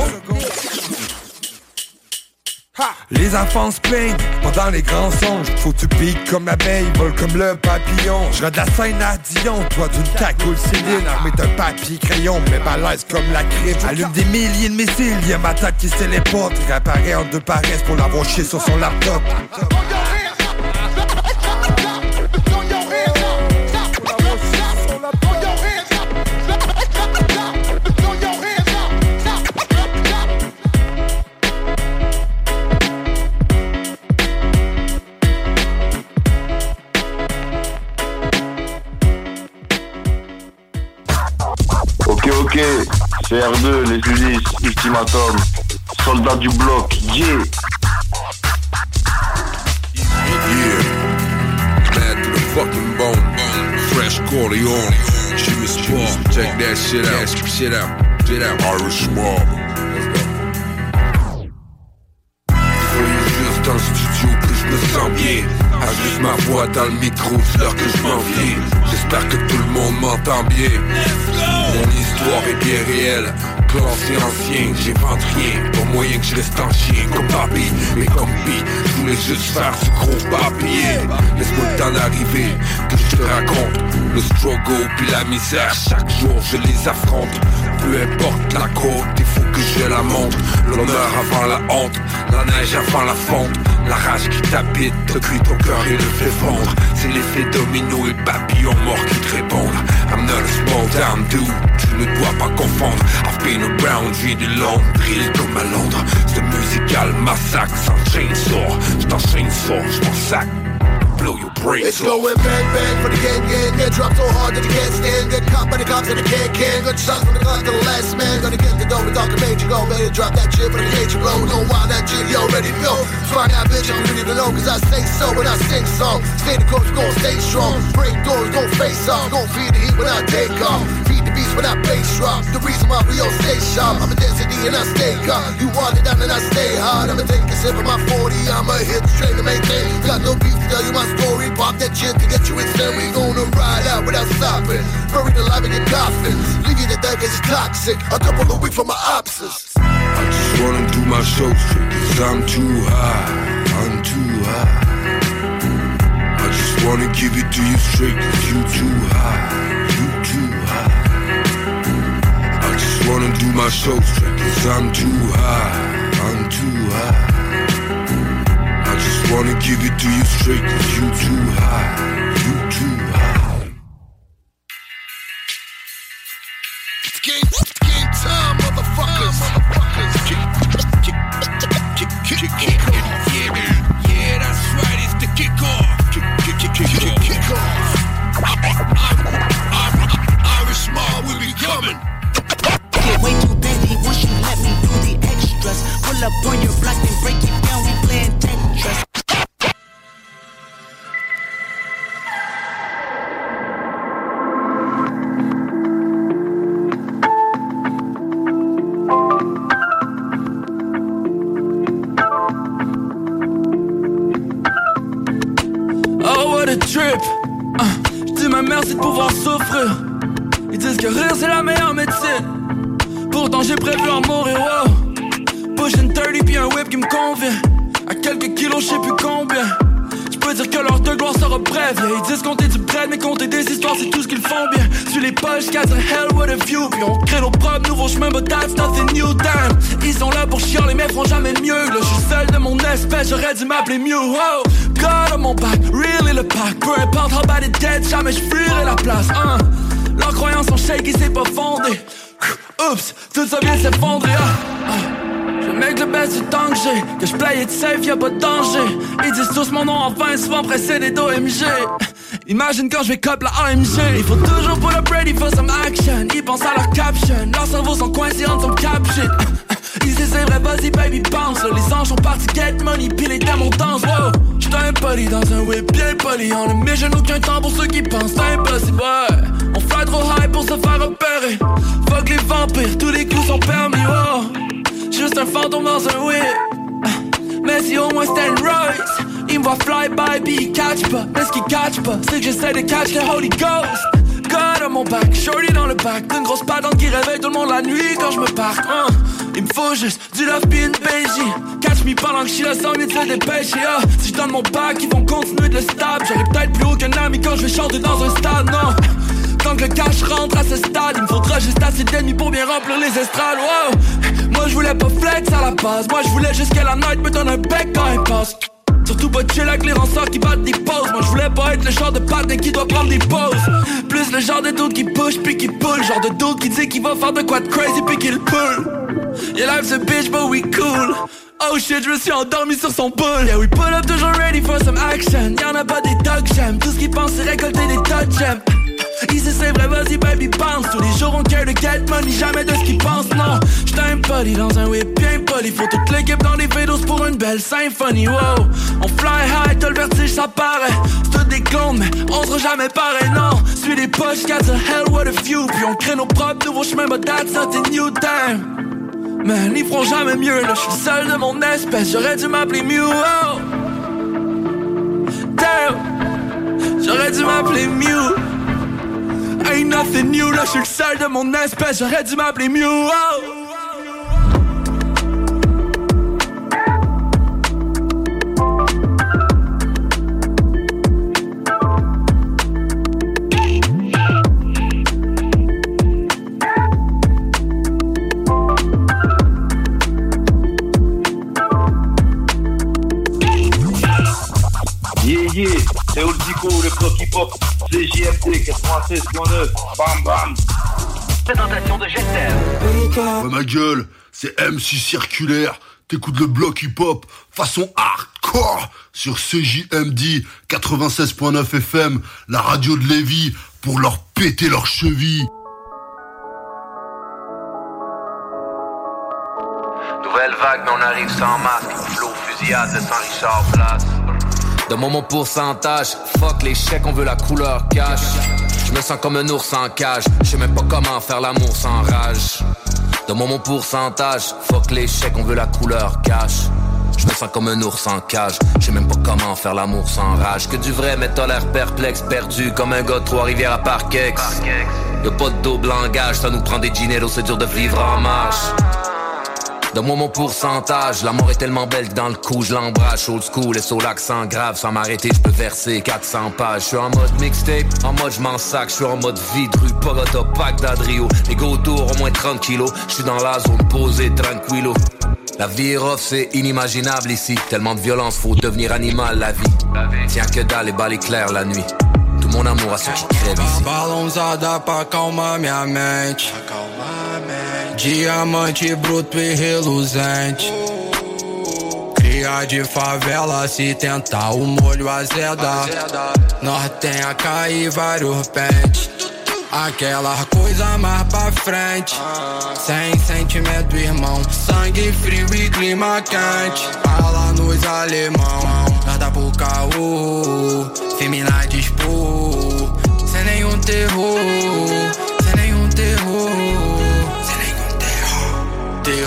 Les enfants se plaignent pendant les grands songes. Faut tu piques comme l'abeille, vole comme le papillon. Je de la scène à Dion, toi d'une cagoule Céline. Armée d'un papier crayon, mais balèze comme la crème. Allume des milliers de missiles, y'a ma tête qui se téléporte Réapparaît en deux paresses pour l'avoir chié sur son laptop CR2, les Ulysses, Ultimatum, Soldats du bloc, yeah. Fucking bone, fresh that shit out, shit out, shit out, Irish J'espère que tout le monde m'entend bien. Mon histoire est bien réelle. Classé ancien, j'ai vendu rien. Pas moyen que je reste en chien comme papi Mais comme pis, je voulais juste faire ce gros papier. Laisse-moi le temps d'arriver, que je te raconte. Le struggle puis la misère, chaque jour je les affronte. Peu importe la côte, il faut que je la montre L'honneur avant la honte, la neige avant la fonte la rage qui t'habite te cuit ton cœur et le fait fondre. C'est l'effet domino et papillon mort qui te répondent. I'm not a small town dude, tu ne dois pas confondre. I've been around, j'ai long, brille comme à Londres. C'est musical massacre sans chainsaw. J't'enchaîne fort, j't'en sac blow your brains It's going bang bang for the gang gang. Get dropped so hard that you can't stand Get caught by the cops and the can can. Good shots from the gun to the last man. Gonna get the dough with Dr. Major Go better drop that shit for the cage blow. Know why that shit you already know. Find out bitch I'm ready to know Cause I say so when I sing song Stay the course, gon' stay strong. Break doors, gon' face off. Gon' feed the heat when I take off Feed the beast when I bass drop. The reason why we all stay sharp. I'm a density and I stay calm. You want it down and I stay hard. I'ma take a sip of my 40 I'ma hit straight to make maintain Got no beef to tell you my story. Pop that shit to get you insane We gonna ride out without stopping. Buried alive in your coffin Leave you to death cause it's toxic. A couple of weeks from my opposites I just wanna do my show straight Cause I'm too high, I'm too high. I just wanna give it to you straight Cause you too high, wanna do my show straight Cause I'm too high, I'm too high. I just wanna give it to you straight Cause you too high, you too high Pull up on your block and break it down. We playing Tetris. Oh what a trip Je dis ma mère c'est de pouvoir souffrir Ils disent que rire c'est la meilleure médecine Pourtant j'ai prévu en mourir wow. Pushing 30 puis un whip qui me convient. À quelques kilos je sais plus combien. Je peux dire que leur de gloire sera brève. Ils disent compter du bread mais compter des histoires c'est tout ce qu'ils font bien. Sur les poches casse a hell what a view. Puis on crée nos propres nouveaux chemins but that's nothing new damn. Ils sont là pour chialer mais feront jamais mieux. Là je suis seul de mon espèce j'aurais dû m'appeler Mew. Wow. God on mon back, really le pack. Peu importe how bad it gets, jamais je la place hein. Leurs croyances sont shake et c'est pas fondé. Oups, tout ça vient s'effondrer ah, ah. Mec le best du temps que j'ai. Que je play it safe, y'a pas de danger. Ils disent tous mon nom en vain, souvent précédé d'OMG Imagine quand je vais cop la AMG Il faut toujours pull up ready for some action. Ils pensent à leur caption. Leurs cerveaux sont coincés en some cap shit. Ils c'est vrai, vas-y baby bounce. Les anges sont partis get money, puis les démons dansent wow. J'suis un poli dans un whip bien poli. On ne met aucun temps pour ceux qui pensent. C'est impossible, ouais On fly trop high pour se faire repérer Fuck les vampires, tous les coups sont permis, wow Juste un fantôme dans un whip. Mais si au moins c'était une Il me voit fly by, puis il catch pas. Mais ce qu'il catch pas, c'est que j'essaie de catch le Holy Ghost. God à mon back, shorty dans le back. D'une grosse patente qui réveille tout le monde la nuit quand je me parque hein. Il me faut juste du love puis une Catch me pendant que je suis mieux de se dépêcher ah. Si je donne mon back, ils vont continuer de le stab. J'aurai peut-être plus haut qu'un ami quand je vais chanter dans un stade, non Tant que le cash rentre à ce stade, il me faudra juste assez d'ennemis pour bien remplir les estrades. Wow. Moi je voulais pas flex à la base, moi je voulais juste que la night me donne un bec quand elle passe. Surtout pas chill avec les qui battent des pauses. Moi je voulais pas être le genre de patin qui doit prendre des pauses. Plus le genre de dude qui push puis qui pull. Genre de dude qui dit qu'il va faire de quoi de crazy puis qu'il pull. Yeah life's a bitch but we cool. Oh shit, je me suis endormi sur son boule. Yeah we pull up toujours ready for some action. Y'en a pas des dog jam. Tout ce qu'ils pensent c'est récolter des touch gems Ici c'est vrai, vas-y baby bounce Tous les jours on care de get money, jamais de ce qu'ils pensent, non. J'suis un poli dans un whip bien poli Faut toute l'équipe dans les vélos pour une belle symphonie, wow. On fly high, t'as le vertige, ça paraît. C'est des clones, mais on sera jamais pareil, non. Suis les poches, got the hell, what a few. Puis on crée nos propres nouveaux chemins, but that's not a new time. Man, ils feront jamais mieux, là. J'suis seul de mon espèce, j'aurais dû m'appeler Mew, oh. Damn. J'aurais dû m'appeler Mew nothing new, là je suis le seul de mon espèce, j'aurais dû m'appeler Mew. Ouais, ma gueule, c'est MC Circulaire. T'écoutes le bloc hip-hop façon hardcore sur CJMD 96.9 FM, la radio de Lévis, pour leur péter leurs chevilles. Nouvelle vague, mais on arrive sans masque. Flow, fusillade de Saint-Richard Place. Dans mon pourcentage, fuck les chèques, on veut la couleur cash. Je me sens comme un ours en cage, je sais même pas comment faire l'amour sans rage. Dans mon pourcentage, fuck chèques, on veut la couleur cash. Je me sens comme un ours en cage, je sais même pas comment faire l'amour sans rage. Que du vrai, mais t'as l'air perplexe, perdu comme un gars de Trois-Rivières à Parkex. Y'a pas de double ça nous prend des dineros, c'est dur de vivre en marche. Donne-moi mon pourcentage, la mort est tellement belle que dans le coup je l'embrasse Old school et sur l'accent grave, sans m'arrêter je peux verser 400 pages Je suis en mode mixtape, en mode je m'en sac, je suis en mode vide, rue Pogota, pack d'Adrio Les go autour au moins 30 kilos, je suis dans la zone posée tranquillo la vie est rough, c'est inimaginable ici. Tellement de violence, faut devenir animal la vie. Tiens que dalle les balles éclairs la nuit. Tout mon amour à ceux qui crèvent ici. Minha mente. Diamante bruto e reluzente. Cria de favela, se tentar o molho azeda. Nós tem a cair vários pentes. Aquela coisa mais pra frente. Sem sentimento, irmão. Sangue frio e clima quente. Fala nos alemão. Nada pro caô. Femina dispor. Sem nenhum terror.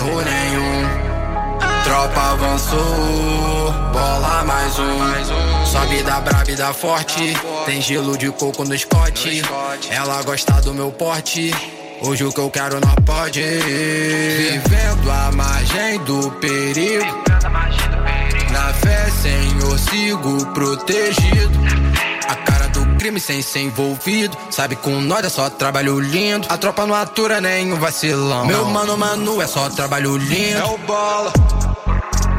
Terror nenhum. Tropa avançou, bola mais um. Sobe da braba e da forte. Tem gelo de coco no Scott. Ela gosta do meu porte. Hoje o que eu quero não pode. Vivendo à margem do perigo. Na fé, Senhor, sigo protegido. A cara do crime sem ser envolvido. Sabe com nós é só trabalho lindo. A tropa não atura nenhum vacilão. Meu mano, mano, é só trabalho lindo. É o bola.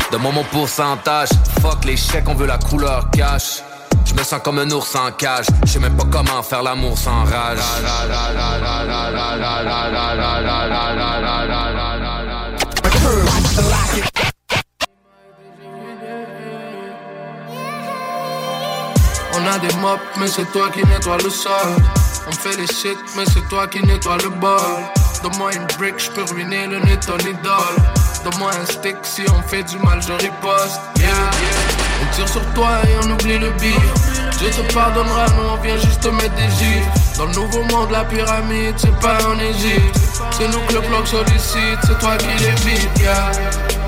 Donne-moi mon pourcentage, fuck les chèques, on veut la couleur cash. Je me sens comme un ours en cage, je sais même pas comment faire l'amour sans rage. On a des mops, mais c'est toi qui nettoie le sol. On fait les shit, mais c'est toi qui nettoie le bol. Donne-moi une brick, je peux ruiner le nez ton idole. Donne-moi un stick, si on fait du mal, je riposte. Yeah, yeah. On tire sur toi et on oublie le beat. Dieu te pardonnera, nous on vient juste te mettre des gifs. Dans le nouveau monde, la pyramide, c'est pas en Égypte. C'est nous que le bloc sollicite, c'est toi qui l'évite, yeah.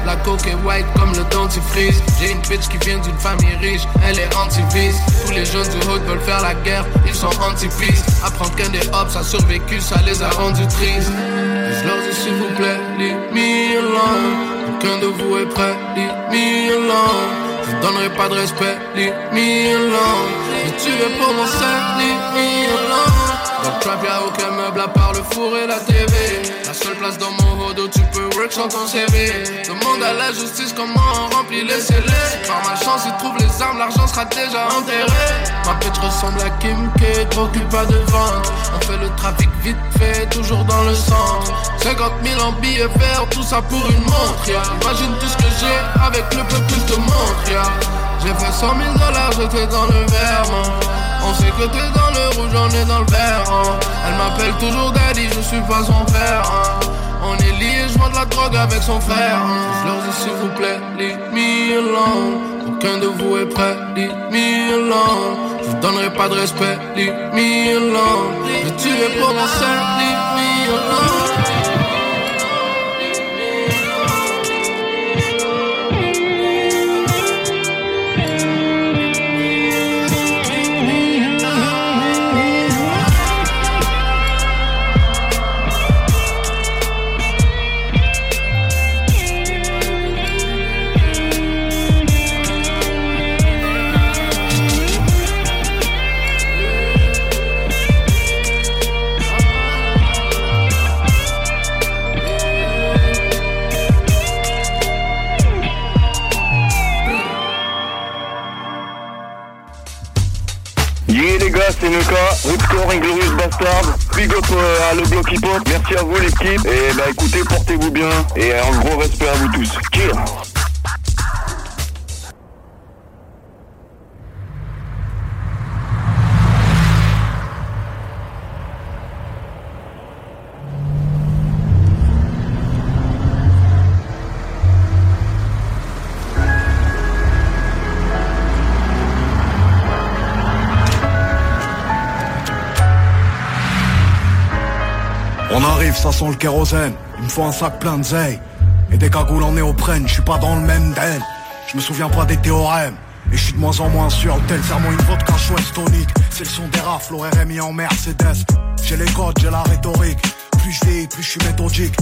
La coke est white comme le dentifrice. J'ai une bitch qui vient d'une famille riche, elle est anti-vice. Tous les jeunes du hood veulent faire la guerre, ils sont anti-peace. Apprendre qu'un des hops a survécu, ça les a rendus tristes. Je leur dis s'il vous plaît, leave me alone. Aucun de vous est prêt, leave me alone. Donnerai pas de respect, leave me alone. Je tuerai pour mon sein, leave. Dans le trap y'a aucun meuble à part le four et la TV La seule place dans mon hood où tu peux work sans ton CV Demande à la justice comment on remplit les scellés. Par ma chance ils trouvent les armes, l'argent sera déjà enterré. Ma bitch ressemble à Kim K, trop pas de vente On fait le trafic vite fait, toujours dans le centre. 50 000 en billets verts, tout ça pour une montre yeah. Imagine tout ce que j'ai avec le peu plus de montre yeah. J'ai fait 100 000 dollars, j'étais dans le verre on sait que t'es dans le rouge, on est dans le vert. Hein. Elle m'appelle toujours daddy, je suis pas son frère. Hein. On est liés, je de la drogue avec son frère. Hein. Je leur dis s'il vous plaît, leave me alone. Aucun de vous est prêt, leave me alone. Je vous donnerai pas de respect, leave me alone. Je tuerai pour mon sein, leave me alone. Gars, c'est Nuka, Ripcore Inglorious Bastard, big up euh, à le bloc hip hop, merci à vous l'équipe, et bah écoutez, portez-vous bien, et un gros respect à vous tous. Cheers ça sent le kérosène. Il me faut un sac plein de zeille. Et des cagoules en néoprène, je suis pas dans le même den. Je me souviens pas des théorèmes. Et je suis de moins en moins sûr, tel serment une vodka chouette tonique. C'est le son des rafles, RMI en Mercedes. J'ai les codes, j'ai la rhétorique. Plus je vieillis, plus je suis méthodique.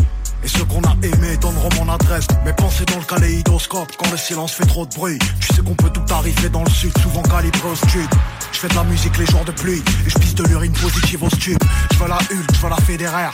Et ceux qu'on a aimés donneront mon adresse Mes pensées dans le kaléidoscope Quand le silence fait trop de bruit Tu sais qu'on peut tout arriver dans le sud Souvent calibré au stud Je fais de la musique les jours de pluie Et je pisse de l'urine positive au stud Je veux la Hulk, je veux la fédéraire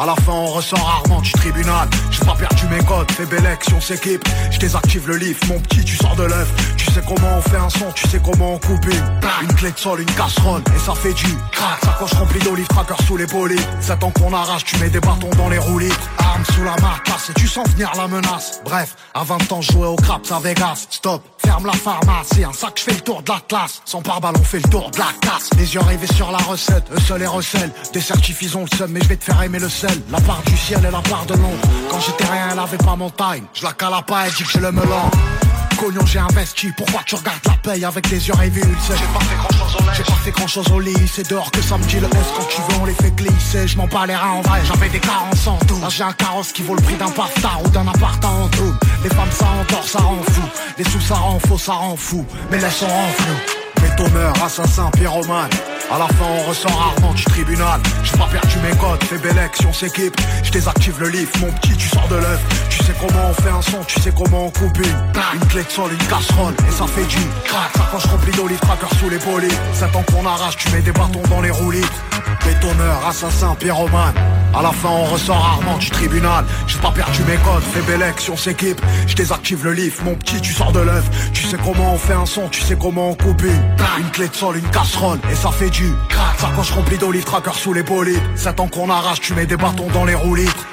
À la fin, on ressort rarement du tribunal. J'ai pas perdu mes codes, fais belle on s'équipe. Je désactive le livre, mon petit, tu sors de l'œuf. Tu sais comment on fait un son, tu sais comment on coupe une. Une clé de sol, une casserole, et ça fait du crack. Sacoche remplie d'olives, tracker sous les polies. C'est temps qu'on arrache, tu mets des bâtons dans les roulis. Arme sous la marcasse, et tu sens venir la menace. Bref, à 20 ans, jouais au craps à Vegas. Stop, ferme la pharmacie, un sac, je fais le tour de la classe. Sans pare-balles, on fait le tour de la casse. Les yeux rivés sur la recette, eux seuls les recèlent. Des certifs, ont le seum, mais je vais te faire aimer le sel. La part du ciel et la part de l'ombre. Quand j'étais rien, elle avait pas mon time. Je la cala pas, elle dit que j'ai le melon. Cognon, j'ai investi, pourquoi tu regardes la paye avec les yeux rêvés J'ai pas fait grand chose au J'ai pas fait grand chose au lit, c'est dehors que ça me dit le S quand tu veux on les fait glisser, je m'en bats les reins en vrai, j'avais des carences en tout. Là j'ai un carrosse qui vaut le prix d'un pastard ou d'un appart en tout. Les femmes ça endort, ça rend fou, les sous ça rend faux, ça rend fou, mais laisse on rend flou. Bétonneur, assassin, pyromane. À la fin on ressort rarement du tribunal. J'ai pas perdu mes codes, fais belle on s'équipe Je désactive le livre, mon petit tu sors de l'œuf. Tu sais comment on fait un son, tu sais comment on coupe une Une clé de sol, une casserole et ça fait du crack Sacoche remplie d'olives, tracker sous les polis C'est temps qu'on arrache, tu mets des bâtons dans les roulis Bétonneur, assassin, pyromane. À la fin on ressort rarement du tribunal. J'ai pas perdu mes codes, fais belle on s'équipe Je désactive le livre, mon petit tu sors de l'œuf. Tu sais comment on fait un son, tu sais comment on coupe une Une clé de sol, une casserole et ça fait du crack Sacoche remplie d'olives, tracker sous les polies C'est temps qu'on arrache, tu mets des bâtons dans les roues litres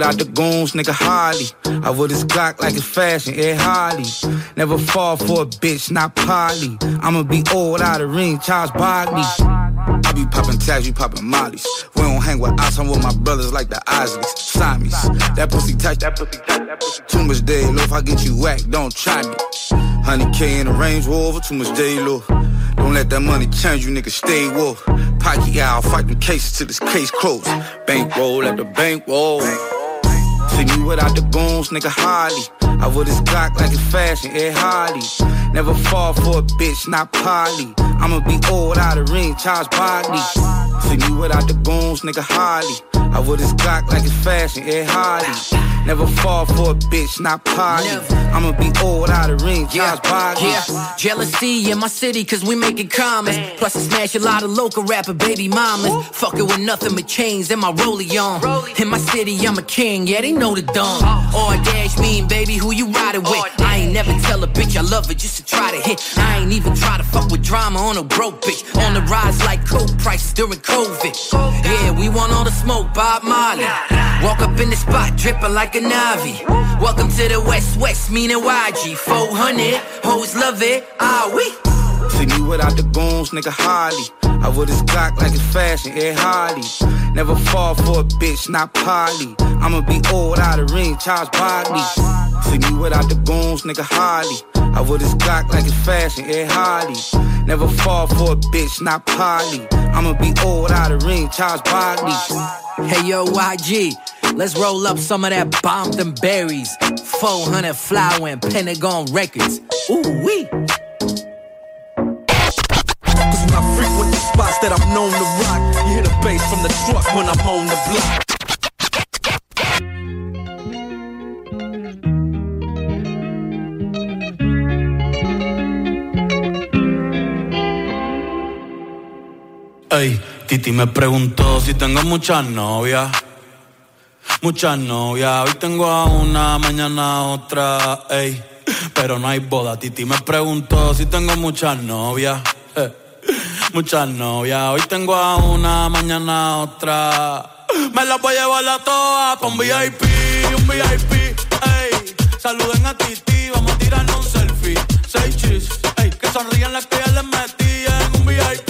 without the goons, nigga Harley. I wear this Glock like it's fashion, Ed Harley. Never fall for a bitch, not Polly. I'ma be old out of ring, Charles Barkley. I be popping tags, you popping mollies. We don't hang with us, I'm with my brothers like the Isleys. Siamese. That pussy tight, that pussy tight, that pussy Too much day low, if I get you whacked, don't try me. 100K in the Range Rover, too much day low. Don't let that money change you, nigga, stay woke. Pocket out, fight them cases till this case closed. Bankroll at the bankroll. See me without the goons, nigga Harley. I wear this Glock like it's fashion, Ed Harley. Never fall for a bitch, not Polly. I'ma be old out of ring, Charles Barkley. See me without the goons, nigga Harley. I wear this Glock like it's fashion, Ed Harley. Never fall for a bitch, not Polly. I'ma be old out of ring, Charles Barkley. Yeah, jealousy in my city, cause we make it common. Plus, I smash a lot of local rapper baby mamas. Fucking with nothing but chains and my rollie on. In my city, I'm a king, yeah, they know the dumb. Oh. Or dash mean, baby, who you riding with? I ain't never tell tell a bitch I love her just to try to hit. I ain't even try to fuck with drama on a broke bitch. On the rise like coke prices during COVID. Yeah, we want all the smoke, Bob Marley. Walk up in the spot, dripping like a Navi. Welcome to the West West, meaning YG. 400, hoes love it, ah we. See me without the goons, nigga Harley. I wear this Glock like it's fashion, Ed Harley. Never fall for a bitch, not Polly. I'ma be old out of ring, Charles Barkley. See me without the goons, nigga Harley. I wear this Glock like it's fashion, Ed Harley. Never fall for a bitch, not Polly. I'ma be old out of ring, Charles Barkley. Hey yo, YG. Let's roll up some of that bomb them berries. 400 flower and Pentagon records. Ooh wee. Cause when I frequent the spots that I'm known to rock, you hear the bass from the truck when I'm on the block. Ey, Titi me preguntó si tengo muchas novias. Muchas novias. Hoy tengo a una, mañana a otra. Ey, pero no hay boda. Titi me preguntó si tengo muchas novias. Eh, muchas novias. Hoy tengo a una, mañana a otra. Me las voy a llevar a todas un VIP, un VIP. Ey, saluden a Titi, vamos a tirarnos un selfie. Seis chis, ey, que sonrían las que ya les metí en un VIP,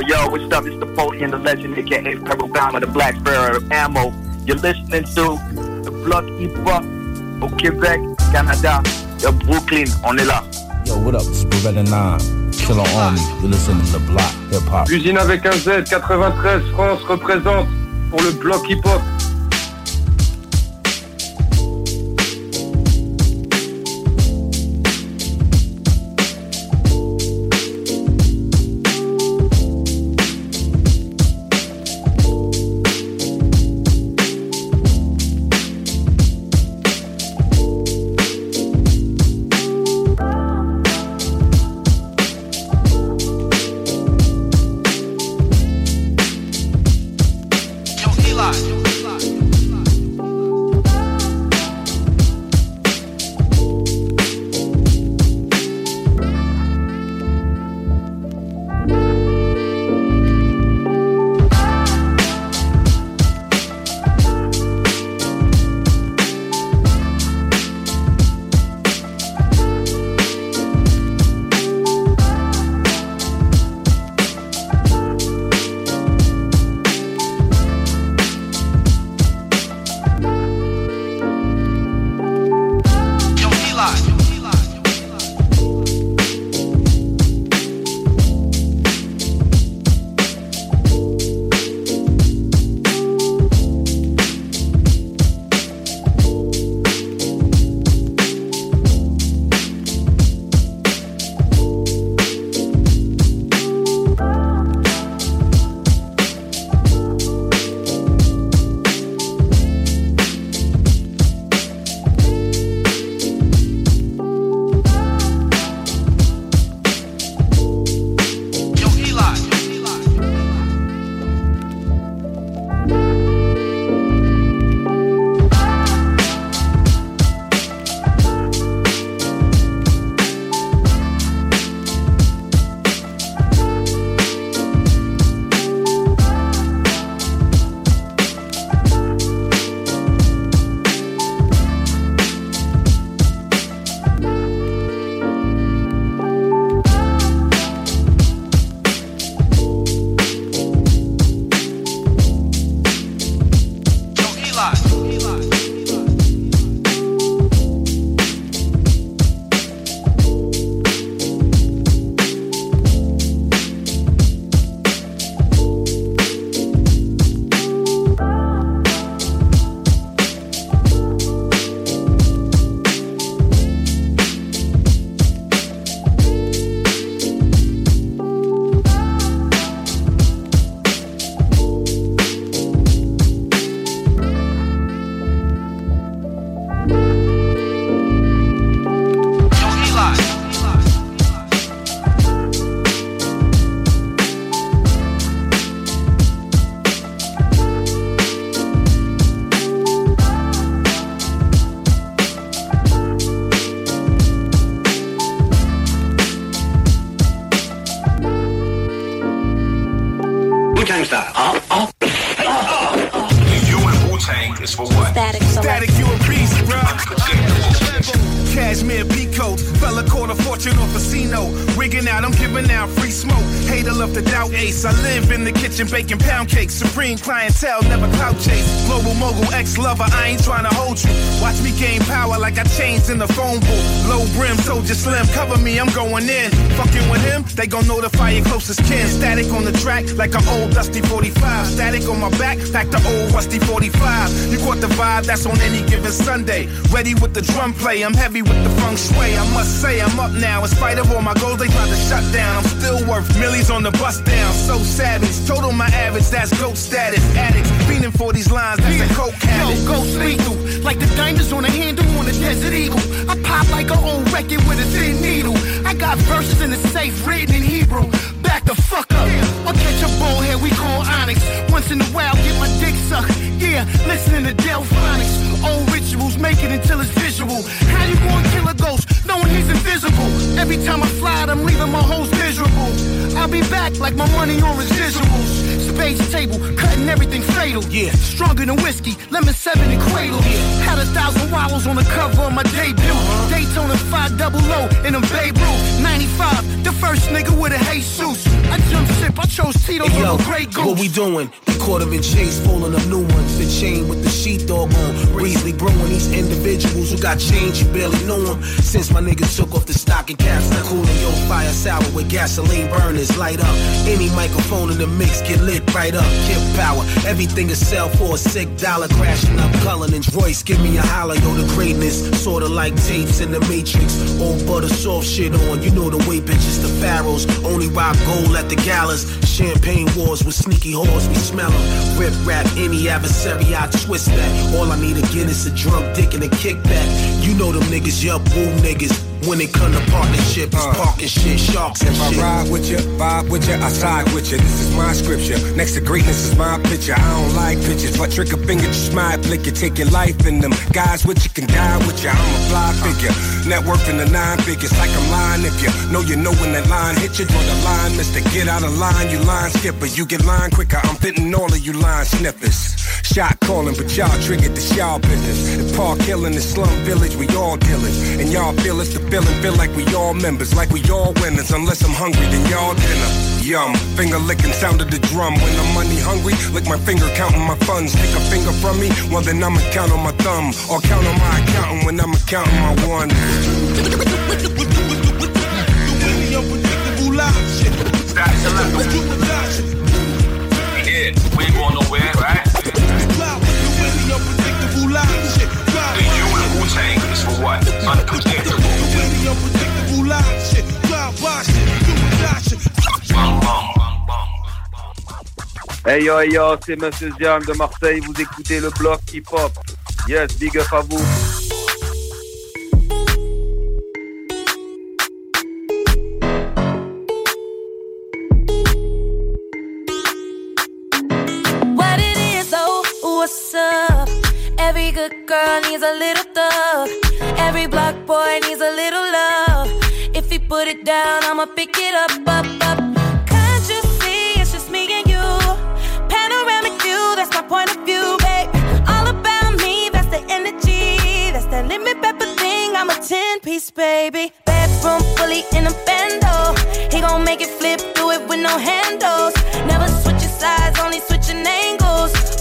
Yo, yo, what's up? It's the Napoleon the legend, aka Ferrogama, the Black Sparrow Ammo. You're listening to the Block Hip Hop au Québec, Canada, de Brooklyn. On est là. Yo, what up? It's Beretta 9. Still on me. You're listening to Block Hip Hop. Usine avec un Z, 93 France représente pour le Block Hip Hop. Clientele, trying to hold you. Watch me gain power like I changed in the phone book. Low brim, soldier slim, cover me, I'm going in. Fucking with him, they gon' notify your closest kin. Static on the track like an old dusty 45. Static on my back like the old rusty 45. You caught the vibe, that's on any given Sunday. Ready with the drum play, I'm heavy with the feng shui. I must say, I'm up now. In spite of all my goals, they tried to shut down. I'm still worth millions on the bus down. So savage, total my average, that's goat status. Addicts, feeling for these lines, that's a coke habit. Yo, go lethal, like the diamonds on a handle on a desert eagle. I pop like an old record with a thin needle. I got verses in the safe written in Hebrew. Back the fuck up. I'll catch a bullhead we call Onyx. Once in a while, get my dick sucked. Yeah, listening to Delphonics. Old rituals, make it until it's visual. How you gonna kill a ghost? ghost, knowing he's invisible. Every time I fly, I'm leaving my hoes miserable. I'll be back like my money on residuals. Space table, cutting everything fatal. Yeah, stronger than whiskey, lemon seven and cradle. Yeah, had a thousand wallows on the cover of my debut. Daytona 5 double O in a Babe Ruth. 95, the first nigga with a Jesus. I jump ship, I chose Tito Hey, yo, Great Goose. what we doing? We caught him in chase, pulling up new ones. The chain with the sheepdog on. Breezely brewing these individuals who got change, you barely know them. Since my niggas took off the stocking caps, now cooling your fire sour with gasoline burners. Light up any microphone in the mix, get lit right up. Kid power, everything is sell for a sick dollar. Crashing up Cullinan's Royce, give me a holler, yo, the greatness. Sorta like tapes in the Matrix. Old butter soft shit on, you know the way bitches, the pharaohs. Only rock gold at the galas. Champagne wars with sneaky whores, we smell 'em. Rip rap any adversary, I twist that. All I need again is a drunk dick and a kickback. You know them niggas, yup, woo niggas. When it come to partnership, it's uh. parking shit, sharks and If I ride with you, vibe with you, I side with you. This is my scripture. Next to greatness is my picture. I don't like pictures, but trick a finger, just smile, flick you, take your life in them. Guys with you can die with you. I'm a fly figure. Network in the nine figures, like I'm lying. If you know you know when that line hit you, draw the line, mister. Get out of line, you line skipper. You get line quicker. I'm fitting all of you line snippers. Shot calling, but y'all triggered the y'all business. If Park Hill in the slum village, we all dealers. And y'all feel it's the feeling, feel like we all members, like we all winners. Unless I'm hungry, then y'all dinner. Yum, finger licking sound of the drum. When I'm money hungry, lick my finger counting my funds. Take a finger from me, well then I'ma count on my thumb. Or count on my accountant when I'ma counting my one. Yeah, we ain't going nowhere, right? The you and Wu-Tang is for what? Unpredictable. Bum. Hey yo, hey yo, c'est Monsieur Ziam de Marseille, vous écoutez le bloc hip-hop. Yes, big up à vous. What it is, oh, what's up? Every good girl needs a little thug. Every block boy needs a little love. If he put it down, I'ma pick it up, up, up. Can't you see it's just me and you? Panoramic view, that's my point of view, babe. All about me, that's the energy. That's that limit pepper thing. I'm a 10 piece, baby. Bedroom fully in a bando. He gon' make it flip, do it with no handles. Never switching sides, only switching angles.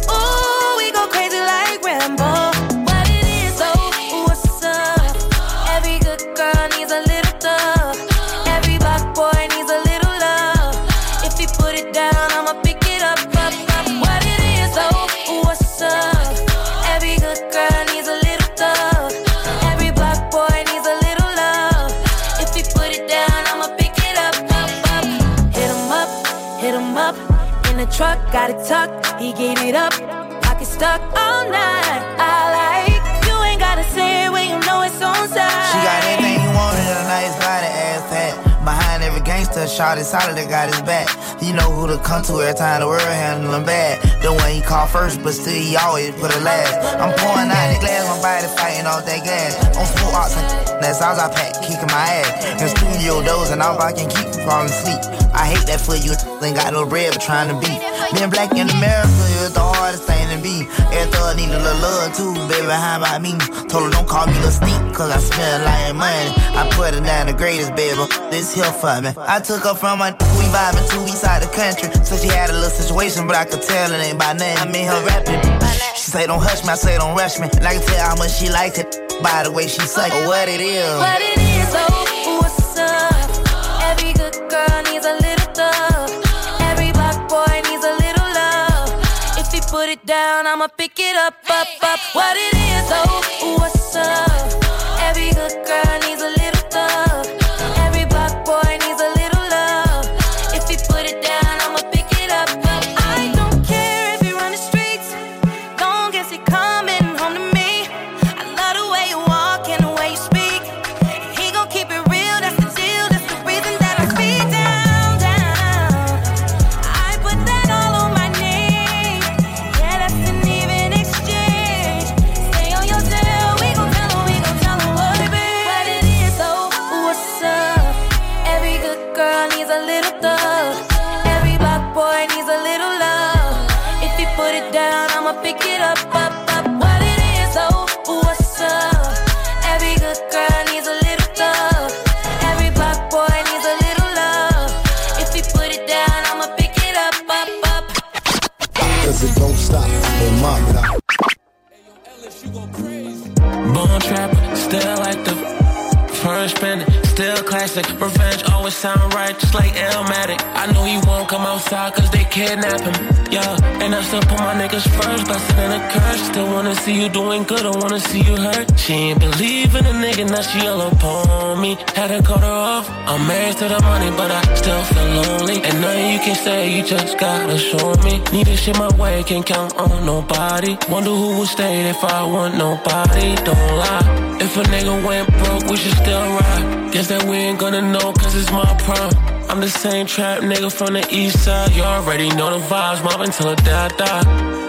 Truck, got it tucked. He gave it up. Pocket stuck all night. Shot is solid, that got his back. You know who to come to every time the world handle him bad. The one he called first, but still he always put it last. I'm pouring out the glass, my body fighting off that gas. On full oxygen, that's all I pack, kicking my ass. In studio doors, and all I can keep from falling asleep. I hate that for you, ain't got no bread, but trying to beat. Being black in America is the hardest thing to be. Every thug need a little love too, baby, how about me? Told her don't call me the stink, cause I smell like money. I put it down the greatest, baby. This here for me. I took her from my we vibing to east side the country. So she had a little situation, but I could tell it ain't by name. I mean her rapping. She say don't hush me, I say don't rush me. And I can tell how much she liked it by the way she suck it. What it is. What it is, oh, what's up? Every good girl needs a little thug. Every black boy needs a little love. If he put it down, I'ma pick it up, up, up. What it is, oh, what's up? Every good girl needs a still like the first bandit, still classic. Revenge always sound right, just like Elmatic. I know he won't come outside cause they kidnap him. Yeah, and I still put my niggas first, blessed in a curse. Still wanna see you doing good, I wanna see you hurt. She ain't believe in a nigga, now she all upon me. Had to cut her off. I'm married to the money, but I still feel lonely. And nothing you can say, you just gotta show me. Need this shit my way, can't count on nobody. Wonder who would stay if I want nobody. Don't lie. If a nigga went broke, we should still ride. Guess that we ain't gonna know, cause it's my prime. I'm the same trap nigga from the east side. You already know the vibes, the day I die.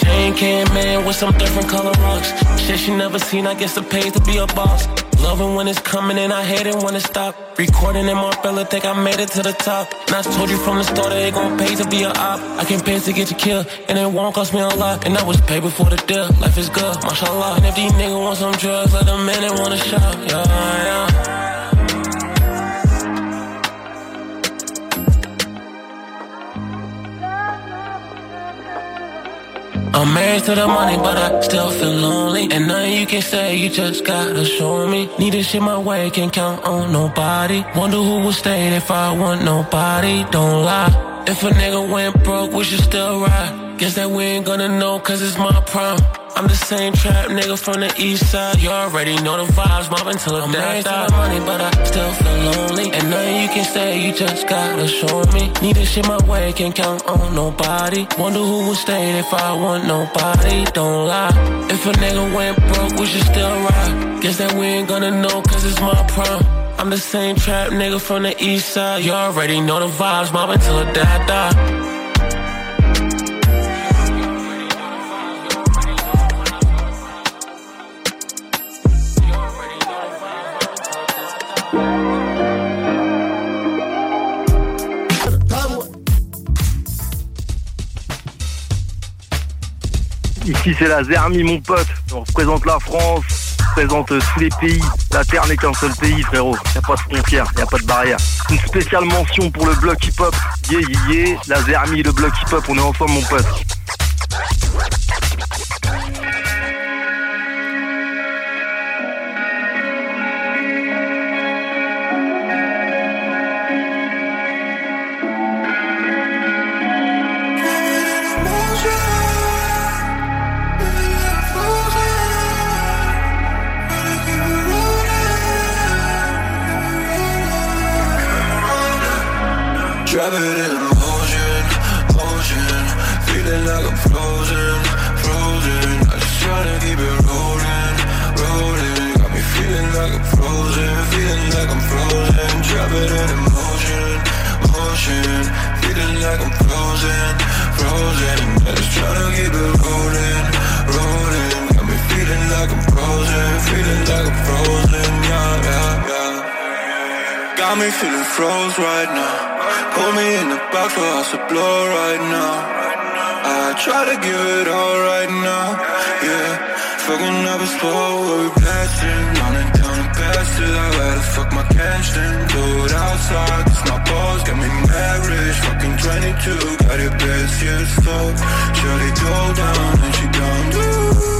Chain came in with some different color rocks. Shit she never seen, I guess it pays to be a boss. Loving when it's coming and I hate it when it stop. Recording in my fella, think I made it to the top. And I told you from the start that it gon' pay to be a op. I can pay to get you killed, and it won't cost me a lot. And I was paid before the deal. Life is good, mashallah. And if these niggas want some drugs, let them in and want a shot. Yeah, yeah. I'm married to the money, but I still feel lonely. And nothing you can say, you just gotta show me. Need this shit my way, can't count on nobody. Wonder who will stay if I want nobody. Don't lie. If a nigga went broke, we should still ride. Guess that we ain't gonna know, cause it's my prime. I'm the same trap nigga from the east side. You already know the vibes, mobbing till the day I die. the money, but I still feel lonely. And nothing you can say, you just gotta show me. Need this shit my way, can't count on nobody. Wonder who will stay if I want nobody. Don't lie. If a nigga went broke, we should still ride. Guess that we ain't gonna know, cause it's my prime. I'm the same trap nigga from the east side. You already know the vibes, mobbing till I die. Ici c'est la Zermi mon pote, on représente la France, on représente euh, tous les pays. La Terre n'est qu'un seul pays frérot, y a pas de frontières, y a pas de barrière. Une spéciale mention pour le bloc hip-hop. Yeah yeah yeah, la Zermi, le bloc hip-hop, on est ensemble mon pote. Driving in motion, motion Feeling like I'm frozen, frozen. I just tryna keep it rolling, rolling. Got me feeling like I'm frozen, feeling like I'm frozen. Driving in motion, motion. Feeling like I'm frozen, frozen. I just tryna keep it rolling, rolling. Got me feeling like I'm frozen, feeling like I'm frozen. Yeah, yeah, yeah. Got me feeling froze right now Put me in the box for us to blow right now. I try to give it all right now, yeah. Fucking up a spot where we blasting, running down the pass till I gotta fuck my cash then do it outside. Cause my balls got me married, fucking 22, got it best, yeah, slow. Shorty go down and she down, do.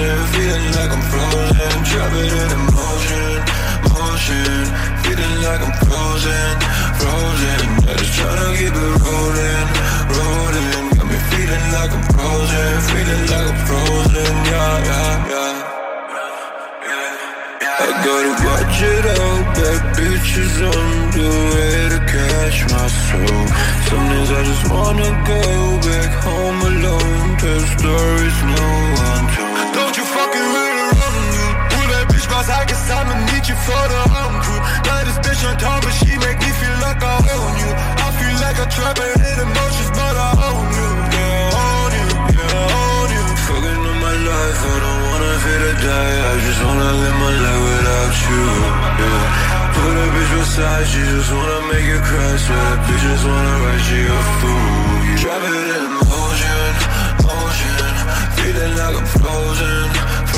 frozen, feeling like I'm frozen. Drop it in motion, motion. Feeling like I'm frozen, frozen. I just tryna keep it rolling, rolling. Got me feeling like I'm frozen, feeling like I'm frozen. Yeah, yeah, yeah. I gotta watch it all, bad bitches on the way to catch my soul Sometimes I just wanna go back home alone, tell stories no one told I guess I'ma need you for the home crew. Got this bitch on top, but she make me feel like I own you. I feel like a trapper, hit emotions, but I own you. Yeah, own you, yeah, own you. Fucking on my life, I don't wanna feel to die. I just wanna live my life without you. Yeah. Put a bitch beside, she just wanna make you cry. So that bitch just wanna write she a fool. You drive it in motion, motion. Feeling like I'm frozen,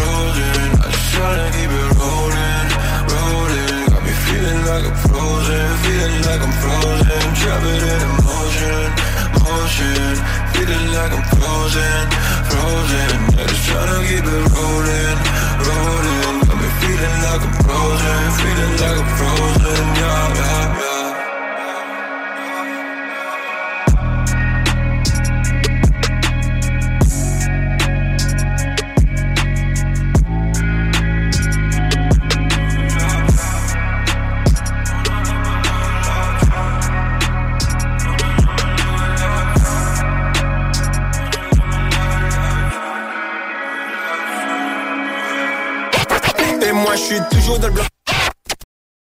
frozen. I just tryna keep it rolling, rolling. Got me feeling like I'm frozen, feeling like I'm frozen. It in motion, motion. Feeling like I'm frozen, frozen. I just tryna keep it rolling, rolling. Got me feeling like I'm frozen, feeling like I'm frozen. Yeah, yeah, yeah. Et moi